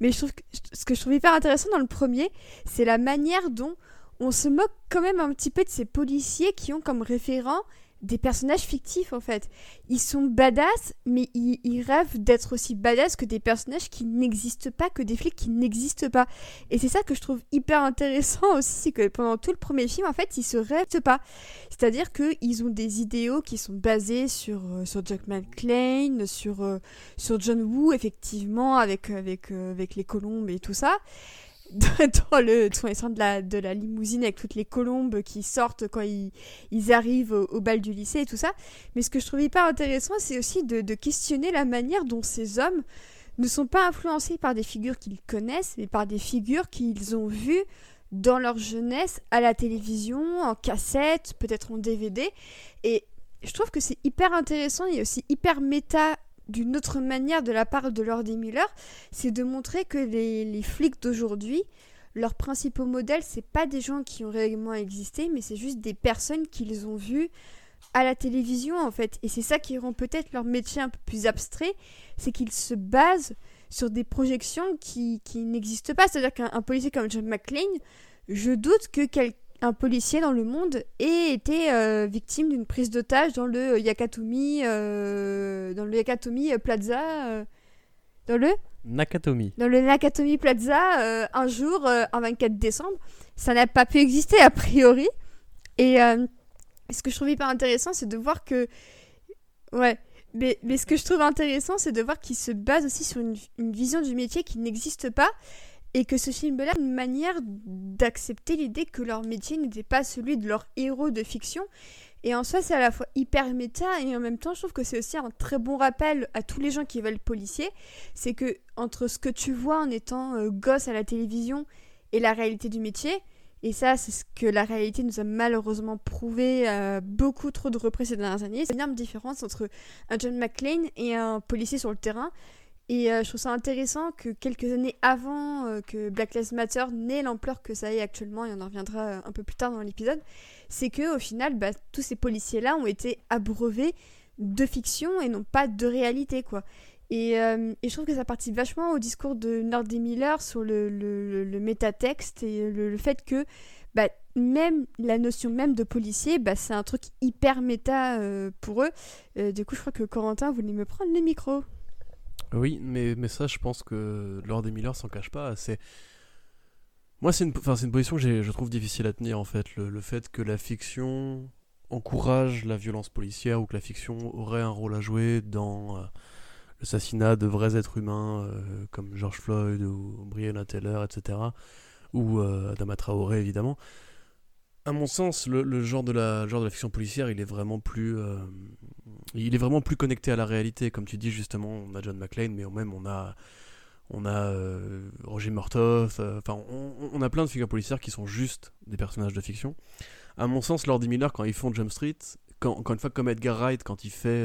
Mais je trouve ce que je trouve hyper intéressant dans le premier, c'est la manière dont on se moque quand même un petit peu de ces policiers qui ont comme référent des personnages fictifs en fait. Ils sont badass, mais ils, rêvent d'être aussi badass que des personnages qui n'existent pas, que des flics qui n'existent pas. Et c'est ça que je trouve hyper intéressant aussi, c'est que pendant tout le premier film, en fait, ils se rêvent pas. C'est-à-dire qu'ils ont des idéaux qui sont basés sur, euh, sur Jack McClane, sur, euh, sur John Woo, effectivement, avec, avec, euh, avec les colombes et tout ça. Dans le scènes de la, de la limousine avec toutes les colombes qui sortent quand ils, ils arrivent au, au bal du lycée et tout ça. Mais ce que je trouve hyper intéressant, c'est aussi de, de questionner la manière dont ces hommes ne sont pas influencés par des figures qu'ils connaissent, mais par des figures qu'ils ont vues dans leur jeunesse à la télévision, en cassette, peut-être en DVD. Et je trouve que c'est hyper intéressant et aussi hyper méta d'une autre manière de la part de Lord et Miller, c'est de montrer que les, flics d'aujourd'hui, leurs principaux modèles, c'est pas des gens qui ont réellement existé, mais c'est juste des personnes qu'ils ont vues à la télévision en fait. Et c'est ça qui rend peut-être leur métier un peu plus abstrait, c'est qu'ils se basent sur des projections qui, n'existent pas. C'est-à-dire qu'un un policier comme John McClane, je doute que quel- un policier dans le monde ait été euh, victime d'une prise d'otage dans le Yakatomi, euh, dans le Yakatomi Plaza, euh, dans le Nakatomi. dans le Nakatomi Plaza un jour, un 24 décembre. Ça n'a pas pu exister a priori. Et ce que je trouve hyper intéressant, c'est de voir que. Ouais. Mais, mais ce que je trouve intéressant, c'est de voir qu'il se base aussi sur une, une vision du métier qui n'existe pas. Et que ce film-là une manière d'accepter l'idée que leur métier n'était pas celui de leur héros de fiction. Et en soi, c'est à la fois hyper méta et en même temps, je trouve que c'est aussi un très bon rappel à tous les gens qui veulent policier c'est que entre ce que tu vois en étant euh, gosse à la télévision et la réalité du métier, et ça c'est ce que la réalité nous a malheureusement prouvé à beaucoup trop de reprises ces dernières années, c'est une énorme différence entre un John McClane et un policier sur le terrain. Et euh, je trouve ça intéressant que quelques années avant euh, que Black Lives Matter n'ait l'ampleur que ça est actuellement, et on en reviendra euh, un peu plus tard dans l'épisode, c'est que au final, bah, tous ces policiers-là ont été abreuvés de fiction et non pas de réalité, quoi. Et, je trouve que ça participe vachement au discours de Nord D. Miller sur le, le, le- métatexte et le, fait que bah, même la notion même de policier, bah, c'est un truc hyper méta pour eux. Du coup, je crois que Corentin voulait me prendre le micro. Oui, mais, mais ça, je pense que Lord et Miller s'en cache pas. C'est Moi, c'est une, une position que je trouve difficile à tenir en fait. Le, fait que la fiction encourage la violence policière ou que la fiction aurait un rôle à jouer dans euh, l'assassinat de vrais êtres humains euh, comme George Floyd ou Breonna Taylor, etc. Ou euh, Adama Traoré évidemment. À mon sens, le, genre de la fiction policière, il est vraiment plus, euh, il est vraiment plus connecté à la réalité. Comme tu dis justement, on a John McClane, mais même on a on a euh, Roger Murtaugh, euh, enfin on, a plein de figures policières qui sont juste des personnages de fiction. À mon sens, Lord Miller, quand ils font Jump Street, quand, encore une fois comme Edgar Wright quand il fait,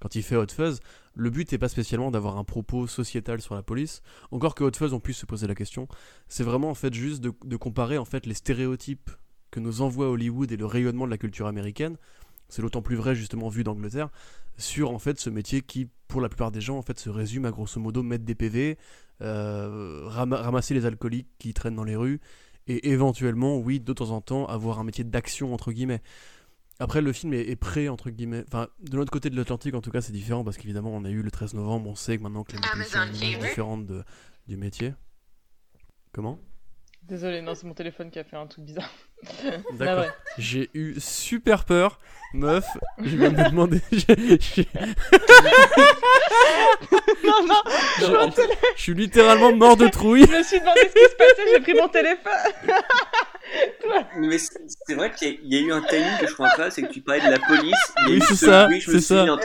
quand il fait Hot Fuzz, le but n'est pas spécialement d'avoir un propos sociétal sur la police, encore que Hot Fuzz on puisse se poser la question. C'est vraiment en fait juste de, de comparer en fait les stéréotypes que nous envoie Hollywood et le rayonnement de la culture américaine. C'est d'autant plus vrai justement vu d'Angleterre sur en fait ce métier qui pour la plupart des gens en fait se résume à grosso modo mettre des PV, euh, ram- ramasser les alcooliques qui traînent dans les rues et éventuellement oui de temps en temps avoir un métier d'action entre guillemets. Après le film est, est prêt entre guillemets, enfin de l'autre côté de l'Atlantique en tout cas c'est différent parce qu'évidemment on a eu le 13 novembre, on sait que maintenant que les policiers ont une image différente de, du métier. Comment? Désolé, non, c'est mon téléphone qui a fait un truc bizarre. D'accord. ouais. J'ai eu super peur, meuf. Je vais me demander. non, non, Je, je suis littéralement mort de trouille. je me suis demandé ce qui se passait, j'ai pris mon téléphone. Mais c'est vrai qu'il y, a- il y a eu un timing que je comprends pas, c'est que tu parlais de la police. il y a Oui, c'est ce ça, me c'est suis ça. dit, il est en-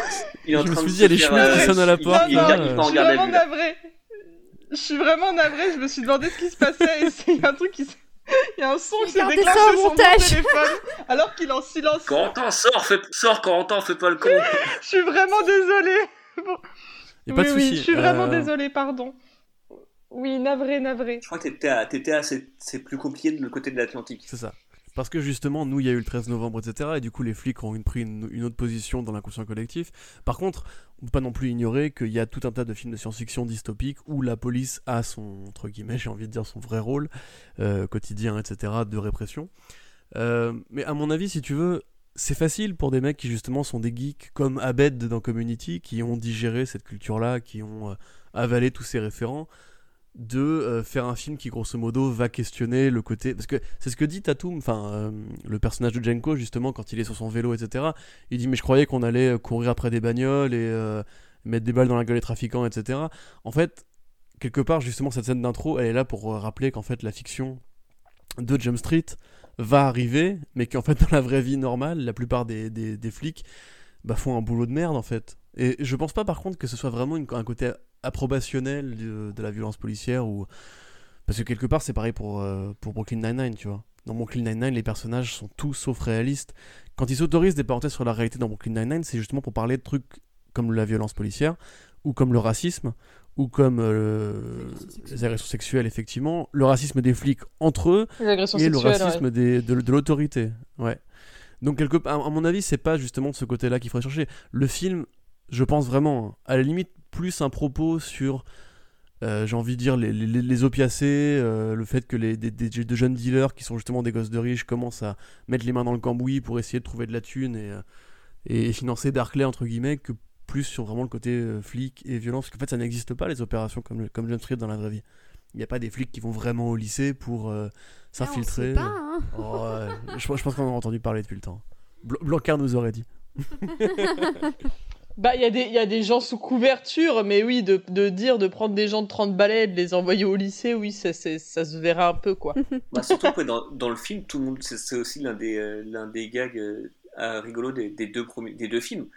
il est en Je me train suis de dit, il y a les chemins qui sonnent à la il- porte, Il, il, là. il, il Je suis vraiment navrée. Je suis vraiment navrée, je me suis demandé ce qui se passait et c'est il y a un truc qui s'est... Il y a un son qui s'est déclenché sur mon montage. téléphone alors qu'il est en silence. Corentin, sors, fais, sors, Corentin, fais pas le con. Je suis vraiment désolée. Y a pas oui, de oui, souci. je suis vraiment Euh, désolée, pardon. Oui, navré, navré. Je crois que t'étais à, t'étais à c'est, plus compliqué de l'autre côté de l'Atlantique. C'est ça. Parce que justement, nous, il y a eu le 13 novembre, etc. Et du coup, les flics ont une- pris une, une autre position dans l'inconscient collectif. Par contre, pas non plus ignorer qu'il y a tout un tas de films de science-fiction dystopiques où la police a son, entre guillemets, j'ai envie de dire, son vrai rôle euh, quotidien, etc., de répression. Euh, mais à mon avis, si tu veux, c'est facile pour des mecs qui justement sont des geeks comme Abed dans Community, qui ont digéré cette culture-là, qui ont euh, avalé tous ces référents, de euh, faire un film qui grosso modo va questionner le côté parce que c'est ce que dit Tatum enfin euh, le personnage de Jenko justement quand il est sur son vélo etc il dit mais je croyais qu'on allait euh, courir après des bagnoles et mettre des balles dans la gueule des trafiquants etc en fait quelque part justement cette scène d'intro elle est là pour rappeler qu'en fait la fiction de Jump Street va arriver mais qu'en fait dans la vraie vie normale la plupart des, des, flics bah, font un boulot de merde en fait. Et je pense pas par contre que ce soit vraiment un côté approbationnel de, de la violence policière ou parce que quelque part c'est pareil pour, euh, pour Brooklyn Nine-Nine tu vois dans Brooklyn Nine-Nine les personnages sont tous sauf réalistes quand ils s'autorisent des parenthèses sur la réalité dans Brooklyn Nine-Nine c'est justement pour parler de trucs comme la violence policière ou comme le racisme ou comme euh, les agressions sexuelles effectivement le racisme des flics entre eux et le racisme ouais. des- de, de l'autorité. Ouais. Donc quelque part, à, à mon avis, c'est pas justement de ce côté-là qu'il faudrait chercher. Le film, je pense vraiment, à la limite plus un propos sur, euh, j'ai envie de dire les, les, les opiacés, euh, le fait que les des, des- de jeunes dealers qui sont justement des gosses de riches commencent à mettre les mains dans le cambouis pour essayer de trouver de la thune et, euh, et financer Barclay entre guillemets que plus sur vraiment le côté flic et violence. Parce qu'en fait, ça n'existe pas les opérations comme comme Jump Street dans la vraie vie. Il n'y a pas des flics qui vont vraiment au lycée pour euh, s'infiltrer. hein. Oh, je, je pense qu'on en a entendu parler depuis le temps. Bl- Blanquer nous aurait dit. Bah, il y, a des- il y a des gens sous couverture, mais oui, de, de dire de prendre des gens de 30 balais et de les envoyer au lycée, oui, ça, ça se verra un peu, quoi. Bah, surtout que dans, dans le film, tout le monde, c'est aussi l'un des, euh, l'un des gags euh, à rigolo des, des deux premiers, des deux films.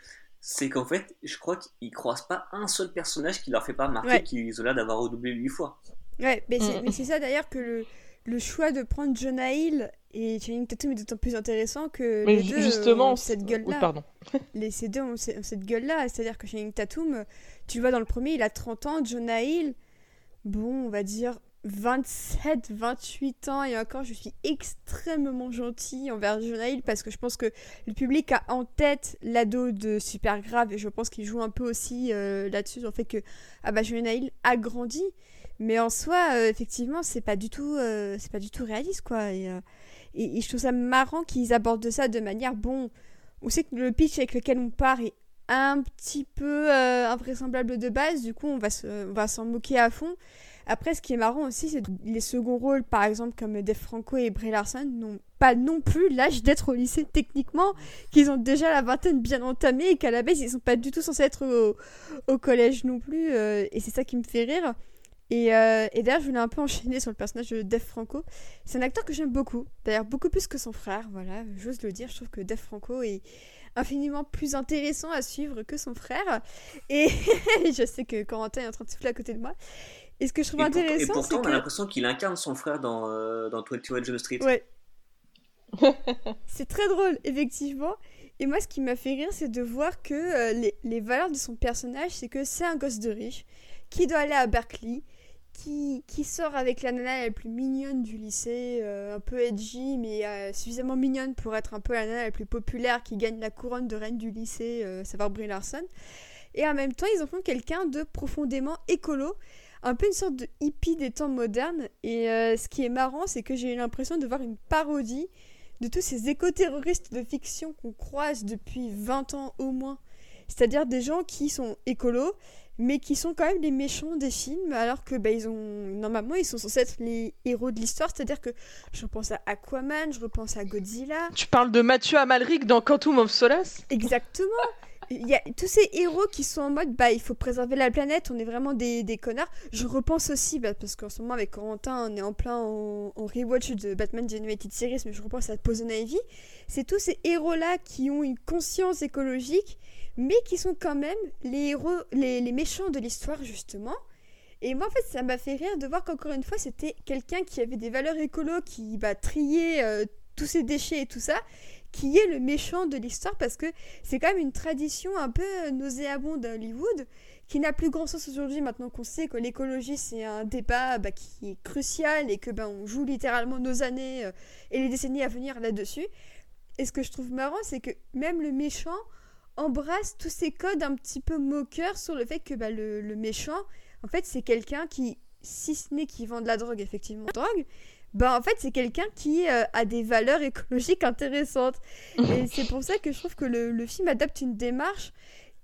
C'est qu'en fait, je crois qu'ils croisent pas un seul personnage qui leur fait pas remarquer Ouais. qu'ils ont l'air d'avoir redoublé huit fois. Ouais, mais c'est, Mm. mais c'est ça d'ailleurs que le, le choix de prendre Jonah Hill et Channing Tatum est d'autant plus intéressant que Mais les ju- deux justement, ont cette Oui, gueule-là. pardon. les, ces deux ont, ce- ont cette gueule-là. C'est-à-dire que Channing Tatum, euh, tu le vois dans le premier, il a 30 ans. Jonah Hill, bon, on va dire 27, 28 ans. Et encore, je suis extrêmement gentille envers Jonah Hill parce que je pense que le public a en tête l'ado de Super Grave. Et je pense qu'il joue un peu aussi euh, là-dessus, sur le fait que ah bah, Jonah Hill a grandi. Mais en soi, euh, effectivement, c'est pas du tout, euh, c'est pas du tout réaliste, quoi. Et, euh, je trouve ça marrant qu'ils abordent ça de manière bon. On sait que le pitch avec lequel on part est un petit peu invraisemblable de base, du coup, on va on va s'en moquer à fond. Après, ce qui est marrant aussi, c'est les seconds rôles, par exemple, comme Dave Franco et Brie Larson, n'ont pas non plus l'âge d'être au lycée techniquement, qu'ils ont déjà la vingtaine bien entamée et qu'à la base, ils sont pas du tout censés être au, collège non plus. Et c'est ça qui me fait rire. Et, euh, et d'ailleurs, je voulais un peu enchaîner sur le personnage de Dave Franco. C'est un acteur que j'aime beaucoup, d'ailleurs beaucoup plus que son frère, voilà, j'ose le dire. Je trouve que Dave Franco est infiniment plus intéressant à suivre que son frère. Et je sais que Corentin est en train de souffler à côté de moi. Et ce que je trouve intéressant, c'est. Et pourtant, on a l'impression qu'il incarne son frère dans, euh, dans 21 Jump Street. Ouais. c'est très drôle, effectivement. Et moi, ce qui m'a fait rire, c'est de voir que euh, les, les, valeurs de son personnage, c'est que c'est un gosse de riche qui doit aller à Berkeley, qui, sort avec la nana la plus mignonne du lycée, euh, un peu edgy, mais euh, suffisamment mignonne pour être un peu la nana la plus populaire qui gagne la couronne de reine du lycée, euh, savoir Brie Larson. Et en même temps, ils en font quelqu'un de profondément écolo, un peu une sorte de hippie des temps modernes. Et ce qui est marrant, c'est que j'ai eu l'impression de voir une parodie de tous ces éco-terroristes de fiction qu'on croise depuis 20 ans au moins. C'est-à-dire des gens qui sont écolos, mais qui sont quand même les méchants des films, alors que bah, ils ont normalement ils sont censés être les héros de l'histoire. C'est-à-dire que je repense à Aquaman, je repense à Godzilla. Tu parles de Mathieu Amalric dans Quantum of Solace? Exactement. Il y a tous ces héros qui sont en mode bah il faut préserver la planète, on est vraiment des, des connards. Je repense aussi, bah, parce qu'en ce moment avec Corentin on est en plein en, rewatch de Batman The Animated Series, mais je repense à Poison Ivy. C'est tous ces héros là qui ont une conscience écologique mais qui sont quand même les héros, les, les méchants de l'histoire, justement. Et moi, en fait, ça m'a fait rire de voir qu'encore une fois, c'était quelqu'un qui avait des valeurs écolo, qui bah, triait euh, tous ses déchets et tout ça, qui est le méchant de l'histoire, parce que c'est quand même une tradition un peu nauséabonde à Hollywood, qui n'a plus grand sens aujourd'hui, maintenant qu'on sait que l'écologie, c'est un débat bah, qui est crucial, et que bah, on joue littéralement nos années euh, et les décennies à venir là-dessus. Et ce que je trouve marrant, c'est que même le méchant embrasse tous ces codes un petit peu moqueurs sur le fait que bah, le, méchant, en fait, c'est quelqu'un qui, si ce n'est qui vend de la drogue, effectivement, drogue, bah en fait, c'est quelqu'un qui euh, a des valeurs écologiques intéressantes. Et c'est pour ça que je trouve que le, film adopte une démarche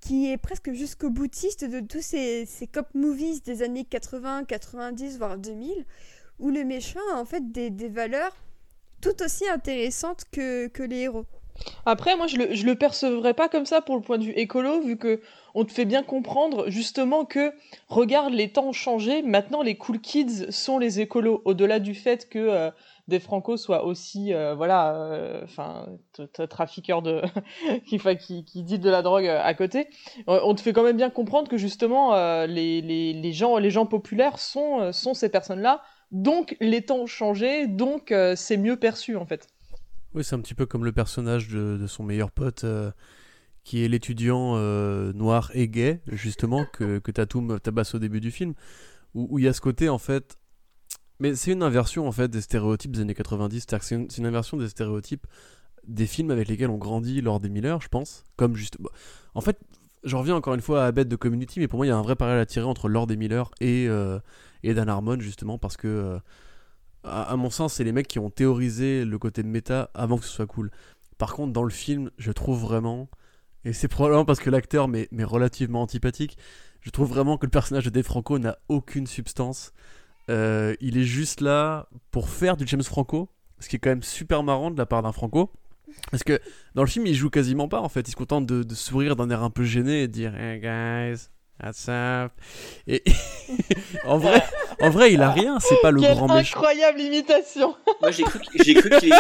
qui est presque jusqu'au boutiste de tous ces, ces cop movies des années 80, 90, voire 2000, où le méchant a en fait des, des valeurs tout aussi intéressantes que, que les héros. Après, moi, je le, le percevrais pas comme ça pour le point de vue écolo, vu que on te fait bien comprendre justement que, regarde, les temps ont changé, maintenant les cool kids sont les écolos, au-delà du fait que euh, des Franco soient aussi, euh, voilà, euh, enfin, trafiqueurs de, qui, qui, dit de la drogue à côté. On te fait quand même bien comprendre que justement, les, gens, les gens populaires sont, sont ces personnes-là, donc les temps ont changé, donc c'est mieux perçu en fait. Oui, c'est un petit peu comme le personnage de, son meilleur pote, euh, qui est l'étudiant euh, noir et gay, justement, que, que Tatum tabasse au début du film, où il y a ce côté, en fait... Mais c'est une inversion, en fait, des stéréotypes des années 90, c'est-à-dire c'est une, inversion des stéréotypes des films avec lesquels on grandit lors des Miller, je pense, comme juste... En fait, je reviens encore une fois à Bête de Community, mais pour moi, il y a un vrai parallèle à tirer entre Lord et Miller et, euh, et Dan Harmon, justement, parce que à, mon sens, c'est les mecs qui ont théorisé le côté de méta avant que ce soit cool. Par contre, dans le film, je trouve vraiment, et c'est probablement parce que l'acteur m'est relativement antipathique, je trouve vraiment que le personnage de Dave Franco n'a aucune substance. Euh, il est juste là pour faire du James Franco, ce qui est quand même super marrant de la part d'un Franco. Parce que dans le film, il joue quasiment pas en fait. Il se contente de, de sourire d'un air un peu gêné et de dire Hey guys, WhatsApp. Et en vrai, en vrai, il a rien. C'est pas le grand méchant. Incroyable imitation. Moi, j'ai cru, j'ai cru qu'il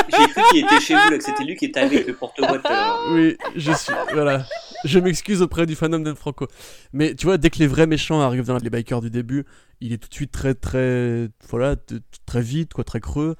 était chez vous, que c'était lui qui était avec le porte-boîte. Euh. Oui, je suis. Voilà. Je m'excuse auprès du fandom d'Anne Franco. Mais tu vois, dès que les vrais méchants arrivent dans les bikers du début, il est tout de suite très, très, voilà, très vite, quoi, très creux.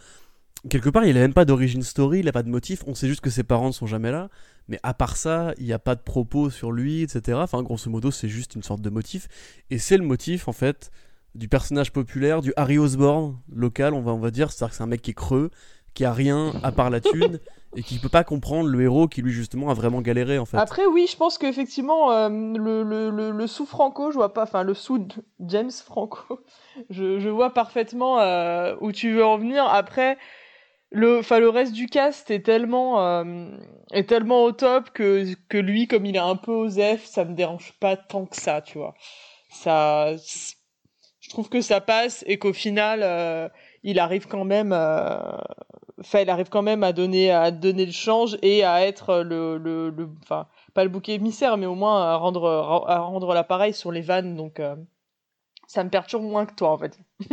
Quelque part, il a même pas d'origine story, il a pas de motif. On sait juste que ses parents ne sont jamais là. Mais à part ça, il n'y a pas de propos sur lui, etc. Enfin, grosso modo, c'est juste une sorte de motif. Et c'est le motif, en fait, du personnage populaire, du Harry Osborn local, on va, on va dire. C'est-à-dire que c'est un mec qui est creux, qui a rien à part la thune, et qui peut pas comprendre le héros qui, lui, justement, a vraiment galéré, en fait. Après, oui, je pense qu'effectivement, euh, le, le, le, sous-Franco, je vois pas, enfin, le sous-James Franco, je, je, vois parfaitement euh, où tu veux en venir. Après le, enfin, le reste du cast est tellement, euh, est tellement au top que, que lui, comme il est un peu osef, ça me dérange pas tant que ça, tu vois. Ça, trouve que ça passe et qu'au final, il arrive quand même, enfin, il arrive quand même à donner, à donner le change et à être le, le, enfin, pas le bouquet émissaire, mais au moins à rendre, à rendre l'appareil sur les vannes. Donc, ça me perturbe moins que toi, en fait.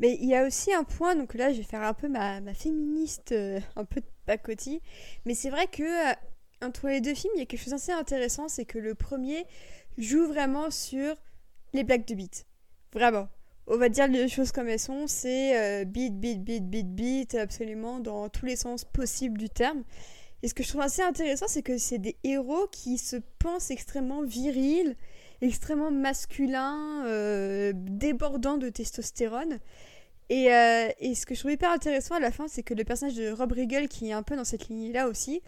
Mais il y a aussi un point, donc là je vais faire un peu ma, féministe, euh, un peu de pacotille, mais c'est vrai que euh, entre les deux films, il y a quelque chose d'assez intéressant, c'est que le premier joue vraiment sur les blagues de beat. Vraiment. On va dire les choses comme elles sont, c'est euh, beat, beat, beat, beat, beat, absolument dans tous les sens possibles du terme. Et ce que je trouve assez intéressant, c'est que c'est des héros qui se pensent extrêmement virils, extrêmement masculin, euh, débordant de testostérone. Euh, et, ce que je trouve hyper intéressant à la fin, c'est que le personnage de Rob Riggle, qui est un peu dans cette ligne-là aussi,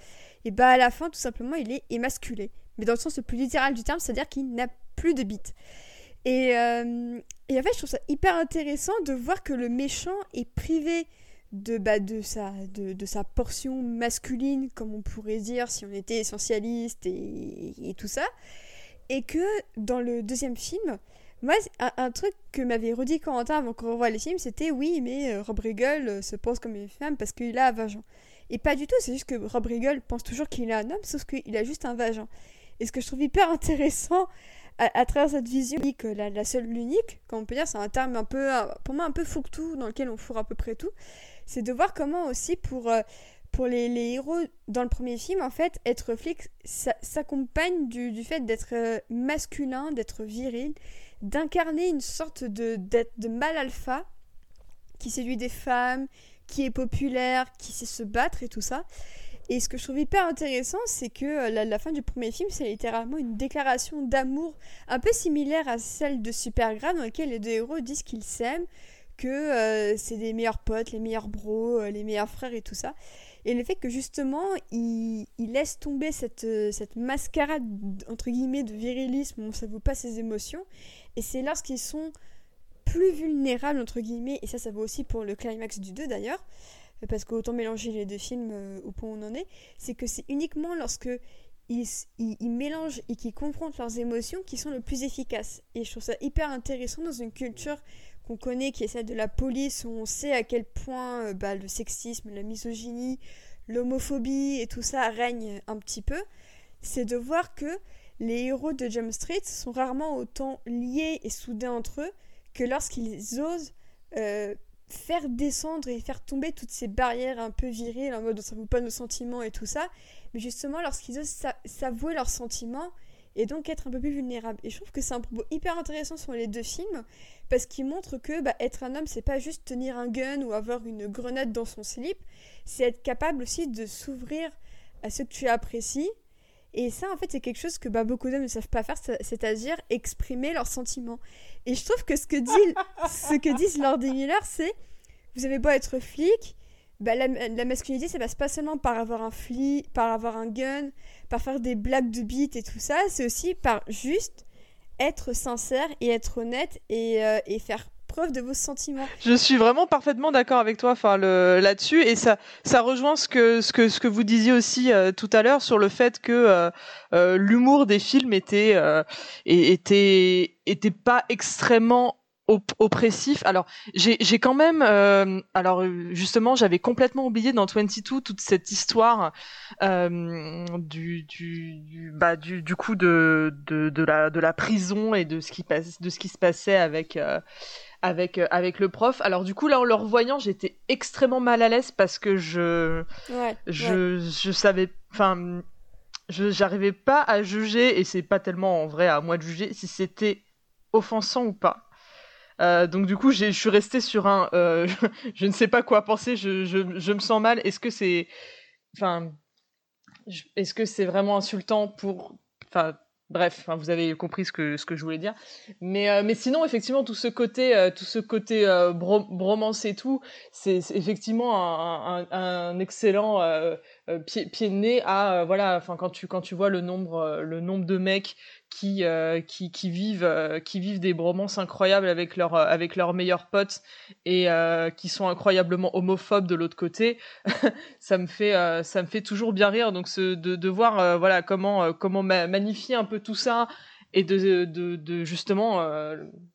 et bah à la fin, tout simplement, il est émasculé. Mais dans le sens le plus littéral du terme, c'est-à-dire qu'il n'a plus de bite. Et, euh, en fait, je trouve ça hyper intéressant de voir que le méchant est privé de, bah, de, sa, de, sa portion masculine, comme on pourrait dire si on était essentialiste et, et tout ça. Et que dans le deuxième film, moi, un, truc que m'avait redit Corentin avant qu'on revoie les films, c'était oui, mais euh, Rob Riggle euh, se pose comme une femme parce qu'il a un vagin. Et pas du tout, c'est juste que Rob Riggle pense toujours qu'il est un homme, sauf qu'il a juste un vagin. Et ce que je trouve hyper intéressant à, travers cette vision, que la, la seule, l'unique, comme on peut dire, c'est un terme un peu, pour moi, un peu fourre-tout, dans lequel on fourre à peu près tout, c'est de voir comment aussi pour. Euh, pour les, héros dans le premier film, en fait, être flic s'accompagne du, fait d'être euh, masculin, d'être viril, d'incarner une sorte de, de mal alpha qui séduit des femmes, qui est populaire, qui sait se battre et tout ça. Et ce que je trouve hyper intéressant, c'est que euh, la, fin du premier film, c'est littéralement une déclaration d'amour un peu similaire à celle de Supergrad, dans laquelle les deux héros disent qu'ils s'aiment, que euh, c'est des meilleurs potes, les meilleurs bros, les meilleurs frères et tout ça. Et le fait que justement, il, laisse tomber cette, euh, cette mascarade, entre guillemets, de virilisme, on ne s'avoue pas ses émotions. Et c'est lorsqu'ils sont plus vulnérables, entre guillemets, et ça, ça vaut aussi pour le climax du 2 d'ailleurs, parce qu'autant mélanger les deux films euh, au point où on en est, c'est que c'est uniquement lorsque ils, ils, mélangent et qu'ils confrontent leurs émotions qui sont le plus efficaces. Et je trouve ça hyper intéressant dans une culture qu'on connaît, qui est celle de la police, où on sait à quel point euh, bah, le sexisme, la misogynie, l'homophobie et tout ça règne un petit peu, c'est de voir que les héros de Jump Street sont rarement autant liés et soudés entre eux que lorsqu'ils osent euh, faire descendre et faire tomber toutes ces barrières un peu viriles en mode on s'avoue pas nos sentiments et tout ça, mais justement lorsqu'ils osent s'avouer leurs sentiments et donc être un peu plus vulnérable. Et je trouve que c'est un propos hyper intéressant sur les deux films parce qu'il montre que bah, être un homme, c'est pas juste tenir un gun ou avoir une grenade dans son slip, c'est être capable aussi de s'ouvrir à ce que tu apprécies. Et ça, en fait, c'est quelque chose que bah, beaucoup d'hommes ne savent pas faire, c'est-à-dire exprimer leurs sentiments. Et je trouve que ce que, dit, ce que disent Lord et Miller, c'est vous avez beau être flic, bah, la, la, masculinité, ça passe pas seulement par avoir un flic, par avoir un gun, par faire des blagues de beat et tout ça, c'est aussi par juste être sincère et être honnête et, euh, et faire preuve de vos sentiments. Je suis vraiment parfaitement d'accord avec toi là-dessus et ça, ça rejoint ce que, ce, que, ce que vous disiez aussi euh, tout à l'heure sur le fait que euh, l'humour des films était, était, était pas extrêmement oppressif. Alors, j'ai quand même, euh, alors justement, j'avais complètement oublié dans 22 toute cette histoire euh, du, du, bah, du, du coup de, de, de, la, de la prison et de ce qui, passe, de ce qui se passait avec, euh, avec, euh, avec le prof. Alors du coup, là, en le revoyant, j'étais extrêmement mal à l'aise parce que je, ouais, je, je savais, enfin, je j'arrivais pas à juger et c'est pas tellement en vrai à moi de juger si c'était offensant ou pas. Euh, donc du coup, je suis restée sur un, euh, je ne sais pas quoi penser, je, me sens mal. Est-ce que c'est, enfin, est-ce que c'est vraiment insultant pour, enfin, bref, vous avez compris ce que je voulais dire. Mais euh, mais sinon, effectivement, tout ce côté, tout ce côté bromance et tout, c'est effectivement un, excellent pied, pied de nez à voilà, quand tu quand tu vois le nombre le nombre de mecs qui, euh, qui, qui, vivent, euh, qui vivent des bromances incroyables avec, leur, euh, avec leurs meilleurs potes et qui sont incroyablement homophobes de l'autre côté, ça, me fait, ça me fait toujours bien rire. Donc de, de voir voilà, comment, comment magnifier un peu tout ça et de, de, justement,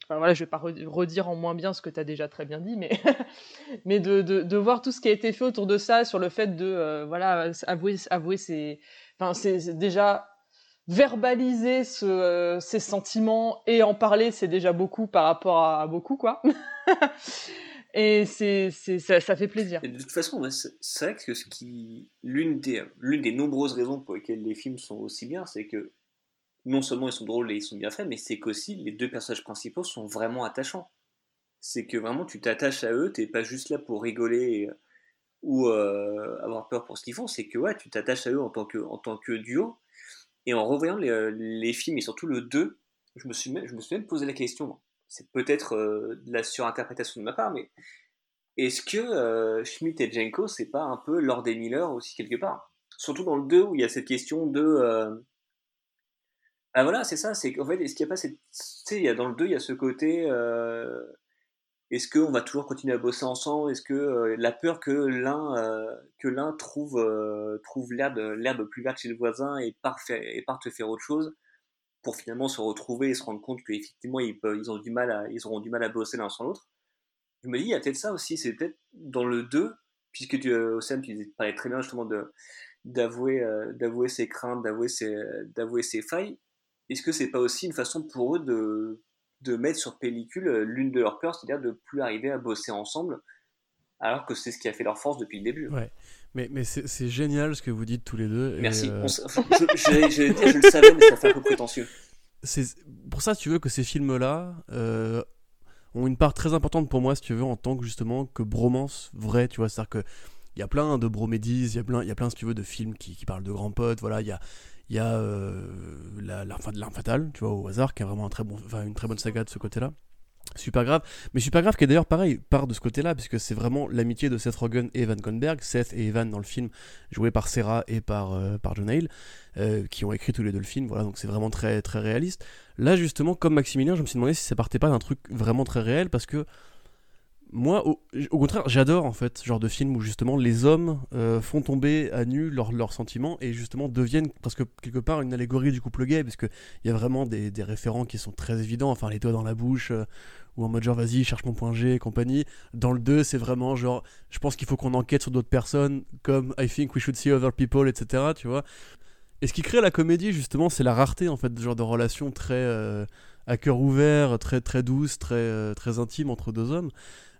voilà, je vais pas redire en moins bien ce que tu as déjà très bien dit, mais, mais de, de, voir tout ce qui a été fait autour de ça, sur le fait de, voilà, avouer, avouer ses, enfin, c'est déjà verbaliser ce, euh, ses sentiments et en parler, c'est déjà beaucoup par rapport à, beaucoup, quoi. et c'est, ça, fait plaisir. De toute façon, c'est vrai que l'une des, l'une des nombreuses raisons pour lesquelles les films sont aussi bien, c'est que non seulement ils sont drôles et ils sont bien faits, mais c'est qu'aussi les deux personnages principaux sont vraiment attachants. C'est que vraiment tu t'attaches à eux, t'es pas juste là pour rigoler ou euh, avoir peur pour ce qu'ils font, c'est que ouais, tu t'attaches à eux en tant que, en tant que duo. Et en revoyant les, les films, et surtout le 2, je me suis même, je me suis même posé la question, c'est peut-être euh, de la surinterprétation de ma part, mais est-ce que euh, Schmidt et Jenko, c'est pas un peu Lord et Miller aussi quelque part? Surtout dans le 2 où il y a cette question de euh, ah voilà, c'est ça, c'est qu'en fait, est-ce qu'il n'y a pas cette. Tu sais, dans le 2, il y a ce côté. Euh... Est-ce qu'on va toujours continuer à bosser ensemble? Est-ce que euh, la peur que l'un euh, que l'un trouve euh, trouve l'herbe l'herbe plus verte chez le voisin et part et parte faire autre chose pour finalement se retrouver et se rendre compte qu'effectivement ils ils ont du mal ils auront du mal à bosser l'un sans l'autre? Je me dis il y a peut-être ça aussi, c'est peut-être dans le 2 puisque tu Sam tu parlais très bien justement de d'avouer d'avouer ses craintes, d'avouer ses d'avouer ses failles est-ce que c'est pas aussi une façon pour eux de, de mettre sur pellicule euh, l'une de leurs peurs, c'est-à-dire de plus arriver à bosser ensemble, alors que c'est ce qui a fait leur force depuis le début Ouais, mais, mais c'est génial ce que vous dites tous les deux. Merci, euh... je, je, je, le savais, mais ça fait un peu prétentieux. Pour ça, si tu veux, que ces films-là euh, ont une part très importante pour moi, si tu veux, en tant que justement que bromance vraie, tu vois, c'est-à-dire que il y a plein de bromédies, il y a plein, il y a plein, si tu veux, de films qui, qui parlent de grands potes, voilà, il y a, il y a euh, l'arme fatale, tu vois, au hasard, qui est vraiment un très bon, une très bonne saga de ce côté-là. Super grave, mais super grave qui est d'ailleurs pareil, part de ce côté-là, puisque c'est vraiment l'amitié de Seth Rogen et Evan Goldberg, Seth et Evan dans le film, joués par Sarah et par, euh, par John Hale, euh, qui ont écrit tous les deux le film, voilà, donc c'est vraiment très, très réaliste. Là, justement, comme Maximilien, je me suis demandé si ça partait pas d'un truc vraiment très réel, parce que moi, au, contraire, j'adore en fait ce genre de film où justement les hommes euh, font tomber à nu leurs sentiments et justement deviennent parce que quelque part une allégorie du couple gay, parce qu'il y a vraiment des, des, référents qui sont très évidents, enfin les doigts dans la bouche, euh, ou en mode genre vas-y, cherche mon point G et compagnie. Dans le 2, c'est vraiment genre je pense qu'il faut qu'on enquête sur d'autres personnes, comme I think we should see other people, etc. Tu vois. Et ce qui crée la comédie, justement, c'est la rareté en fait de genre de relation très euh, à cœur ouvert, très très douce, très, très intime entre deux hommes.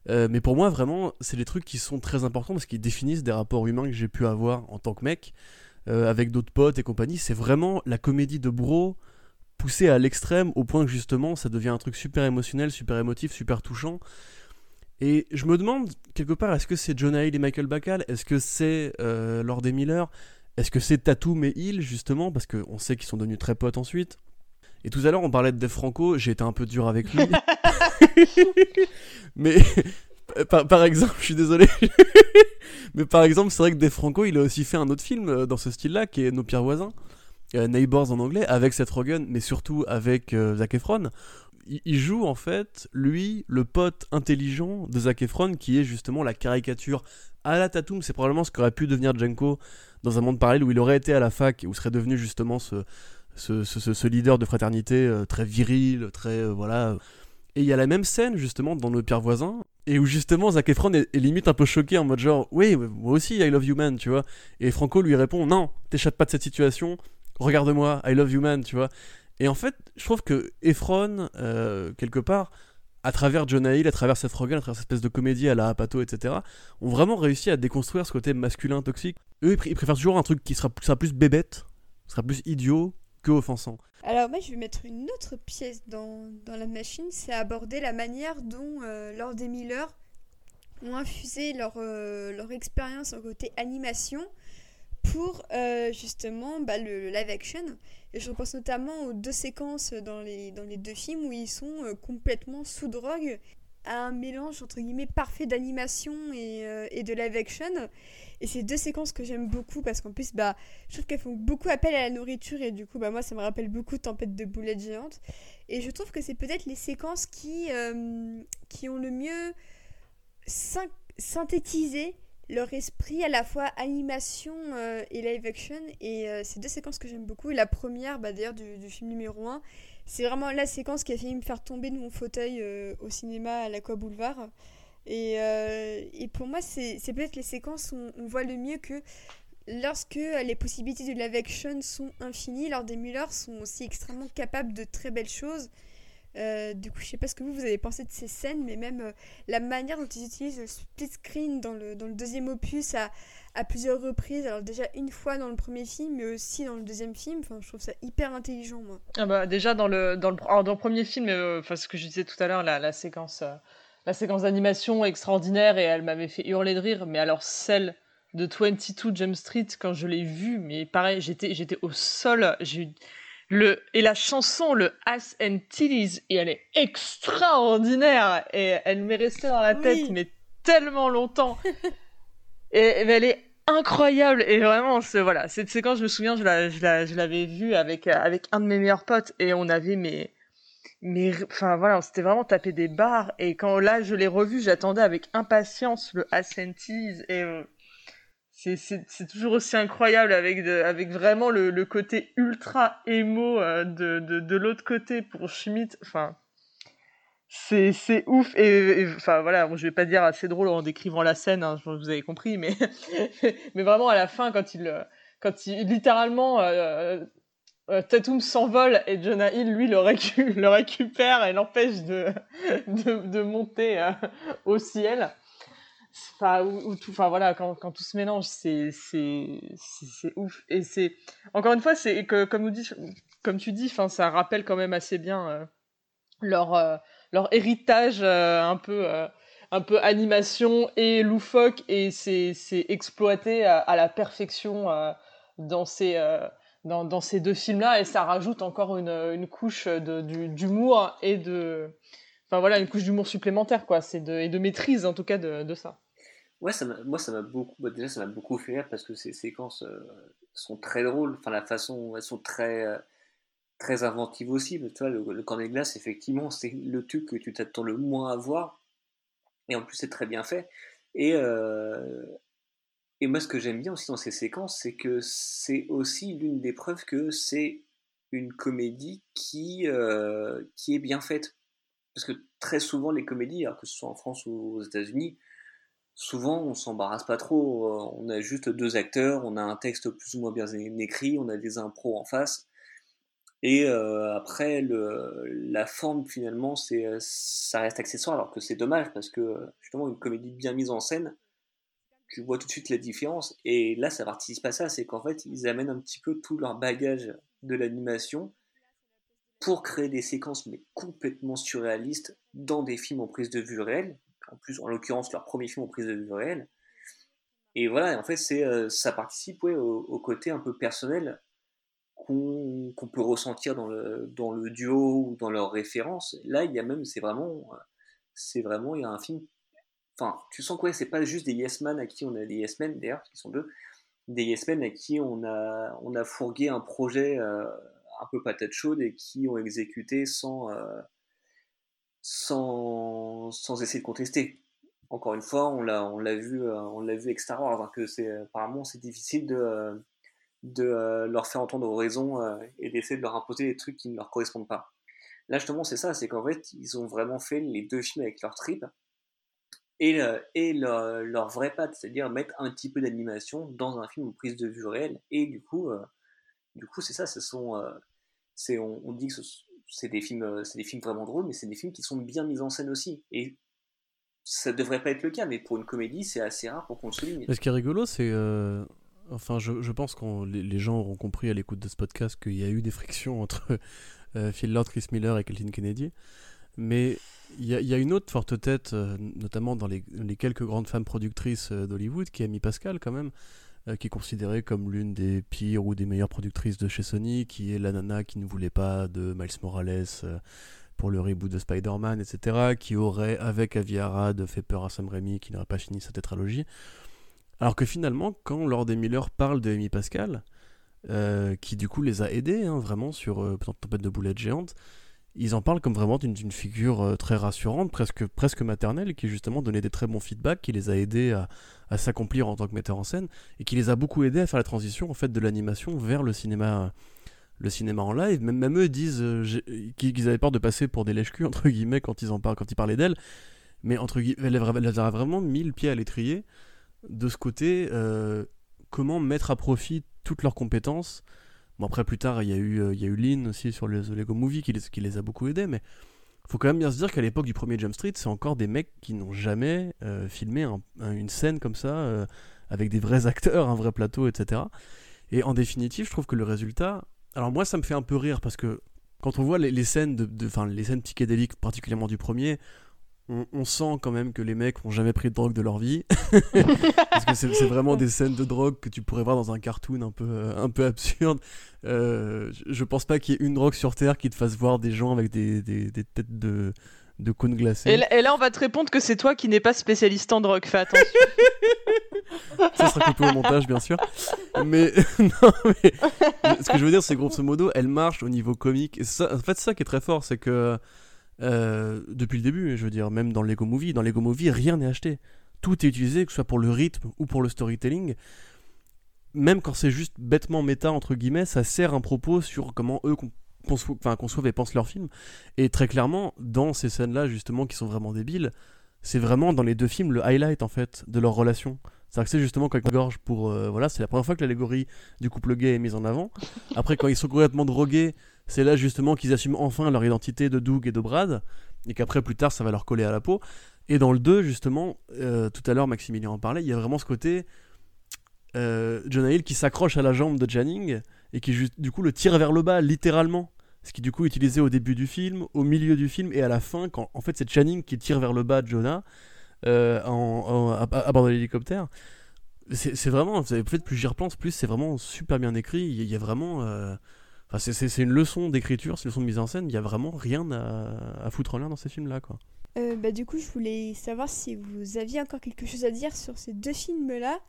Euh, mais pour moi, vraiment, c'est des trucs qui sont très importants parce qu'ils définissent des rapports humains que j'ai pu avoir en tant que mec, euh, avec d'autres potes et compagnie. C'est vraiment la comédie de bro poussée à l'extrême au point que justement ça devient un truc super émotionnel, super émotif, super touchant. Et je me demande, quelque part, est-ce que c'est John Hale et Michael Bacall Est-ce que c'est euh, Lord et Miller Est-ce que c'est Tatum et Hill, justement? Parce qu'on sait qu'ils sont devenus très potes ensuite. Et tout à l'heure, on parlait de Dave Franco, j'ai été un peu dur avec lui. mais par, exemple, je suis désolé. mais par exemple, c'est vrai que Dave Franco, il a aussi fait un autre film euh, dans ce style-là, qui est Nos pires voisins, euh, Neighbors en anglais, avec Seth Rogen, mais surtout avec euh, Zac Efron. Il, joue en fait, lui, le pote intelligent de Zac Efron, qui est justement la caricature à la Tatum. C'est probablement ce qu'aurait pu devenir Jenko dans un monde parallèle où il aurait été à la fac, où serait devenu justement ce ce, leader de fraternité euh, très viril, très euh, voilà. Et il y a la même scène justement dans Nos pires voisins, et où justement Zac Efron est, limite un peu choqué en mode genre oui moi aussi I love you man tu vois et Franco lui répond non t'échappes pas de cette situation regarde-moi I love you man tu vois et en fait je trouve que Efron euh, quelque part à travers John Hill, à travers Seth Rogen, à travers cette espèce de comédie à la Apato, etc., ont vraiment réussi à déconstruire ce côté masculin toxique. Eux, ils, préfèrent toujours un truc qui sera, sera plus bébête, sera plus idiot, que offensant. Alors moi je vais mettre une autre pièce dans, dans la machine, c'est aborder la manière dont euh, Lord et Miller ont infusé leur, euh, leur expérience en côté animation pour euh, justement bah, le, live action. Et je repense notamment aux deux séquences dans les, dans les deux films où ils sont euh, complètement sous drogue à un mélange entre guillemets parfait d'animation et, et, de live action. Et c'est deux séquences que j'aime beaucoup parce qu'en plus, bah, je trouve qu'elles font beaucoup appel à la nourriture et du coup, bah, moi, ça me rappelle beaucoup Tempête de boulettes géantes. Et je trouve que c'est peut-être les séquences qui, euh, qui ont le mieux synthétisé leur esprit à la fois animation et live action. Et c'est deux séquences que j'aime beaucoup. Et la première, bah, d'ailleurs, du, film numéro 1, c'est vraiment la séquence qui a fini me faire tomber de mon fauteuil au cinéma à l'Aqua Boulevard. Et, et, pour moi, c'est peut-être les séquences où on voit le mieux que lorsque les possibilités de live action sont infinies, Lord des Muller sont aussi extrêmement capables de très belles choses. Euh, du coup, je sais pas ce que vous, vous avez pensé de ces scènes, mais même euh, la manière dont ils utilisent le split screen dans le, dans le deuxième opus à, à, plusieurs reprises. Alors déjà une fois dans le premier film, mais aussi dans le deuxième film. Je trouve ça hyper intelligent. Ah bah déjà dans le dans le, dans premier film, euh, ce que je disais tout à l'heure, la, la séquence la séquence d'animation extraordinaire et elle m'avait fait hurler de rire. Mais alors celle de 22 Jump Street quand je l'ai vue, mais pareil, j'étais j'étais au sol. J'ai le, et la chanson, le Ass and Titties, et elle est extraordinaire. Et elle m'est restée dans la tête, mais tellement longtemps. et, elle est incroyable. Et vraiment, voilà, cette séquence, je me souviens, je, la, je, l'avais vue avec, avec un de mes meilleurs potes, et on avait mes. Mais enfin voilà, on s'était vraiment tapé des barres et quand là je l'ai revu, j'attendais avec impatience le Titties et euh, c'est toujours aussi incroyable avec, avec vraiment le, le côté ultra émo euh, de, de, de l'autre côté pour Schmidt. Enfin, c'est ouf. Et, enfin, voilà, je vais pas dire assez drôle en décrivant la scène, hein, vous avez compris, mais, mais vraiment à la fin, quand il, quand il littéralement. Euh, euh, Tatum s'envole et Jonah Hill, lui, le, récupère et l'empêche de, de, monter au ciel. Enfin ou, tout voilà quand, tout se mélange c'est ouf. Et c'est encore une fois c'est comme comme tu dis ça rappelle quand même assez bien euh, leur euh, leur héritage euh, un peu un peu animation et loufoque. Et c'est c'est exploité à, la perfection dans ces dans, ces deux films là et ça rajoute encore une, couche d'humour et de enfin voilà une couche d'humour supplémentaire quoi. De et de maîtrise en tout cas de, ça. Ouais moi ça m'a beaucoup bah, déjà ça m'a beaucoup fait rire parce que ces séquences euh, sont très drôles. Enfin la façon elles sont très euh, très inventives aussi. Tu vois le, le cornet de glace effectivement c'est le truc que tu t'attends le moins à voir. Et en plus c'est très bien fait. Et euh, et moi ce que j'aime bien aussi dans ces séquences c'est que c'est aussi l'une des preuves que c'est une comédie qui qui est bien faite parce que très souvent, les comédies, que ce soit en France ou aux États-Unis, souvent on s'embarrasse pas trop. Euh, on a juste deux acteurs, on a un texte plus ou moins bien écrit, on a des impros en face. Et euh, après, la forme finalement, ça reste accessoire, alors que c'est dommage parce que justement, une comédie bien mise en scène, tu vois tout de suite la différence. Et là, ça participe à ça, c'est qu'en fait, ils amènent un petit peu tout leur bagage de l'animation pour créer des séquences mais complètement surréalistes dans des films en prise de vue réelle. En plus, en l'occurrence, leur premier film en prise de vue réelle. Et voilà, en fait, c'est, euh, ça participe au, côté un peu personnel qu'on, peut ressentir dans le, dans le duo ou dans leurs références. Là, il y a même, c'est vraiment, c'est vraiment, il y a un film. Enfin, tu sens quoi C'est pas juste des Yes Men à qui on a des Yes d'ailleurs, qui sont deux, des Yes à qui on a, on a fourgué un projet. Euh, un peu patate chaude et qui ont exécuté sans, euh, sans, sans essayer de contester. Encore une fois, on l'a, on l'a vu, euh, on l'a vu Star Wars, hein, que c'est, apparemment, c'est difficile de, de leur faire entendre raison et d'essayer de leur imposer des trucs qui ne leur correspondent pas. Là, justement, c'est ça, c'est qu'en fait, ils ont vraiment fait les deux films avec leur trip et, et leur, leur vraie patte, c'est-à-dire mettre un petit peu d'animation dans un film en prise de vue réelle. Et du coup, du coup, c'est ça, ce sont, on, dit que c'est des films, euh, c'est des films vraiment drôles, mais c'est des films qui sont bien mis en scène aussi. Et ça devrait pas être le cas, mais pour une comédie, c'est assez rare pour qu'on le souligne. ce qui est rigolo, c'est euh, Enfin, je, pense que les, gens auront compris à l'écoute de ce podcast qu'il y a eu des frictions entre euh, Phil Lord, Chris Miller et Kathleen Kennedy. Mais il y, a une autre forte tête, notamment dans les, quelques grandes femmes productrices d'Hollywood, qui est Amy Pascal quand même, euh, qui est considérée comme l'une des pires ou des meilleures productrices de chez Sony, qui est la nana qui ne voulait pas de Miles Morales euh, pour le reboot de Spider-Man, etc., qui aurait, avec Aviara, fait peur à Sam Raimi, qui n'aurait pas fini sa tétralogie. Alors que finalement, quand Lord et Miller parle de Amy Pascal, euh, qui du coup les a aidés hein, vraiment sur euh, Tempête de boulettes géantes, ils en parlent comme vraiment d'une figure très rassurante, presque, presque maternelle, qui justement donnait des très bons feedbacks, qui les a aidés à, s'accomplir en tant que metteur en scène et qui les a beaucoup aidés à faire la transition en fait de l'animation vers le cinéma le cinéma en live. Même, eux disent euh, qu'ils avaient peur de passer pour des lèches-culs entre guillemets quand ils en parlent quand ils parlaient d'elle. Mais entre guillemets elle, a vraiment mis le pied à l'étrier de ce côté euh, comment mettre à profit toutes leurs compétences bon après plus tard il y a eu euh, Lynn aussi sur le Lego Movie qui les, les a beaucoup aidés mais faut quand même bien se dire qu'à l'époque du premier Jump Street, c'est encore des mecs qui n'ont jamais euh, filmé une scène comme ça, euh, avec des vrais acteurs, un vrai plateau, etc. Et en définitive, je trouve que le résultat. Alors, moi, ça me fait un peu rire parce que quand on voit les, scènes de, les scènes psychédéliques, particulièrement du premier, on, sent quand même que les mecs n'ont jamais pris de drogue de leur vie. Parce que c'est vraiment des scènes de drogue que tu pourrais voir dans un cartoon un peu, euh, un peu absurde. Euh, je pense pas qu'il y ait une drogue sur Terre qui te fasse voir des gens avec des, des, têtes de, de cônes glacés. Et là, on va te répondre que c'est toi qui n'es pas spécialiste en drogue. Fais attention. Ça sera coupé au montage, bien sûr. Mais, non, mais ce que je veux dire, c'est grosso modo, elle marche au niveau comique. Et ça, en fait, ça qui est très fort, c'est que euh, depuis le début, je veux dire, même dans Lego Movie, dans Lego Movie, rien n'est acheté. Tout est utilisé, que ce soit pour le rythme ou pour le storytelling. Même quand c'est juste bêtement méta, entre guillemets, ça sert un propos sur comment eux conçoivent, et pensent leur film. Et très clairement, dans ces scènes-là, justement, qui sont vraiment débiles, c'est vraiment dans les deux films le highlight, en fait, de leur relation. C'est-à-dire que c'est justement quand ils gorge pour. Euh, voilà, c'est la première fois que l'allégorie du couple gay est mise en avant. Après, quand ils sont complètement drogués, c'est là justement qu'ils assument enfin leur identité de Doug et de Brad, et qu'après, plus tard, ça va leur coller à la peau. Et dans le 2, justement, euh, tout à l'heure, Maximilien en parlait, il y a vraiment ce côté euh, John Hill qui s'accroche à la jambe de Janning et qui, du coup, le tire vers le bas, littéralement. Ce qui, du coup, est utilisé au début du film, au milieu du film et à la fin, quand en fait, c'est Channing qui tire vers le bas Jonah euh, en, à, bord de l'hélicoptère. C'est vraiment, vous avez fait plus j'y repense, plus c'est vraiment super bien écrit. Il y, a vraiment. C'est une leçon d'écriture, c'est une leçon de mise en scène. Il y a vraiment rien à, foutre en l'air dans ces films-là, quoi. Euh, bah, du coup, je voulais savoir si vous aviez encore quelque chose à dire sur ces deux films-là.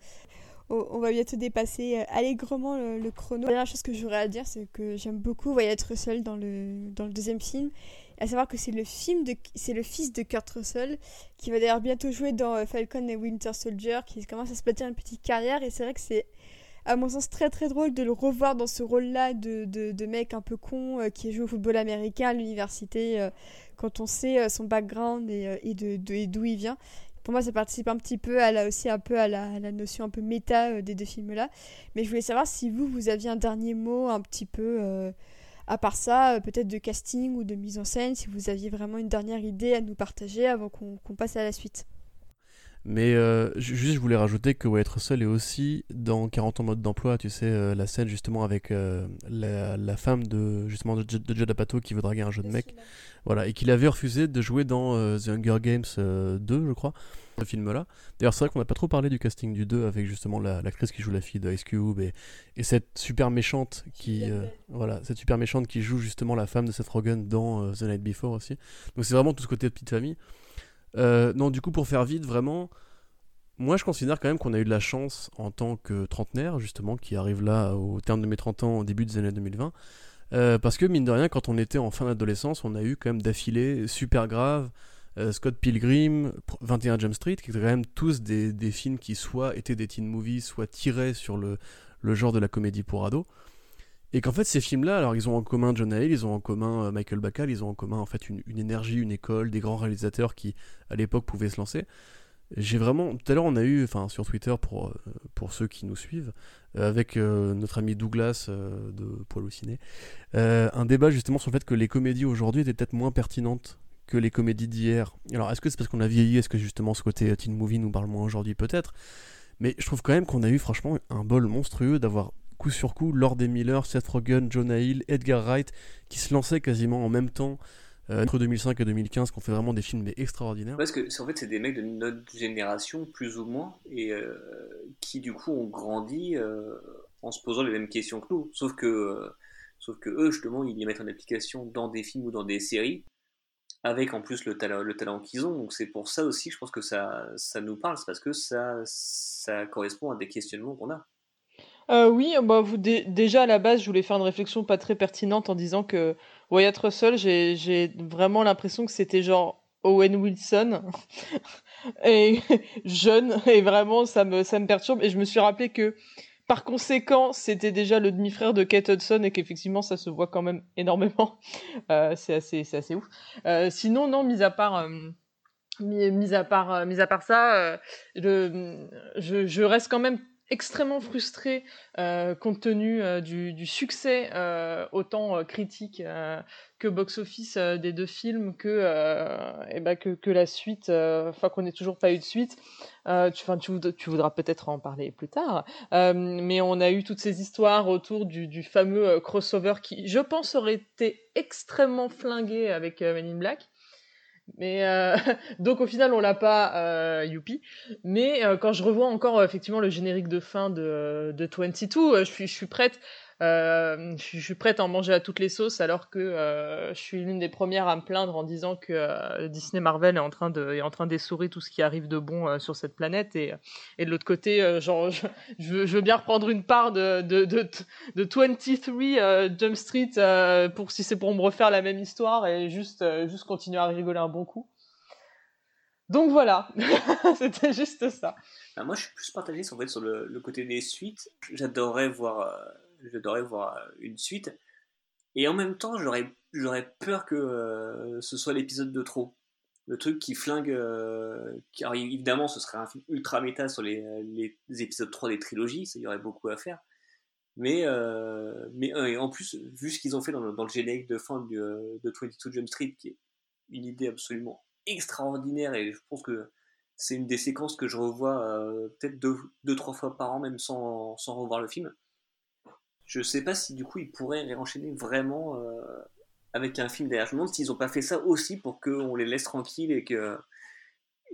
on va bientôt dépasser euh, allègrement le, chrono. La dernière chose que j'aurais à dire, c'est que j'aime beaucoup être Russell dans le, dans le deuxième film. À savoir que c'est le film de, c'est le fils de Kurt Russell qui va d'ailleurs bientôt jouer dans euh, Falcon et Winter Soldier, qui commence à se bâtir une petite carrière. Et c'est vrai que c'est, à mon sens, très très drôle de le revoir dans ce rôle-là de, de, mec un peu con euh, qui joue au football américain à l'université euh, quand on sait son background et, et de, d'où il vient. Pour moi, ça participe un petit peu à la, aussi un peu à la, la notion un peu méta des deux films-là. Mais je voulais savoir si vous, vous aviez un dernier mot un petit peu à part ça, euh, peut-être de casting ou de mise en scène, si vous aviez vraiment une dernière idée à nous partager avant qu'on passe à la suite. Mais euh, juste, je voulais rajouter que Wyatt Russell est aussi dans 40 ans mode d'emploi, tu sais, euh, la scène justement avec la, femme de justement de, de Judd Apatow qui veut draguer un jeune mec. Voilà, et qu'il avait refusé de jouer dans The Hunger Games 2, je crois ce film-là. D'ailleurs, c'est vrai qu'on n'a pas trop parlé du casting du 2 avec justement l'actrice qui joue la fille de Ice Cube et, et cette super méchante qui euh, voilà cette super méchante qui joue justement la femme de Seth Rogen dans euh, The Night Before aussi. Donc c'est vraiment tout ce côté de petite famille. Euh, non, du coup, pour faire vite, vraiment, moi je considère quand même qu'on a eu de la chance en tant que trentenaire, justement, qui arrive là au terme de mes 30 ans, au début des années 2020. parce que mine de rien, quand on était en fin d'adolescence, on a eu quand même d'affilée super grave euh, Scott Pilgrim, 21 Jump Street, qui étaient quand même tous des, films qui soit étaient des teen movies, soit tirés sur le, le genre de la comédie pour ados. Et qu'en fait, ces films-là, alors ils ont en commun John Hale, ils ont en commun euh, Michael Bacall, ils ont en commun en fait une, énergie, une école, des grands réalisateurs qui, à l'époque, pouvaient se lancer. J'ai vraiment. Tout à l'heure, on a eu, enfin, sur Twitter, pour, euh, pour ceux qui nous suivent, avec notre ami Douglas de Poil au Ciné, un débat justement sur le fait que les comédies aujourd'hui étaient peut-être moins pertinentes que les comédies d'hier. Alors, est-ce que c'est parce qu'on a vieilli? Est-ce que justement ce côté teen movie nous parle moins aujourd'hui? Peut-être. Mais je trouve quand même qu'on a eu franchement un bol monstrueux d'avoir coup sur coup Lord Miller, Seth Rogen, Jonah Hill, Edgar Wright qui se lançaient quasiment en même temps euh, entre 2005 et 2015 qu'on fait vraiment des films extraordinaires. Parce que en fait c'est des mecs de notre génération plus ou moins et euh, qui du coup ont grandi euh, en se posant les mêmes questions que nous. Sauf que sauf que eux justement ils les mettent en application dans des films ou dans des séries avec en plus le talent, le talent qu'ils ont. Donc c'est pour ça aussi, je pense que ça, ça nous parle, c'est parce que ça, ça correspond à des questionnements qu'on a. Euh, oui, bah, vous, déjà à la base, je voulais faire une réflexion pas très pertinente en disant que Wyatt Russell, j'ai vraiment l'impression que c'était genre Owen Wilson. Et jeune et vraiment ça me ça me perturbe. Et je me suis rappelé que par conséquent c'était déjà le demi-frère de Kate Hudson et qu'effectivement ça se voit quand même énormément. Euh, c'est assez c'est assez ouf. Euh, sinon non mis à part mis, à part mis à part ça je reste quand même extrêmement frustré euh, compte tenu euh, du, succès euh, autant critique que box-office des deux films que, et bah, que, que, la suite, enfin qu'on n'ait toujours pas eu de suite. tu, tu, tu, voudras peut-être en parler plus tard, mais on a eu toutes ces histoires autour du, du, fameux crossover qui, je pense, aurait été extrêmement flingué avec Men in Black. Mais euh, donc au final on l'a pas, euh, youpi. Mais euh, quand je revois encore effectivement le générique de fin de, de 22, je suis, je suis prête euh, je suis prête à en manger à toutes les sauces alors que euh, je suis l'une des premières à me plaindre en disant que euh, Disney Marvel est en train de est en train d'essorer tout ce qui arrive de bon sur cette planète et, et de l'autre côté genre je, veux, bien reprendre une part de de, de, de 23 Jump Street pour si c'est pour me refaire la même histoire et juste juste continuer à rigoler un bon coup. Donc voilà, c'était juste ça. Bah, moi, je suis plus partagé en fait, sur le, le côté des suites. J'adorerais voir j'adorerais voir une suite. Et en même temps, j'aurais, j'aurais peur que euh, ce soit l'épisode de trop. Le truc qui flingue. Euh, qui, évidemment, ce serait un film ultra méta sur les, les, épisodes 3 des trilogies, ça y aurait beaucoup à faire. Mais, euh, mais en plus, vu ce qu'ils ont fait dans le, dans le générique de fin de 22 Jump Street, qui est une idée absolument extraordinaire, et je pense que c'est une des séquences que je revois peut-être deux, deux, trois fois par an, même sans, sans revoir le film je sais pas si du coup ils pourraient réenchaîner vraiment euh, avec un film derrière. Je me demande s'ils n'ont pas fait ça aussi pour qu'on les laisse tranquilles et que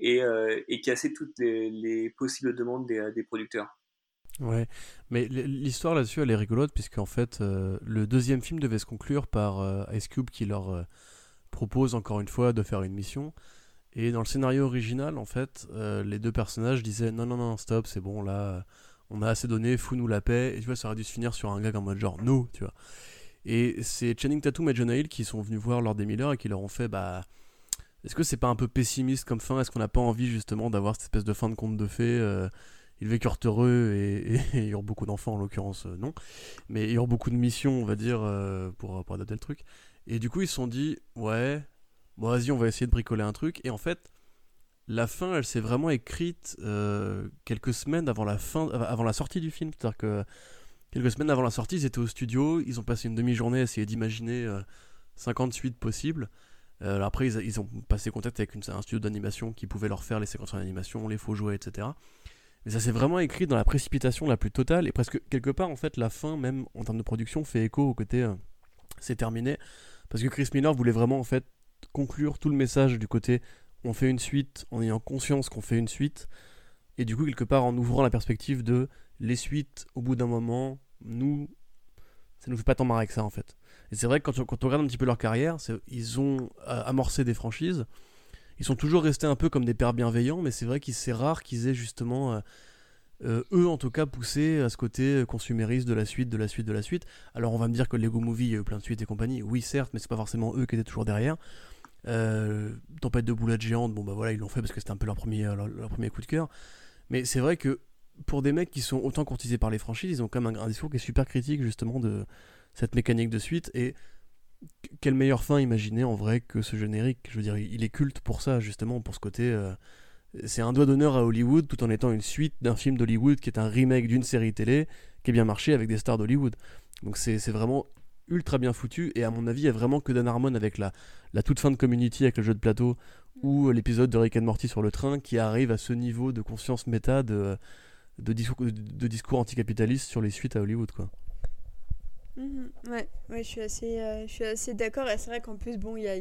et, euh, casser toutes les, possibles demandes des, des, producteurs. Ouais, mais l'histoire là-dessus elle est rigolote puisque en fait euh, le deuxième film devait se conclure par Ice Cube qui leur propose encore une fois de faire une mission. Et dans le scénario original, en fait, les deux personnages disaient non, non, non, stop, c'est bon, là, on a assez donné, fous-nous la paix. Et tu vois, ça aurait dû se finir sur un gag en mode genre, no, tu vois. Et c'est Channing Tatum et John Hill qui sont venus voir Lord des Miller et qui leur ont fait, bah, est-ce que c'est pas un peu pessimiste comme fin? Est-ce qu'on n'a pas envie justement d'avoir cette espèce de fin de conte de fées euh, Ils vécurent heureux et, ils eurent beaucoup d'enfants en l'occurrence, euh, non. Mais ils ont beaucoup de missions, on va dire, euh, pour, pour adapter le truc. Et du coup, ils se sont dit, ouais, bon, vas-y, on va essayer de bricoler un truc. Et en fait, la fin, elle s'est vraiment écrite euh, quelques semaines avant la fin, avant la sortie du film. C'est-à-dire que quelques semaines avant la sortie, ils étaient au studio, ils ont passé une demi-journée à essayer d'imaginer 50 euh, suites possibles. Euh, après, ils, ont passé contact avec un studio d'animation qui pouvait leur faire les séquences d'animation, les faux jouets, etc. Mais ça s'est vraiment écrit dans la précipitation la plus totale et presque quelque part, en fait, la fin, même en termes de production, fait écho au côté c'est terminé. Parce que Chris Miller voulait vraiment, en fait, conclure tout le message du côté on fait une suite en ayant conscience qu'on fait une suite, et du coup, quelque part, en ouvrant la perspective de les suites, au bout d'un moment, nous, ça nous fait pas tant marrer que ça, en fait. Et c'est vrai que quand, on regarde un petit peu leur carrière, ils ont euh, amorcé des franchises, ils sont toujours restés un peu comme des pères bienveillants, mais c'est vrai qu'il c'est rare qu'ils aient justement... Euh, euh, eux en tout cas poussé à ce côté consumériste de la suite, de la suite, de la suite. Alors on va me dire que Lego Movie, il y a eu plein de suites et compagnie, oui certes, mais c'est pas forcément eux qui étaient toujours derrière. Euh, Tempête de boulettes géantes, bon bah voilà, ils l'ont fait parce que c'était un peu leur premier, euh, leur, premier coup de cœur. Mais c'est vrai que pour des mecs qui sont autant courtisés par les franchises, ils ont quand même un, discours qui est super critique justement de cette mécanique de suite. Et quelle meilleure fin imaginer en vrai que ce générique? Je veux dire, il est culte pour ça, justement, pour ce côté. Euh, c'est un doigt d'honneur à Hollywood tout en étant une suite d'un film d'Hollywood qui est un remake d'une série télé qui est bien marché avec des stars d'Hollywood. Donc c'est vraiment ultra bien foutu et à mon avis il y a vraiment que Dan Harmon avec la, toute fin de Community avec le jeu de plateau ou l'épisode de Rick and Morty sur le train qui arrive à ce niveau de conscience méta de, de, discours, de discours anticapitaliste sur les suites à Hollywood quoi. Mhm. ouais, je suis assez, euh, assez d'accord et c'est vrai qu'en plus bon il y a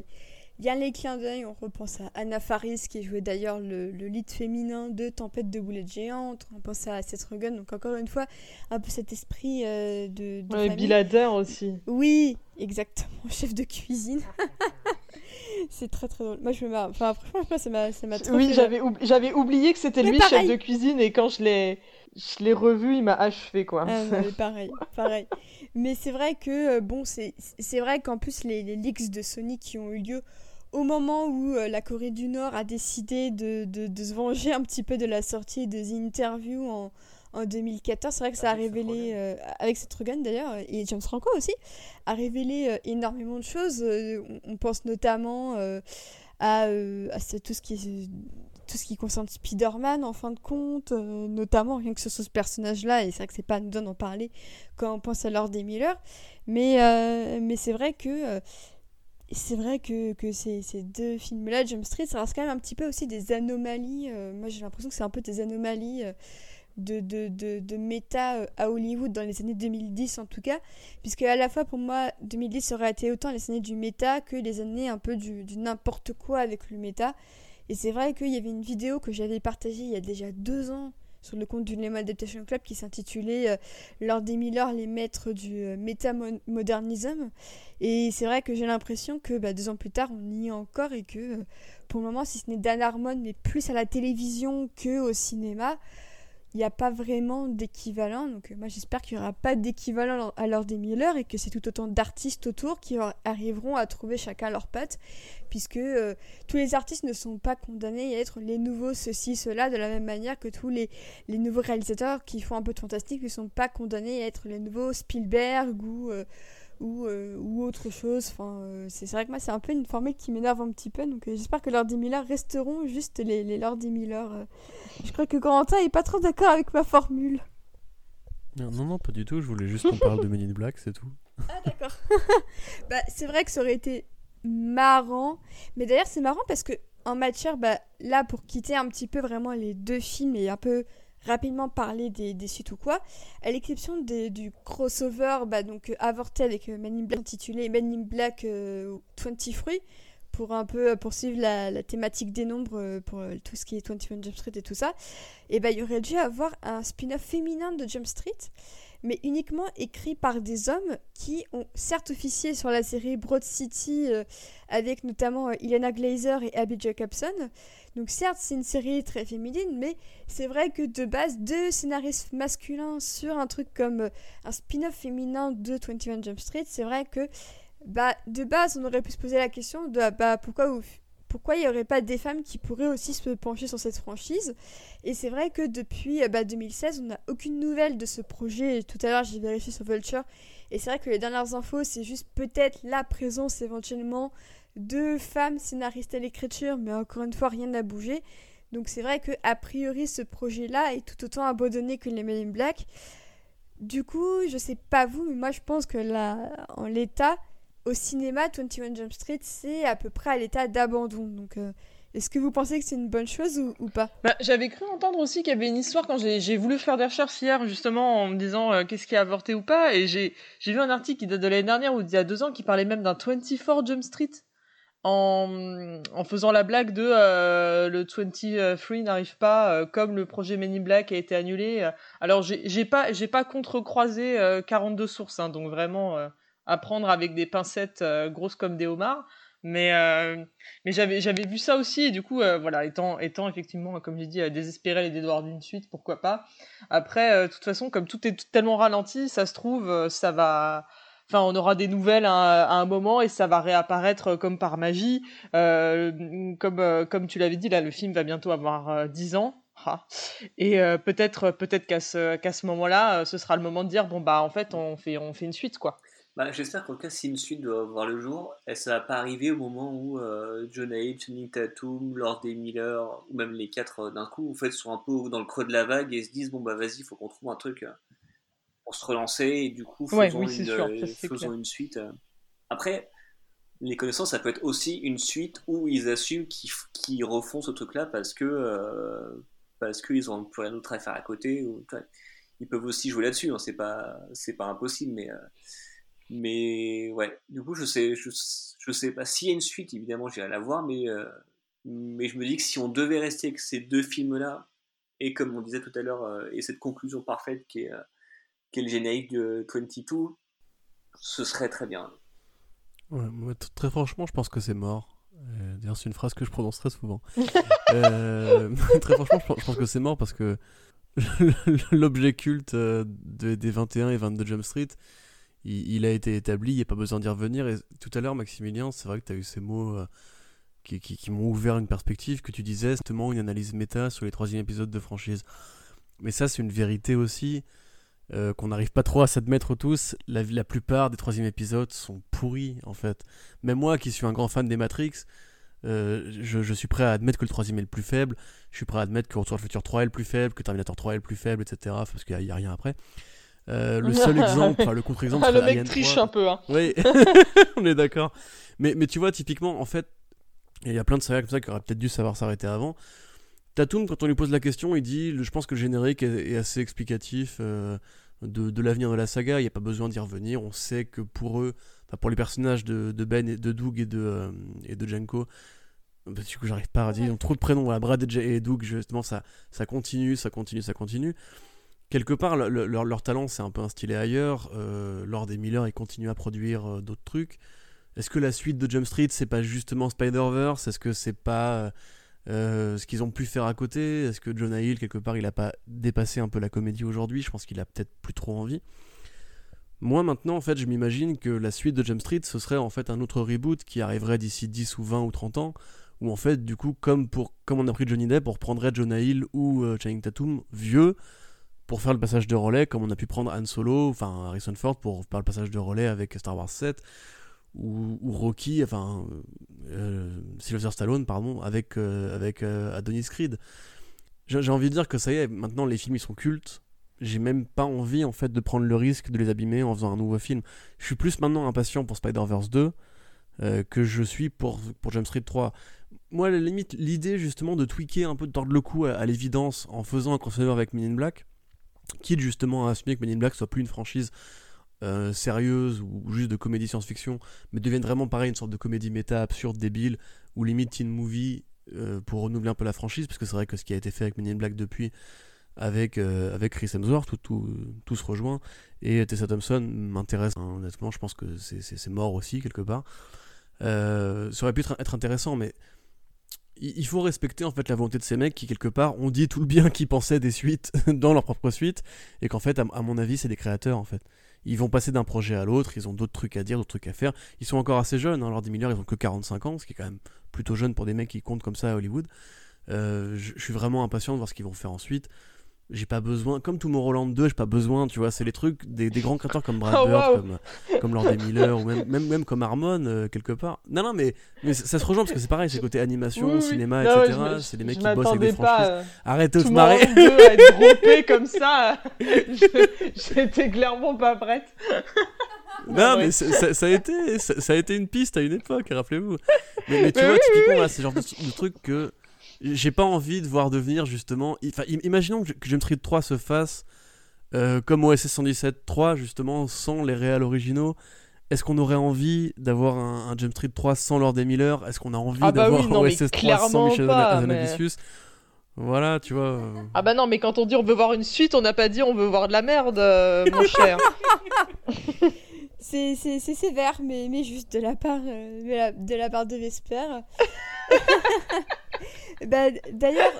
il y a les clins d'œil, on repense à Anna Faris qui jouait d'ailleurs le, le, lead féminin de Tempête de boulettes géantes, on pense à Seth Rogen, donc encore une fois, un peu cet esprit euh, de, de. Ouais, aussi. Oui, exactement, chef de cuisine. c'est très très drôle. Moi je me marre. Enfin, franchement, ça m'a, ça m'a trop Oui, j'avais, j'avais oublié que c'était lui, chef de cuisine, et quand je l'ai, je l'ai revu, il m'a achevé quoi. Ah, pareil, pareil. Mais c'est vrai que, euh, bon, c'est, c'est vrai qu'en plus, les, les leaks de Sony qui ont eu lieu au moment où la Corée du Nord a décidé de, de, se venger un petit peu de la sortie de The Interview en, en 2014. C'est vrai que ça a révélé, avec cette Rogen d'ailleurs, et James Franco aussi, a révélé énormément de choses. on pense notamment à, à tout ce qui est tout ce qui concerne Spider-Man en fin de compte, euh, notamment rien que sur ce personnage-là, et c'est vrai que c'est pas nous d'en parler quand on pense à Lord des Miller, mais, euh, mais c'est vrai que euh, c'est vrai que, que ces, ces, deux films-là, Jump Street, ça reste quand même un petit peu aussi des anomalies. moi j'ai l'impression que c'est un peu des anomalies de, de, de, de, méta à Hollywood dans les années 2010 en tout cas, puisque à la fois pour moi 2010 aurait été autant les années du méta que les années un peu du, du n'importe quoi avec le méta. Et c'est vrai qu'il y avait une vidéo que j'avais partagée il y a déjà deux ans sur le compte du Lemon Adaptation Club qui s'intitulait euh, Lord des Miller, les maîtres du euh, métamodernisme. Et c'est vrai que j'ai l'impression que bah, deux ans plus tard, on y est encore et que euh, pour le moment, si ce n'est Dan Harmon, mais plus à la télévision que au cinéma, il n'y a pas vraiment d'équivalent. Donc euh, moi j'espère qu'il n'y aura pas d'équivalent à l'heure des Miller et que c'est tout autant d'artistes autour qui arriveront à trouver chacun leur patte, puisque euh, tous les artistes ne sont pas condamnés à être les nouveaux ceci, cela, de la même manière que tous les, les nouveaux réalisateurs qui font un peu de fantastique ne sont pas condamnés à être les nouveaux Spielberg ou... Euh, ou, ou, autre chose. Enfin, c'est vrai que moi, c'est un peu une formule qui m'énerve un petit peu. Donc, j'espère que Lord des Miller resteront juste les, les Lord des Miller je crois que Corentin est pas trop d'accord avec ma formule. Non, non, pas du tout. Je voulais juste qu'on parle de Men in Black, c'est tout. Ah, d'accord. bah, c'est vrai que ça aurait été marrant. Mais d'ailleurs, c'est marrant parce que en matière, bah, là, pour quitter un petit peu vraiment les deux films et un peu rapidement parler des, des suites ou quoi, à l'exception du crossover bah, donc, avorté avec euh, Men in Black intitulé Men in Black 20 euh, Fruits, pour un peu poursuivre la, la thématique des nombres euh, pour euh, tout ce qui est 21 Jump Street et tout ça, et ben il y aurait dû avoir un spin-off féminin de Jump Street, mais uniquement écrit par des hommes qui ont certes officié sur la série Broad City euh, avec notamment Ilana Glazer et Abby Jacobson. Donc certes c'est une série très féminine, mais c'est vrai que de base deux scénaristes masculins sur un truc comme un spin-off féminin de 21 Jump Street, c'est vrai que bah, de base, on aurait pu se poser la question de bah, pourquoi, pourquoi il n'y aurait pas des femmes qui pourraient aussi se pencher sur cette franchise? Et c'est vrai que depuis bah, 2016, on n'a aucune nouvelle de ce projet. Tout à l'heure, j'ai vérifié sur Vulture. Et c'est vrai que les dernières infos, c'est juste peut-être la présence éventuellement de femmes scénaristes à l'écriture, mais encore une fois, rien n'a bougé. Donc c'est vrai que a priori, ce projet-là est tout autant abandonné que les Black. Du coup, je sais pas vous, mais moi je pense que là, en l'état, au cinéma, 21 Jump Street, c'est à peu près à l'état d'abandon. Donc, euh, est-ce que vous pensez que c'est une bonne chose ou, pas? Bah, J'avais cru entendre aussi qu'il y avait une histoire quand j'ai voulu faire des recherches hier, justement, en me disant euh, qu'est-ce qui a avorté ou pas. Et j'ai vu un article qui date de l'année dernière ou d'il y a deux ans qui parlait même d'un 24 Jump Street. En, faisant la blague de euh, le 23 n'arrive pas comme le projet Men in Black a été annulé. Alors j'ai pas pas contre-croisé 42 sources, hein, donc vraiment à prendre avec des pincettes euh, grosses comme des homards. Mais, euh, mais j'avais, j'avais vu ça aussi, et du coup, euh, voilà, étant, étant effectivement, comme j'ai dit, désespéré les dédoirs d'une suite, pourquoi pas. Après, de toute façon, comme tout est tellement ralenti, ça se trouve, ça va. Enfin, on aura des nouvelles à, un moment et ça va réapparaître comme par magie. comme, comme tu l'avais dit, là, le film va bientôt avoir 10 ans. Ah. Et peut-être, peut-être qu'à ce, qu'à ce moment-là, ce sera le moment de dire bon bah en fait on fait, on fait une suite quoi. Bah, J'espère qu'en cas, si une suite doit voir le jour, et ça va pas arriver au moment où euh, John H, Channing Tatum, Lord des Miller, ou même les quatre euh, d'un coup, en fait, sont un peu dans le creux de la vague et se disent bon bah vas-y, il faut qu'on trouve un truc euh, pour se relancer et du coup faisons, une, une, suite. Après, les connaissances, ça peut être aussi une suite où ils assument qu'ils refont ce truc-là parce que parce qu'ils ont plus rien d'autre à faire à côté. Ou, ils peuvent aussi jouer là-dessus, hein, c'est pas c'est pas impossible, mais mais ouais, du coup, je sais, je, je sais pas. S'il y a une suite, évidemment, j'irai la voir, mais, euh, mais je me dis que si on devait rester avec ces deux films-là, et comme on disait tout à l'heure, euh, et cette conclusion parfaite qui est, euh, qui est le générique de 22, ce serait très bien. Ouais, très franchement, je pense que c'est mort. D'ailleurs, c'est une phrase que je prononce très souvent. très franchement, je pense que c'est mort parce que l'objet culte des 21 et 22 Jump Street, il, a été établi, il n'y a pas besoin d'y revenir. Et tout à l'heure, Maximilien, c'est vrai que tu as eu ces mots, euh, qui, m'ont ouvert une perspective que tu disais, justement une analyse méta sur les troisième épisodes de franchise. Mais ça, c'est une vérité aussi euh, qu'on n'arrive pas trop à s'admettre tous. La, plupart des troisième épisodes sont pourris, en fait. Même moi, qui suis un grand fan des Matrix, euh, je, suis prêt à admettre que le troisième est le plus faible. Je suis prêt à admettre que Retour à le futur 3 est le plus faible, que Terminator 3 est le plus faible, etc. Parce qu'il n'y a, rien après. Euh, le seul exemple, le contre-exemple. Ah, le mec triche un peu, hein. Oui, on est d'accord. Mais, mais tu vois, typiquement, en fait, il y a plein de sagas comme ça qui auraient peut-être dû savoir s'arrêter avant. Tatum, quand on lui pose la question, il dit Je pense que le générique est, assez explicatif euh, de, de l'avenir de la saga. Il n'y a pas besoin d'y revenir. On sait que pour eux, pour les personnages de, de, Ben et de Doug et de, euh, et de Janko, bah, du coup, j'arrive pas à dire. Ils ont trop de prénoms. Voilà, Brad et Doug, justement, ça, ça continue, ça continue, ça continue quelque part, leur, talent s'est un peu instillé ailleurs. Euh, Lord et Miller, ils continuent à produire euh, d'autres trucs. Est-ce que la suite de Jump Street, c'est pas justement Spider-Verse? Est-ce que c'est pas euh, ce qu'ils ont pu faire à côté? Est-ce que Jonah Hill, quelque part, il a pas dépassé un peu la comédie aujourd'hui? Je pense qu'il a peut-être plus trop envie. Moi, maintenant, en fait, je m'imagine que la suite de Jump Street, ce serait en fait un autre reboot qui arriverait d'ici 10 ou 20 ou 30 ans, où en fait, du coup, comme, pour, comme on a pris Johnny Depp, on reprendrait Jonah Hill ou Channing Tatum vieux, pour faire le passage de relais, comme on a pu prendre Han Solo, enfin Harrison Ford pour faire le passage de relais avec Star Wars 7, ou, Rocky, enfin euh, Sylvester Stallone, pardon, avec, euh, avec euh, Adonis Creed. J'ai envie de dire que ça y est, maintenant les films ils sont cultes. J'ai même pas envie en fait de prendre le risque de les abîmer en faisant un nouveau film. Je suis plus maintenant impatient pour Spider-Verse 2 que je suis pour, pour Jump Street 3 moi, à la limite, l'idée justement de tweaker un peu, de tordre le cou à, l'évidence en faisant un crossover avec Men Black, quitte justement à assumer que Men in Black soit plus une franchise euh, sérieuse ou juste de comédie science-fiction, mais devienne vraiment pareil, une sorte de comédie méta absurde, débile, ou limite teen movie euh, pour renouveler un peu la franchise, parce que c'est vrai que ce qui a été fait avec Men in Black depuis, avec, euh, avec Chris Hemsworth, tout, tout, tout, se rejoint, et Tessa Thompson m'intéresse, hein, honnêtement, je pense que c'est mort aussi, quelque part. ça aurait pu être intéressant, mais il faut respecter en fait la volonté de ces mecs qui quelque part ont dit tout le bien qu'ils pensaient des suites dans leur propre suite et qu'en fait à, mon avis c'est des créateurs en fait. Ils vont passer d'un projet à l'autre ils ont d'autres trucs à dire d'autres trucs à faire. Ils sont encore assez jeunes hein, lors des milliards ils ont que 45 ans ce qui est quand même plutôt jeune pour des mecs qui comptent comme ça à Hollywood. Euh, je suis vraiment impatient de voir ce qu'ils vont faire ensuite j'ai pas besoin, comme Tomorrowland 2, j'ai pas besoin, tu vois, c'est les trucs des, des, grands créateurs comme Brad oh, Bird, comme, comme Lord Miller, ou même, même, même comme Harmon, euh, quelque part. Non, non, mais, mais ça se rejoint parce que c'est parais c'est côté animation, cinéma, etc. c'est des mecs qui bossent avec des franchises. Euh, Arrête de te marrer. 2 à être groupé comme ça, j'étais clairement pas prête. non, mais ça, ça, a été, ça, a été une piste à une époque, rappelez-vous. Mais, mais tu vois, typiquement, là, c'est genre de, de truc que j'ai pas envie de voir devenir justement. Enfin, imaginons que, Jump Street 3 se fasse euh, comme OSS 117 3, justement, sans les réels originaux. Est-ce qu'on aurait envie d'avoir un, Jump Street 3 sans Lord Miller Est-ce qu'on a envie ah bah d'avoir OSS 3 sans Michel Hazanavicius Voilà, tu vois. Euh. Ah bah non, mais quand on dit on veut voir une suite, on n'a pas dit on veut voir de la merde, euh, mon cher. c'est sévère, mais, mais juste de la part, de, la, de la part de Vesper. bah, D'ailleurs,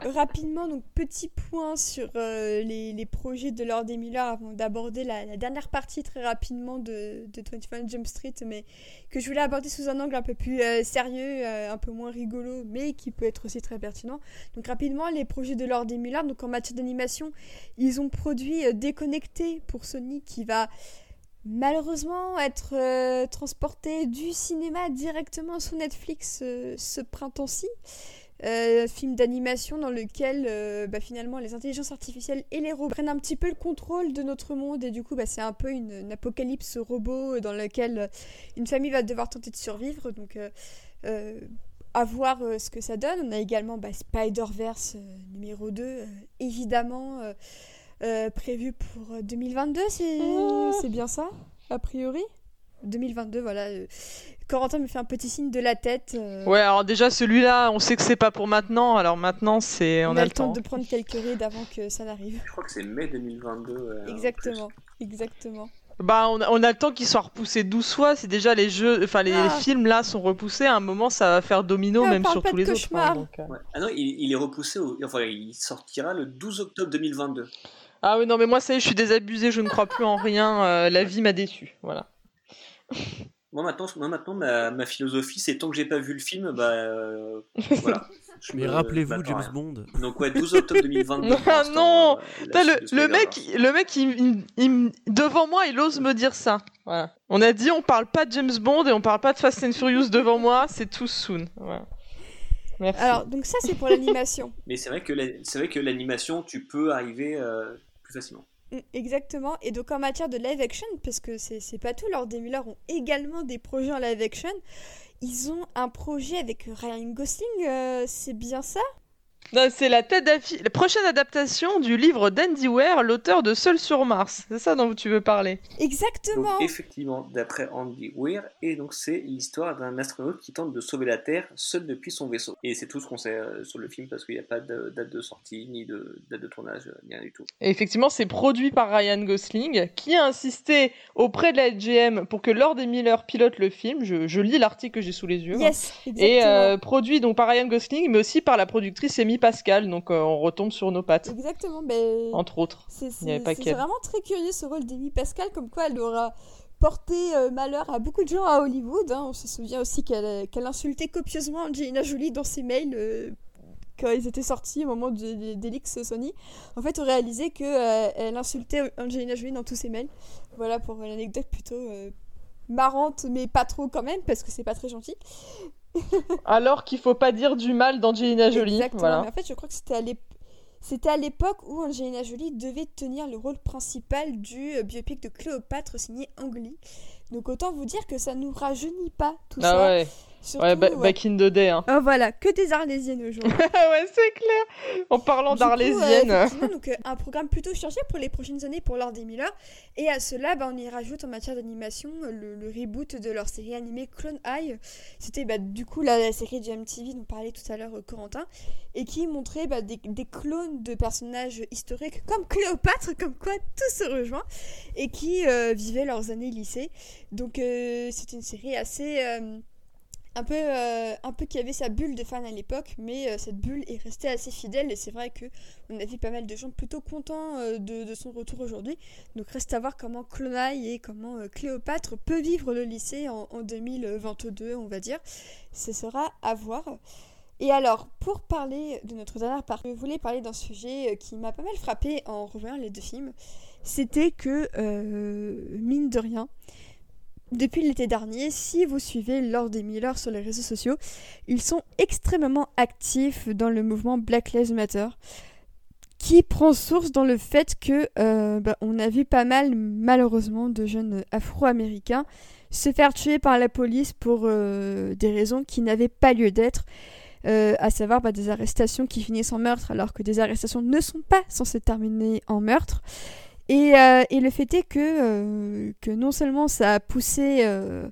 rapidement, donc petit point sur euh, les, projets de Lord Miller avant d'aborder la, dernière partie très rapidement de, de 21 Jump Street, mais que je voulais aborder sous un angle un peu plus euh, sérieux, euh, un peu moins rigolo, mais qui peut être aussi très pertinent. Donc rapidement, les projets de Lord Miller, donc en matière d'animation, ils ont produit Déconnecté pour Sony qui va malheureusement être euh, transporté du cinéma directement sur Netflix euh, ce printemps-ci. Euh, film d'animation dans lequel bah, finalement les intelligences artificielles et les robots prennent un petit peu le contrôle de notre monde et du coup bah, c'est un peu une, apocalypse robot dans laquelle une famille va devoir tenter de survivre donc à voir ce que ça donne on a également bah, Spider-Verse numéro 2 évidemment euh, prévu pour 2022, ah. c'est bien ça, a priori? 2022, voilà. Euh, Corentin me fait un petit signe de la tête. Euh. Ouais, alors déjà celui-là, on sait que c'est pas pour maintenant, alors maintenant c'est on, a, le temps. de prendre quelques rides avant que ça n'arrive. Je crois que c'est mai 2022. exactement, exactement. Bah, on a, on a, le temps qu'il soit repoussé 12 fois. Si déjà les jeux, enfin les, ah. films là sont repoussés, à un moment ça va faire domino même sur tous les autres. Hein, Ah non, il, il est repoussé, enfin il sortira le 12 octobre 2022. Ah oui, non, mais moi, ça y est, je suis désabusée, je ne crois plus en rien. Euh, la vie m'a déçu. Voilà. Moi maintenant, moi, maintenant ma, ma philosophie, c'est tant que j'ai pas vu le film, bah euh, voilà. Je Mais me- rappelez-vous m'attends à James rien. Bond. Donc ouais, 12 octobre 2022. pour Ah l'instant, non euh, la Putain, suite le, de le Spider-Man. mec, le mec, il, il- il- devant moi, il ose me dire ça. Voilà. On a dit, on parle pas de James Bond et on parle pas de Fast and Furious devant moi. C'est tout soon. Voilà. Merci. Alors, donc ça, c'est pour l'animation. Mais c'est vrai que la- c'est vrai que l'animation, tu peux arriver euh, Mm, Exactement. Et donc en matière de live action, parce que c'est pas tout, Lord des Miller ont également des projets en live action. Ils ont un projet avec Ryan Gosling, euh, c'est bien ça? C'est la tête d'affiche, la prochaine adaptation du livre d'Andy Weir, l'auteur de Seul sur Mars. C'est ça dont tu veux parler. Exactement. Donc effectivement, d'après Andy Weir, et donc c'est l'histoire d'un astronaute qui tente de sauver la Terre seul depuis son vaisseau. Et c'est tout ce qu'on sait euh, sur le film parce qu'il n'y a pas de date de sortie, ni de date de tournage, euh, ni rien du tout. Et effectivement, c'est produit par Ryan Gosling, qui a insisté auprès de la GM pour que Lord et Miller pilotent le film. Je, je lis l'article que j'ai sous les yeux. hein. Yes, exactement. Et euh, produit donc par Ryan Gosling, mais aussi par la productrice Amy Pascal. Donc euh, on retombe sur nos pattes, Exactement. Ben, entre autres. c'est qu'elle. vraiment très curieux ce rôle d'Amy Pascal, comme quoi elle aura porté euh, malheur à beaucoup de gens à Hollywood. hein. On se souvient aussi qu'elle qu'elle insultait copieusement Angelina Jolie dans ses mails. euh, quand ils étaient sortis au moment de- de- des leaks Sony, en fait, on réalisait que euh, elle insultait Angelina Jolie dans tous ses mails. Voilà pour une anecdote plutôt euh, marrante, mais pas trop quand même, parce que c'est pas très gentil. Alors qu'il faut pas dire du mal d'Angelina Jolie. Exactement. Voilà. Mais en fait, je crois que c'était à l'époque où Angelina Jolie devait tenir le rôle principal du euh, biopic de Cléopâtre signé Ang Lee. Donc autant vous dire que ça nous rajeunit pas tout Ah ça. ouais, Surtout, ouais, ba- ouais. back in the day. Hein. Oh, voilà, que des Arlésiennes aujourd'hui. ouais, c'est clair. En parlant Du coup, euh, donc, euh, un programme plutôt chargé pour les prochaines années pour Lord et Miller. Et à cela, bah, on y rajoute en matière d'animation le, le reboot de leur série animée Clone High. C'était bah, du coup la, la série de MTV dont parlait tout à l'heure euh, Corentin. Et qui montrait bah, des, des clones de personnages historiques comme Cléopâtre, comme quoi tout se rejoint. Et qui vivaient leurs années lycée. Donc c'est une série assez... un peu, euh, un peu qui avait sa bulle de fan à l'époque, mais euh, cette bulle est restée assez fidèle et c'est vrai que on a vu pas mal de gens plutôt contents euh, de, son retour aujourd'hui. Donc reste à voir comment Clonaille et comment Cléopâtre peut vivre le lycée en, en 2022, on va dire. Ce sera à voir. Et alors, pour parler de notre dernière partie, je voulais parler d'un sujet qui m'a pas mal frappé en revoyant les deux films. C'était que, mine de rien, depuis l'été dernier, si vous suivez Lord et Miller sur les réseaux sociaux, ils sont extrêmement actifs dans le mouvement Black Lives Matter, qui prend source dans le fait que euh, bah, on a vu pas mal, malheureusement, de jeunes Afro-Américains se faire tuer par la police pour euh, des raisons qui n'avaient pas lieu d'être. euh, à savoir bah, des arrestations qui finissent en meurtre alors que des arrestations ne sont pas censées terminer en meurtre. Et, euh, et le fait est que, euh, que non seulement ça a poussé euh,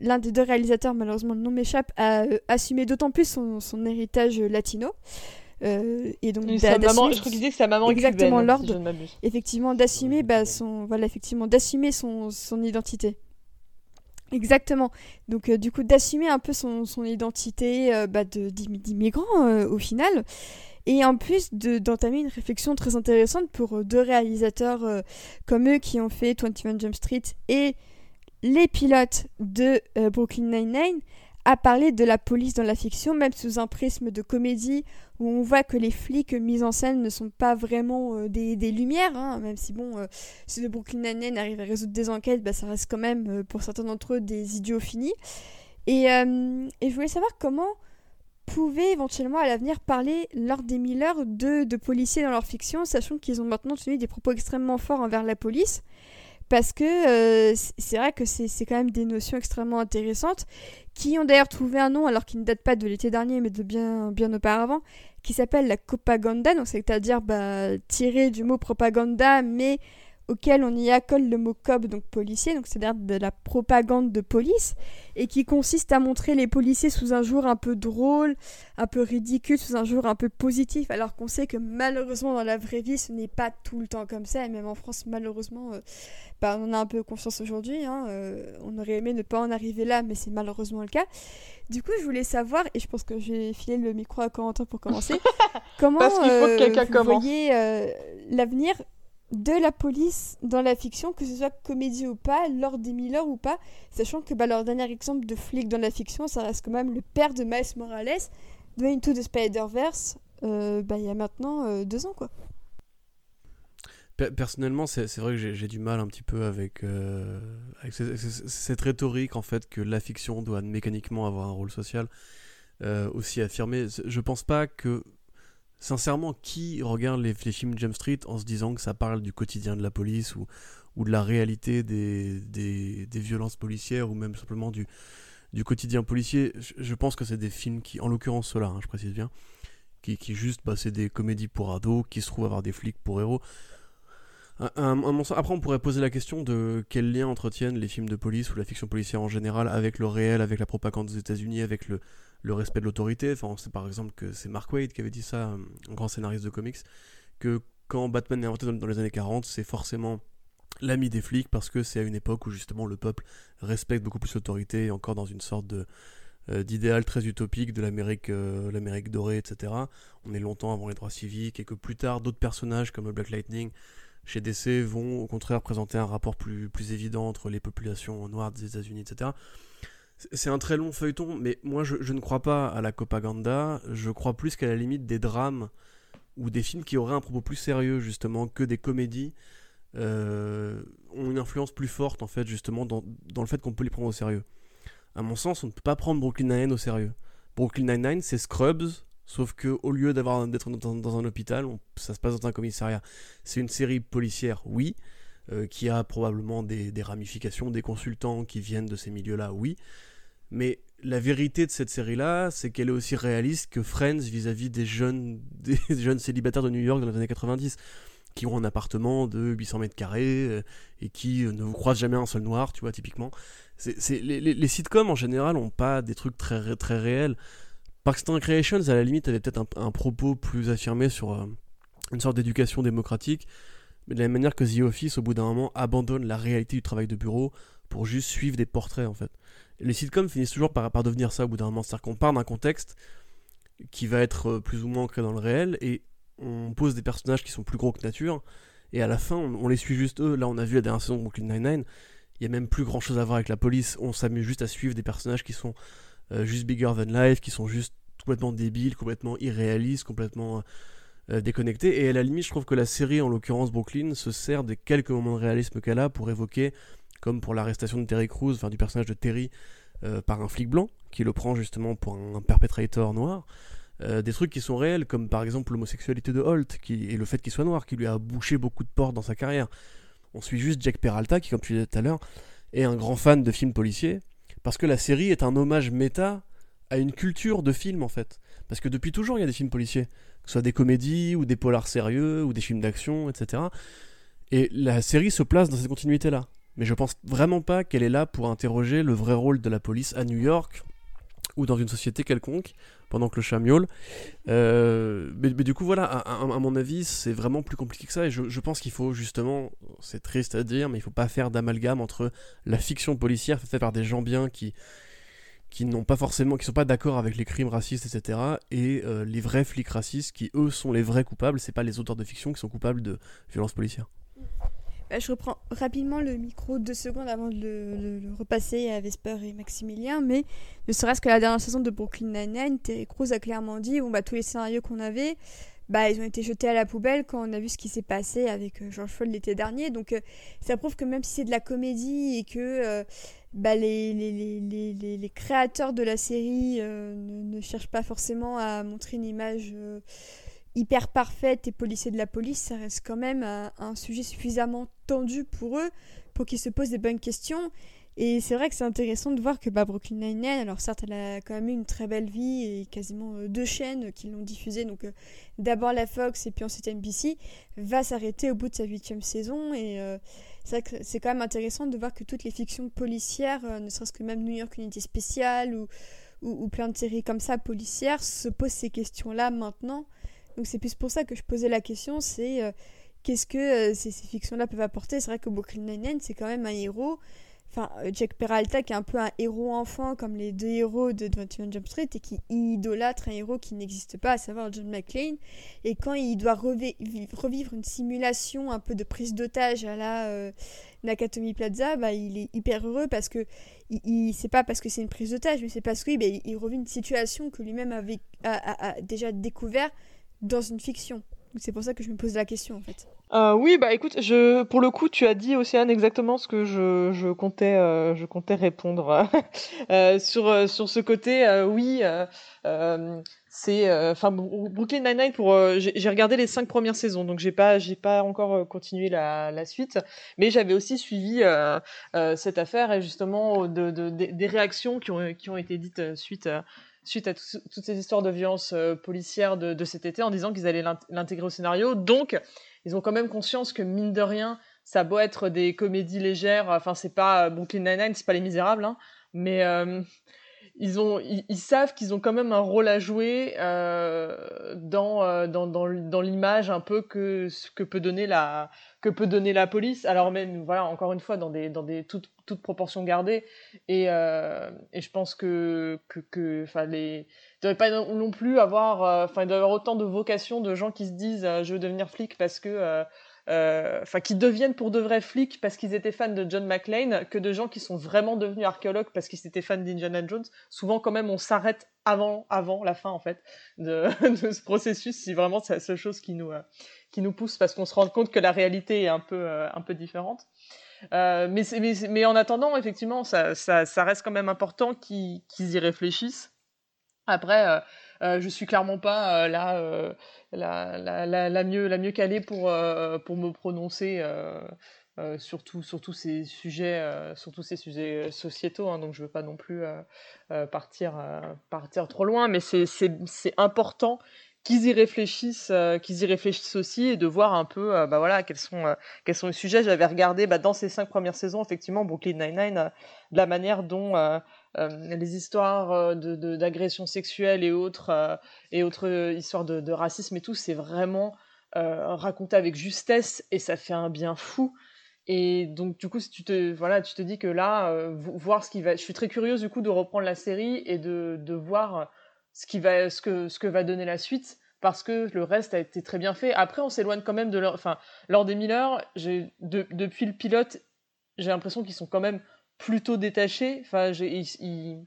l'un des deux réalisateurs, malheureusement le nom m'échappe, à assumer d'autant plus son, son héritage latino. Et donc d'a- sa maman, je crois qu'il disait que sa maman Exactement, cubaine, Lord. si effectivement d'assumer bah, son voilà effectivement d'assumer son, son identité exactement donc euh, du coup d'assumer un peu son, son identité euh, bah, d'immigrant euh, au final et en plus de- d'entamer une réflexion très intéressante pour euh, deux réalisateurs euh, comme eux qui ont fait 21 Jump Street et les pilotes de euh, Brooklyn Nine-Nine à parler de la police dans la fiction, même sous un prisme de comédie où on voit que les flics mis en scène ne sont pas vraiment des, lumières, hein, même si bon, euh, ceux de Brooklyn Nine-Nine arrivent à résoudre des enquêtes, bah, ça reste quand même pour certains d'entre eux des idiots finis. Et je voulais savoir comment pouvaient éventuellement à l'avenir parler lors des Miller de, de policiers dans leur fiction, sachant qu'ils ont maintenant tenu des propos extrêmement forts envers la police. Parce que euh, c'est- vrai que c'est quand même des notions extrêmement intéressantes qui ont d'ailleurs trouvé un nom alors qu'il ne date pas de l'été dernier mais de bien, bien auparavant qui s'appelle la propaganda, donc c'est-à-dire bah, tiré du mot propaganda mais auquel on y accole le mot cop, donc policier, donc c'est-à-dire de la propagande de police, et qui consiste à montrer les policiers sous un jour un peu drôle, un peu ridicule, sous un jour un peu positif, alors qu'on sait que malheureusement dans la vraie vie ce n'est pas tout le temps comme ça, et même en France malheureusement euh, bah, on en a un peu conscience aujourd'hui, hein, euh, on aurait aimé ne pas en arriver là, mais c'est malheureusement le cas. Du coup je voulais savoir, et je pense que je vais filer le micro à Corentin pour commencer, comment Parce qu'il faut que euh, quelqu'un vous commence. voyez l'avenir de la police dans la fiction, que ce soit comédie ou pas, Lord des Miller ou pas, sachant que bah, leur dernier exemple de flic dans la fiction, ça reste quand même le père de Miles Morales, de Into the Spider-Verse, euh, bah, il y a maintenant euh, deux ans, quoi. Personnellement, c'est vrai que j'ai du mal un petit peu avec, euh, avec cette rhétorique en fait que la fiction doit mécaniquement avoir un rôle social aussi affirmé. Je pense pas que sincèrement, qui regarde les, films James Street en se disant que ça parle du quotidien de la police ou, de la réalité des, violences policières ou même simplement du, quotidien policier? Je, pense que c'est des films qui, en l'occurrence ceux-là, hein, je précise bien, qui, qui juste, bah, c'est des comédies pour ados qui se trouvent avoir des flics pour héros. Après, on pourrait poser la question de quel lien entretiennent les films de police ou la fiction policière en général avec le réel, avec la propagande des États-Unis, avec le, le respect de l'autorité. Enfin, on sait par exemple que c'est Mark Waid qui avait dit ça, un grand scénariste de comics, que quand Batman est inventé dans, les années 40, c'est forcément l'ami des flics parce que c'est à une époque où justement le peuple respecte beaucoup plus l'autorité encore dans une sorte de euh, d'idéal très utopique de l'Amérique euh, l'Amérique dorée, etc. On est longtemps avant les droits civiques et que plus tard d'autres personnages comme Black Lightning chez DC vont au contraire présenter un rapport plus, plus évident entre les populations noires des États-Unis, etc. C'est un très long feuilleton, mais moi je, ne crois pas à la propaganda, je crois plus qu'à la limite des drames ou des films qui auraient un propos plus sérieux justement que des comédies euh, ont une influence plus forte en fait justement dans, le fait qu'on peut les prendre au sérieux. À mon sens, on ne peut pas prendre Brooklyn Nine-Nine au sérieux. Brooklyn Nine-Nine, c'est Scrubs, sauf que au lieu d'avoir d'être dans, un hôpital, ça se passe dans un commissariat. C'est une série policière, oui, euh, qui a probablement des, des, ramifications, des consultants qui viennent de ces milieux-là, oui, mais la vérité de cette série-là, c'est qu'elle est aussi réaliste que Friends vis-à-vis des jeunes, des jeunes célibataires de New York dans les années 90, qui ont un appartement de 800 mètres carrés euh, et qui euh, ne vous croisent jamais un seul noir, tu vois, typiquement. Les, sitcoms en général n'ont pas des trucs très, très réels. Parks Creations, à la limite, avait peut-être un, propos plus affirmé sur euh, une sorte d'éducation démocratique, mais de la même manière que The Office, au bout d'un moment, abandonne la réalité du travail de bureau pour juste suivre des portraits, en fait les sitcoms finissent toujours par, devenir ça au bout d'un moment. C'est-à-dire qu'on part d'un contexte qui va être euh, plus ou moins ancré dans le réel et on pose des personnages qui sont plus gros que nature et à la fin on, les suit juste eux. Là on a vu la dernière saison de Brooklyn Nine-Nine, il y a même plus grand chose à voir avec la police, on s'amuse juste à suivre des personnages qui sont euh, juste bigger than life, qui sont juste complètement débiles, complètement irréalistes, complètement euh, déconnectés et à la limite je trouve que la série en l'occurrence Brooklyn se sert des quelques moments de réalisme qu'elle a pour évoquer comme pour l'arrestation de Terry Crews, du personnage de Terry euh, par un flic blanc, qui le prend justement pour un, perpetrator noir. Euh, des trucs qui sont réels, comme par exemple l'homosexualité de Holt, qui, et le fait qu'il soit noir, qui lui a bouché beaucoup de portes dans sa carrière. On suit juste Jack Peralta, qui, comme tu disais tout à l'heure, est un grand fan de films policiers, parce que la série est un hommage méta à une culture de films, en fait. Parce que depuis toujours, il y a des films policiers, que ce soit des comédies, ou des polars sérieux, ou des films d'action, etc. Et la série se place dans cette continuité-là mais je pense vraiment pas qu'elle est là pour interroger le vrai rôle de la police à New York ou dans une société quelconque pendant que le chat miaule. Euh, mais, du coup, voilà, à, mon avis, c'est vraiment plus compliqué que ça. Et je, pense qu'il faut justement, c'est triste à dire, mais il faut pas faire d'amalgame entre la fiction policière faite par des gens bien qui qui n'ont pas forcément, qui sont pas d'accord avec les crimes racistes, etc. Et euh, les vrais flics racistes qui eux sont les vrais coupables. C'est pas les auteurs de fiction qui sont coupables de violences policières. Bah, je reprends rapidement le micro deux secondes avant de le, repasser à Vesper et Maximilien, mais ne serait-ce que la dernière saison de Brooklyn Nine-Nine, Terry Crews a clairement dit bon, bah, tous les scénarios qu'on avait, bah, ils ont été jetés à la poubelle quand on a vu ce qui s'est passé avec euh, George Floyd l'été dernier. Donc euh, ça prouve que même si c'est de la comédie et que euh, bah, les, les, les, les, créateurs de la série ne, cherchent pas forcément à montrer une image hyper parfaite et policier de la police, ça reste quand même un, sujet suffisamment tendu pour eux pour qu'ils se posent des bonnes questions. Et c'est vrai que c'est intéressant de voir que bah, Brooklyn Nine-Nine, alors certes, elle a quand même eu une très belle vie et quasiment euh, deux chaînes qui l'ont diffusée, donc euh, d'abord la Fox et puis ensuite NBC, va s'arrêter au bout de sa huitième saison. Et euh, c'est vrai que c'est quand même intéressant de voir que toutes les fictions policières, ne serait-ce que même New York Unité Spéciale ou, ou, plein de séries comme ça policières, se posent ces questions-là maintenant. Donc c'est plus pour ça que je posais la question, c'est euh, qu'est-ce que euh, ces, fictions-là peuvent apporter? C'est vrai que Brooklyn Nine-Nine, c'est quand même un héros. enfin euh, Jack Peralta qui est un peu un héros enfant comme les deux héros de 21 Jump Street et qui idolâtre un héros qui n'existe pas, à savoir John McClane. Et quand il doit revivre une simulation un peu de prise d'otage à la euh, Nakatomi Plaza, bah, il est hyper heureux parce que il, c'est pas parce que c'est une prise d'otage, mais c'est parce que bah, il, revit une situation que lui-même avait a déjà découvert dans une fiction. C'est pour ça que je me pose la question en fait. Euh, oui, bah écoute, je, pour le coup, tu as dit, Océane, exactement ce que je, je comptais, euh, je comptais répondre euh, sur, euh, sur ce côté. Euh, oui, c'est, enfin, Brooklyn Nine-Nine, pour, j'ai regardé les cinq premières saisons, donc j'ai pas, j'ai pas encore continué la, la suite, mais j'avais aussi suivi cette affaire et justement de, de, des réactions qui ont, qui ont été dites suite suite à toutes ces histoires de violence policière de, de, cet été en disant qu'ils allaient l'intégrer au scénario. Donc, ils ont quand même conscience que mine de rien, ça doit être des comédies légères. Enfin, c'est pas euh, Brooklyn Nine-Nine, c'est pas Les Misérables, hein, mais euh, ils ont, ils, savent qu'ils ont quand même un rôle à jouer euh, dans, euh, dans, dans, dans l'image un peu que que peut donner la que peut donner la police. Alors même, voilà, encore une fois, dans des dans des toutes toutes proportions gardées. Et euh, et je pense que que que les il devrait pas non plus avoir euh, enfin il doit avoir autant de vocations de gens qui se disent je veux devenir flic parce que euh, enfin qui deviennent pour de vrais flics parce qu'ils étaient fans de John McClane que de gens qui sont vraiment devenus archéologues parce qu'ils étaient fans d'Indiana Jones. Souvent quand même on s'arrête avant avant la fin en fait de, ce processus si vraiment c'est la seule chose qui nous euh, qui nous pousse parce qu'on se rend compte que la réalité est un peu euh, un peu différente. Euh, mais, en attendant, effectivement, ça, ça, reste quand même important qu'ils y réfléchissent. Après, euh, euh, je suis clairement pas euh, là euh, la, mieux la mieux calée pour euh, pour me prononcer sur, tout, sur tous ces sujets sur tous ces sujets sociétaux hein, donc je veux pas non plus partir partir trop loin mais c'est important qu'ils y réfléchissent, euh, qu'ils y réfléchissent aussi et de voir un peu, euh, bah voilà, quels sont euh, quels sont les sujets. J'avais regardé bah, dans ces cinq premières saisons, effectivement, Brooklyn Nine Nine, de la manière dont les histoires de d'agressions sexuelles et autres et autres histoires de, racisme et tout, c'est vraiment raconté avec justesse et ça fait un bien fou. Et donc du coup, si tu te voilà, tu te dis que là, voir ce qui va, je suis très curieuse du coup de reprendre la série et de de voir ce qui va ce que ce que va donner la suite parce que le reste a été très bien fait. Après, on s'éloigne quand même de enfin lors des Miller, de, depuis le pilote, j'ai l'impression qu'ils sont quand même plutôt détachés. Enfin, ils,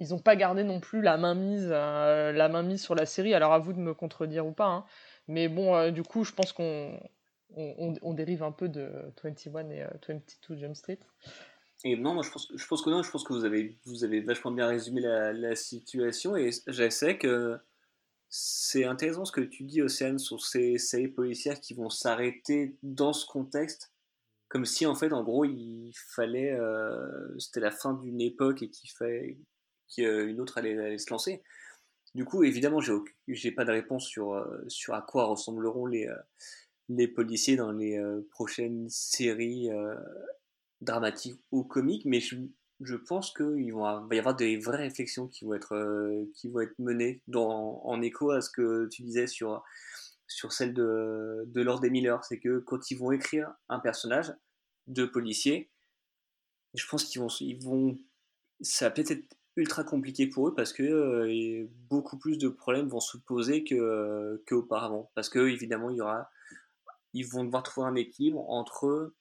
ils ont pas gardé non plus la main mise euh, la main mise sur la série. Alors à vous de me contredire ou pas hein. Mais bon, euh, du coup, je pense qu'on on, dérive un peu de 21 et 22 euh, Jump Street. Et non, moi je pense, je pense que non, je pense que vous avez, vous avez vachement bien résumé la, la situation et j'essaie que c'est intéressant ce que tu dis, Océane, sur ces séries policières qui vont s'arrêter dans ce contexte, comme si en fait, en gros, il fallait, euh, c'était la fin d'une époque et qu'il fallait qu'une autre allait, se lancer. Du coup, évidemment, j'ai, j'ai pas de réponse sur, euh, sur à quoi ressembleront les, euh, les policiers dans les prochaines séries dramatique ou comique, mais je, je pense qu'il va y avoir des vraies réflexions qui vont être, qui vont être menées dans, en écho à ce que tu disais sur, sur celle de, de Lord et Miller. C'est que quand ils vont écrire un personnage de policier, je pense qu'ils vont, ils vont, ça va peut-être être ultra compliqué pour eux parce que euh, beaucoup plus de problèmes vont se poser que qu'auparavant. Parce que évidemment, ils vont devoir trouver un équilibre entre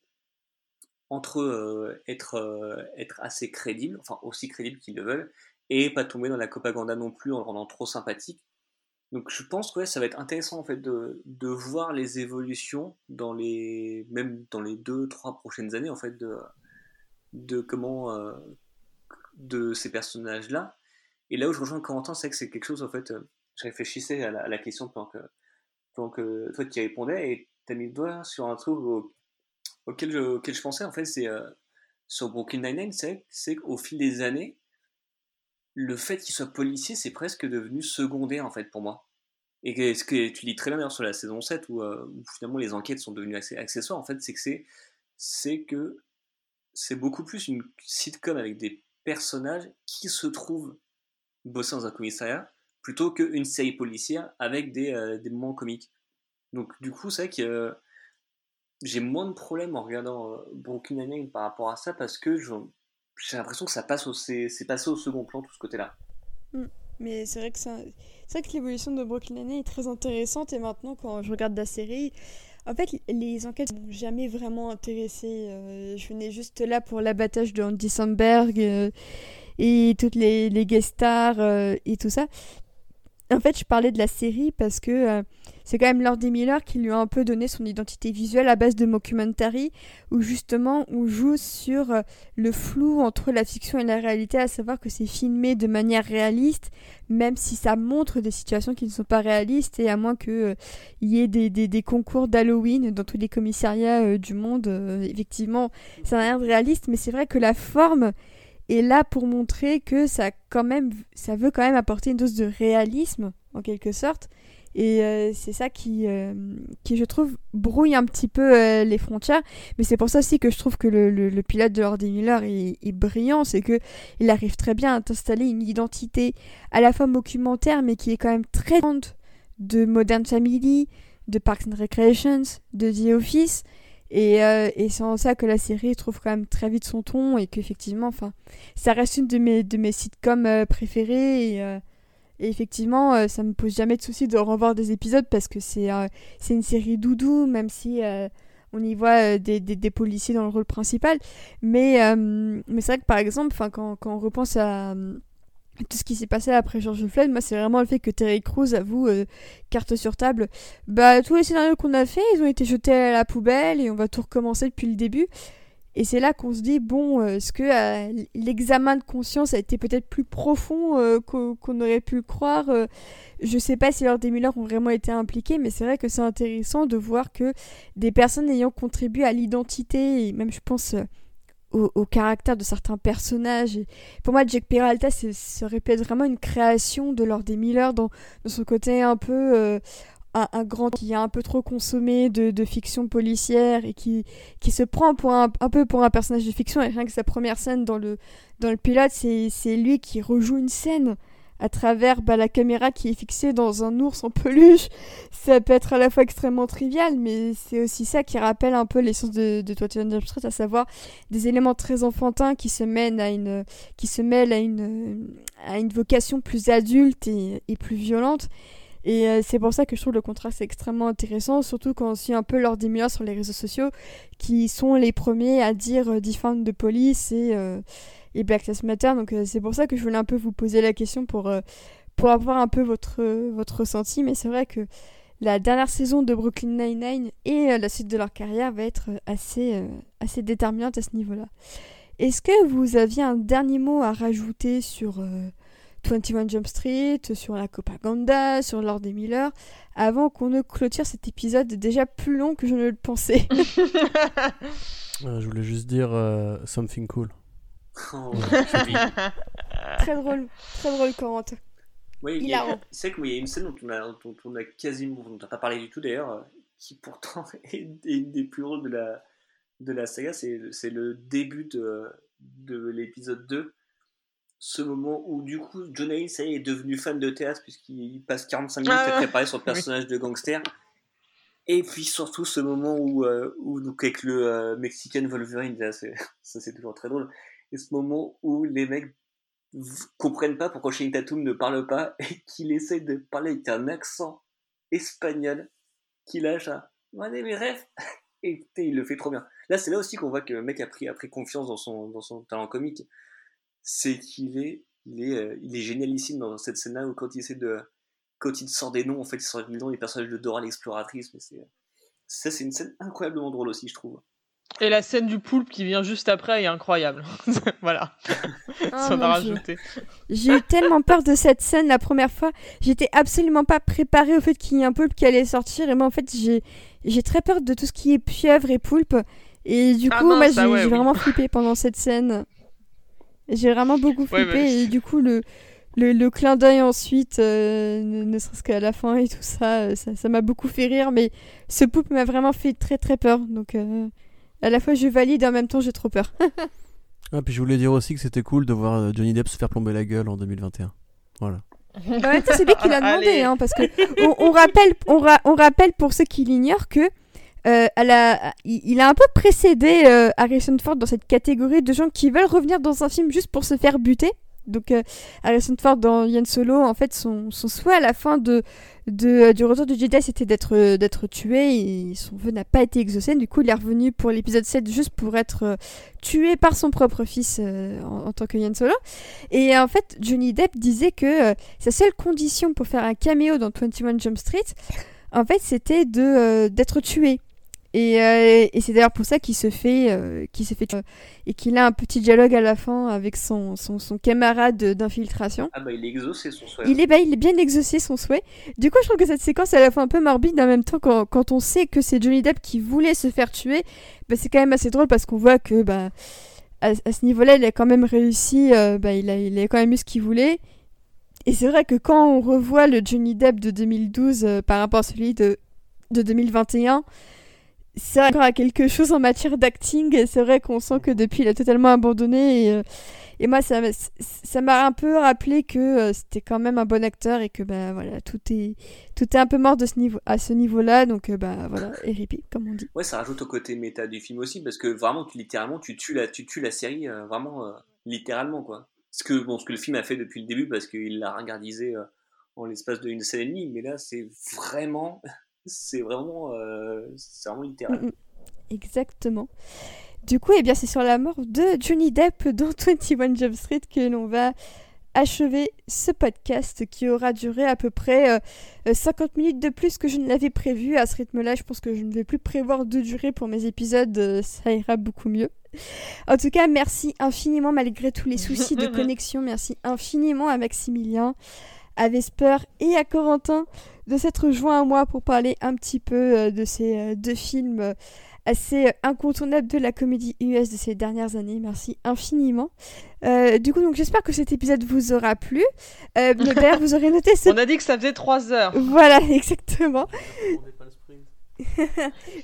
euh, être, euh, assez crédible, enfin aussi crédible qu'ils le veulent, et pas tomber dans la propagande non plus en rendant trop sympathique. Donc je pense que ça va être intéressant en fait de, de voir les évolutions dans les même dans les deux trois prochaines années en fait de de comment euh, de ces personnages là. Et là où je rejoins Corentin, c'est que c'est quelque chose en fait. je réfléchissais à la, question pendant que toi qui répondais et t'as mis le doigt sur un truc auquel je, auquel je pensais, en fait, c'est euh, sur Brooklyn Nine-Nine, c'est qu'au fil des années, le fait qu'il soit policier, c'est presque devenu secondaire, en fait, pour moi. Et ce que tu dis très bien sur la saison 7, où, euh, où, finalement les enquêtes sont devenues assez accessoires, en fait, c'est que c'est, beaucoup plus une sitcom avec des personnages qui se trouvent bosser dans un commissariat, plutôt qu'une série policière avec des, euh, moments comiques. Donc du coup, c'est vrai que j'ai moins de problèmes en regardant euh, Brooklyn Nine-Nine par rapport à ça parce que j'ai l'impression que ça passe c'est passé au second plan tout ce côté-là. Mm. Mais c'est vrai que c'est vrai que l'évolution de Brooklyn Nine-Nine est très intéressante et maintenant quand je regarde la série, en fait les enquêtes m'ont jamais vraiment intéressé. Euh, je venais juste là pour l'abattage de Andy Samberg euh, et toutes les, les guest stars et tout ça. En fait, je parlais de la série parce que euh, c'est quand même Lord Miller qui lui a un peu donné son identité visuelle à base de mockumentary, où justement on joue sur euh, le flou entre la fiction et la réalité, à savoir que c'est filmé de manière réaliste, même si ça montre des situations qui ne sont pas réalistes, et à moins qu'il euh, y ait des, des, concours d'Halloween dans tous les commissariats du monde, effectivement, ça n'a rien de réaliste, mais c'est vrai que la forme et là pour montrer que ça quand même ça veut quand même apporter une dose de réalisme en quelque sorte. Et euh, c'est ça qui, euh, qui je trouve brouille un petit peu euh, les frontières. Mais c'est pour ça aussi que je trouve que le, le, pilote de Lord Miller est, brillant. C'est que il arrive très bien à installer une identité à la fois documentaire mais qui est quand même très grande de Modern Family de Parks and Recreations de The Office et, euh, et c'est en ça que la série trouve quand même très vite son ton et qu'effectivement, enfin, ça reste une de mes, de mes sitcoms euh, préférés. Et, euh, et effectivement, ça me pose jamais de souci de revoir des épisodes parce que c'est c'est une série doudou, même si on y voit des, des, des, policiers dans le rôle principal. Mais, mais c'est vrai que par exemple, quand, quand on repense à tout ce qui s'est passé après George Floyd, moi c'est vraiment le fait que Terry Crews avoue, euh, carte sur table, bah tous les scénarios qu'on a fait, ils ont été jetés à la poubelle et on va tout recommencer depuis le début. Et c'est là qu'on se dit, bon, euh, est-ce que euh, l'examen de conscience a été peut-être plus profond qu'on aurait pu le croire Je sais pas si Lord des Miller ont vraiment été impliqués, mais c'est vrai que c'est intéressant de voir que des personnes ayant contribué à l'identité, même je pense au, caractère de certains personnages. pour moi, Jack Peralta, ça répète vraiment une création de Lord des Miller dans, son côté un peu euh, un, grand qui a un peu trop consommé de, fiction policière et qui, qui se prend pour un, un, peu pour un personnage de fiction. Et rien que sa première scène dans le, dans le pilote, c'est lui qui rejoue une scène à travers bah, la caméra qui est fixée dans un ours en peluche. Ça peut être à la fois extrêmement trivial, mais c'est aussi ça qui rappelle un peu l'essence de, de Jump Street, à savoir des éléments très enfantins qui se mènent à une, qui se mêlent à une, à une vocation plus adulte et, et plus violente. Et euh, c'est pour ça que je trouve le contraste extrêmement intéressant, surtout quand on suit un peu leurs sur les réseaux sociaux, qui sont les premiers à dire euh, de police et euh, et Black Lives Matter. Donc euh, c'est pour ça que je voulais un peu vous poser la question pour, euh, pour avoir un peu votre, votre ressenti. Mais c'est vrai que la dernière saison de Brooklyn Nine-Nine et euh, la suite de leur carrière va être assez, assez déterminante à ce niveau-là. Est-ce que vous aviez un dernier mot à rajouter sur 21 Jump Street, sur la propaganda, sur Lord des Miller, avant qu'on ne clôture cet épisode déjà plus long que je ne le pensais? Je voulais juste dire something cool. Oh, très drôle, très drôle, Corentin. Oui, il c'est qu'il y a une scène dont on a, dont on a quasiment, dont on n'a pas parlé du tout d'ailleurs, qui pourtant est une des plus drôles de la, de la saga, c'est, c'est le début de, de l'épisode 2. Ce moment où du coup John Hayes est devenu fan de théâtre puisqu'il passe 45 minutes à ah, préparer son personnage de gangster. Et puis surtout ce moment où, euh, où donc avec le euh, Mexican Wolverine, ça c'est toujours très drôle et ce moment où les mecs comprennent pas pourquoi Shane Tatum ne parle pas et qu'il essaie de parler avec un accent espagnol qui lâche un ouais, mes rêves et il le fait trop bien. Là, c'est là aussi qu'on voit que le mec a pris, confiance dans son, talent comique. C'est qu'il est, il est, euh, il est génialissime dans cette scène-là où quand il essaie de, quand il sort des noms, en fait, il sort des noms des personnages de Dora l'exploratrice. C'est, ça, c'est une scène incroyablement drôle aussi, je trouve. Et la scène du poulpe qui vient juste après est incroyable. voilà. Oh, rajouté. J'ai eu tellement peur de cette scène la première fois. J'étais absolument pas préparée au fait qu'il y ait un poulpe qui allait sortir. Et moi, en fait, j'ai, très peur de tout ce qui est pieuvre et poulpe. Et du ah coup, moi, j'ai, vraiment flippé pendant cette scène. J'ai vraiment beaucoup flippé. Et du coup, le, le, le clin d'œil ensuite, euh, ne, serait-ce qu'à la fin et tout ça, ça, ça m'a beaucoup fait rire. Mais ce poulpe m'a vraiment fait très très peur. Donc. Euh, à la fois je valide et en même temps j'ai trop peur. ah, puis je voulais dire aussi que c'était cool de voir euh, Johnny Depp se faire plomber la gueule en 2021. Voilà. Bah, c'est lui qui l'a demandé, hein, parce que on, rappelle, on, on, rappelle pour ceux qui l'ignorent que euh, elle a, il, il a un peu précédé euh, Harrison Ford dans cette catégorie de gens qui veulent revenir dans un film juste pour se faire buter. Donc euh, Harrison Ford dans Yann Solo, en fait, son, souhait à la fin de, de, du retour du Jedi, c'était d'être euh, d'être tué. Son vœu n'a pas été exaucé. Du coup, il est revenu pour l'épisode 7 juste pour être euh, tué par son propre fils euh, en, tant que Yann Solo. Et en fait, Johnny Depp disait que euh, sa seule condition pour faire un caméo dans 21 Jump Street, en fait, c'était de euh, d'être tué. Et, euh, et c'est d'ailleurs pour ça qu'il se fait, euh, qu'il se fait euh, et qu'il a un petit dialogue à la fin avec son, son, son camarade d'infiltration. Ah bah il a exaucé son souhait. Il est, bah, il est bien exaucé son souhait. Du coup, je trouve que cette séquence est à la fois un peu morbide en même temps quand, quand on sait que c'est Johnny Depp qui voulait se faire tuer. Bah, c'est quand même assez drôle parce qu'on voit que bah, à, à ce niveau-là, il a quand même réussi. euh, bah, il, a, il a quand même eu ce qu'il voulait. Et c'est vrai que quand on revoit le Johnny Depp de 2012 euh, par rapport à celui de, de 2021, c'est encore à quelque chose en matière d'acting. et C'est vrai qu'on sent que depuis, il a totalement abandonné. Et, euh, et moi, ça m'a- ça un peu rappelé que euh, c'était quand même un bon acteur et que bah, voilà, tout, est, tout est un peu mort de ce niveau, à ce niveau-là. Donc, euh, bah, voilà, RIP, comme on dit. Ouais, ça rajoute au côté méta du film aussi, parce que vraiment, tu, littéralement, tu tues la, tu tues la série, vraiment, littéralement, quoi. Ce que, bon, ce que le film a fait depuis le début, parce qu'il l'a regardisé en l'espace d'une scène et demie, mais là, c'est vraiment, c'est vraiment, euh, c'est vraiment littéral. Mm, mm. Exactement. Du coup, eh bien, c'est sur la mort de Johnny Depp dans 21 Jump Street que l'on va achever ce podcast qui aura duré à peu près euh, euh, 50 minutes de plus que je ne l'avais prévu. À ce rythme-là, je pense que je ne vais plus prévoir de durée pour mes épisodes, euh, ça ira beaucoup mieux. En tout cas, merci infiniment malgré tous les soucis de connexion. Merci infiniment à Maximilien, à Vesper et à Corentin de s'être joints à moi pour parler un petit peu euh, de ces euh, deux films euh, assez incontournables de la comédie US de ces dernières années. Merci infiniment. Euh, du coup, donc j'espère que cet épisode vous aura plu. Euh, D'ailleurs, vous aurez noté ce... On a dit que ça faisait 3 heures. Voilà, exactement.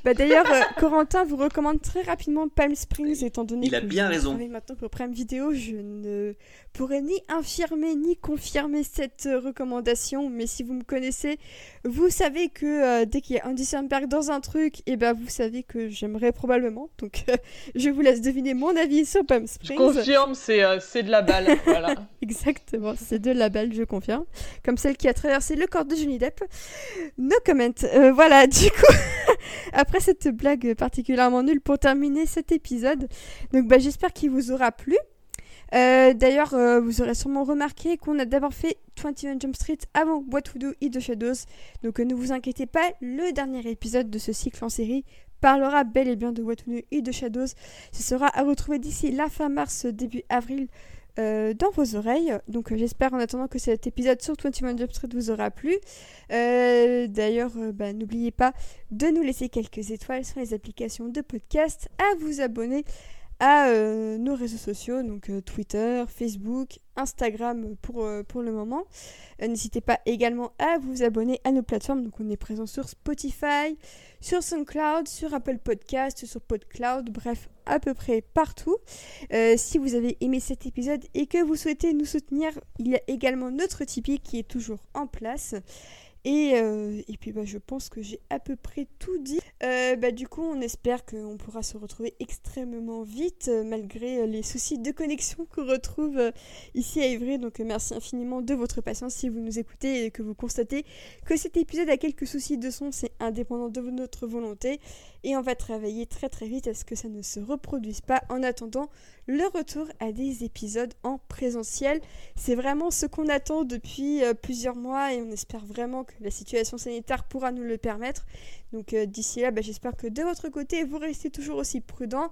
Bah, D'ailleurs, euh, Corentin vous recommande très rapidement Palm Springs, étant donné Il a que bien raison. maintenant pour Prime Vidéo. Je ne pourrais ni infirmer ni confirmer cette euh, recommandation, mais si vous me connaissez, vous savez que euh, dès qu'il y a Andy Samberg dans un truc, et ben vous savez que j'aimerais probablement. Donc, euh, je vous laisse deviner mon avis sur Palm Je Springs. confirme, c'est euh, de la balle. voilà. Exactement, c'est de la balle, je confirme. Comme celle qui a traversé le corps de Johnny Depp. No comment. Voilà, du coup, après cette blague particulièrement nulle pour terminer cet épisode, donc bah, j'espère qu'il vous aura plu. Euh, D'ailleurs, euh, vous aurez sûrement remarqué qu'on a d'abord fait 21 Jump Street avant What to Do Eat the Shadows. Donc euh, ne vous inquiétez pas, le dernier épisode de ce cycle en série parlera bel et bien de What Do Eat the Shadows. Ce sera à retrouver d'ici la fin mars, début avril dans vos oreilles. Donc j'espère en attendant que cet épisode sur 21 Jump Street vous aura plu. D'ailleurs, bah, n'oubliez pas de nous laisser quelques étoiles sur les applications de podcast, à vous abonner à euh, nos réseaux sociaux, donc euh, Twitter, Facebook, Instagram pour, euh, pour le moment. N'hésitez pas également à vous abonner à nos plateformes. Donc on est présent sur Spotify, sur SoundCloud, sur Apple Podcast, sur PodCloud, bref, à peu près partout. Si vous avez aimé cet épisode et que vous souhaitez nous soutenir, il y a également notre Tipeee qui est toujours en place. Et, euh, et puis bah, je pense que j'ai à peu près tout dit. Euh, bah, du coup, on espère qu'on pourra se retrouver extrêmement vite, euh, malgré les soucis de connexion qu'on retrouve ici à Ivry. Donc merci infiniment de votre patience si vous nous écoutez et que vous constatez que cet épisode a quelques soucis de son. C'est indépendant de notre volonté. Et on va travailler très très vite à ce que ça ne se reproduise pas en attendant le retour à des épisodes en présentiel. C'est vraiment ce qu'on attend depuis euh, plusieurs mois et on espère vraiment que la situation sanitaire pourra nous le permettre. Donc euh, d'ici là, bah, j'espère que de votre côté, vous restez toujours aussi prudent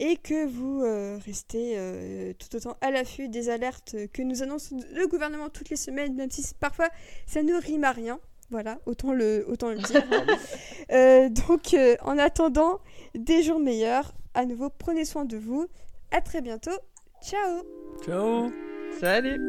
et que vous euh, restez euh, tout autant à l'affût des alertes que nous annonce le gouvernement toutes les semaines, même si parfois ça ne rime à rien. Voilà, autant le, autant le dire. Euh, donc, euh, en attendant des jours meilleurs, à nouveau, prenez soin de vous. À très bientôt. Ciao. Ciao. Salut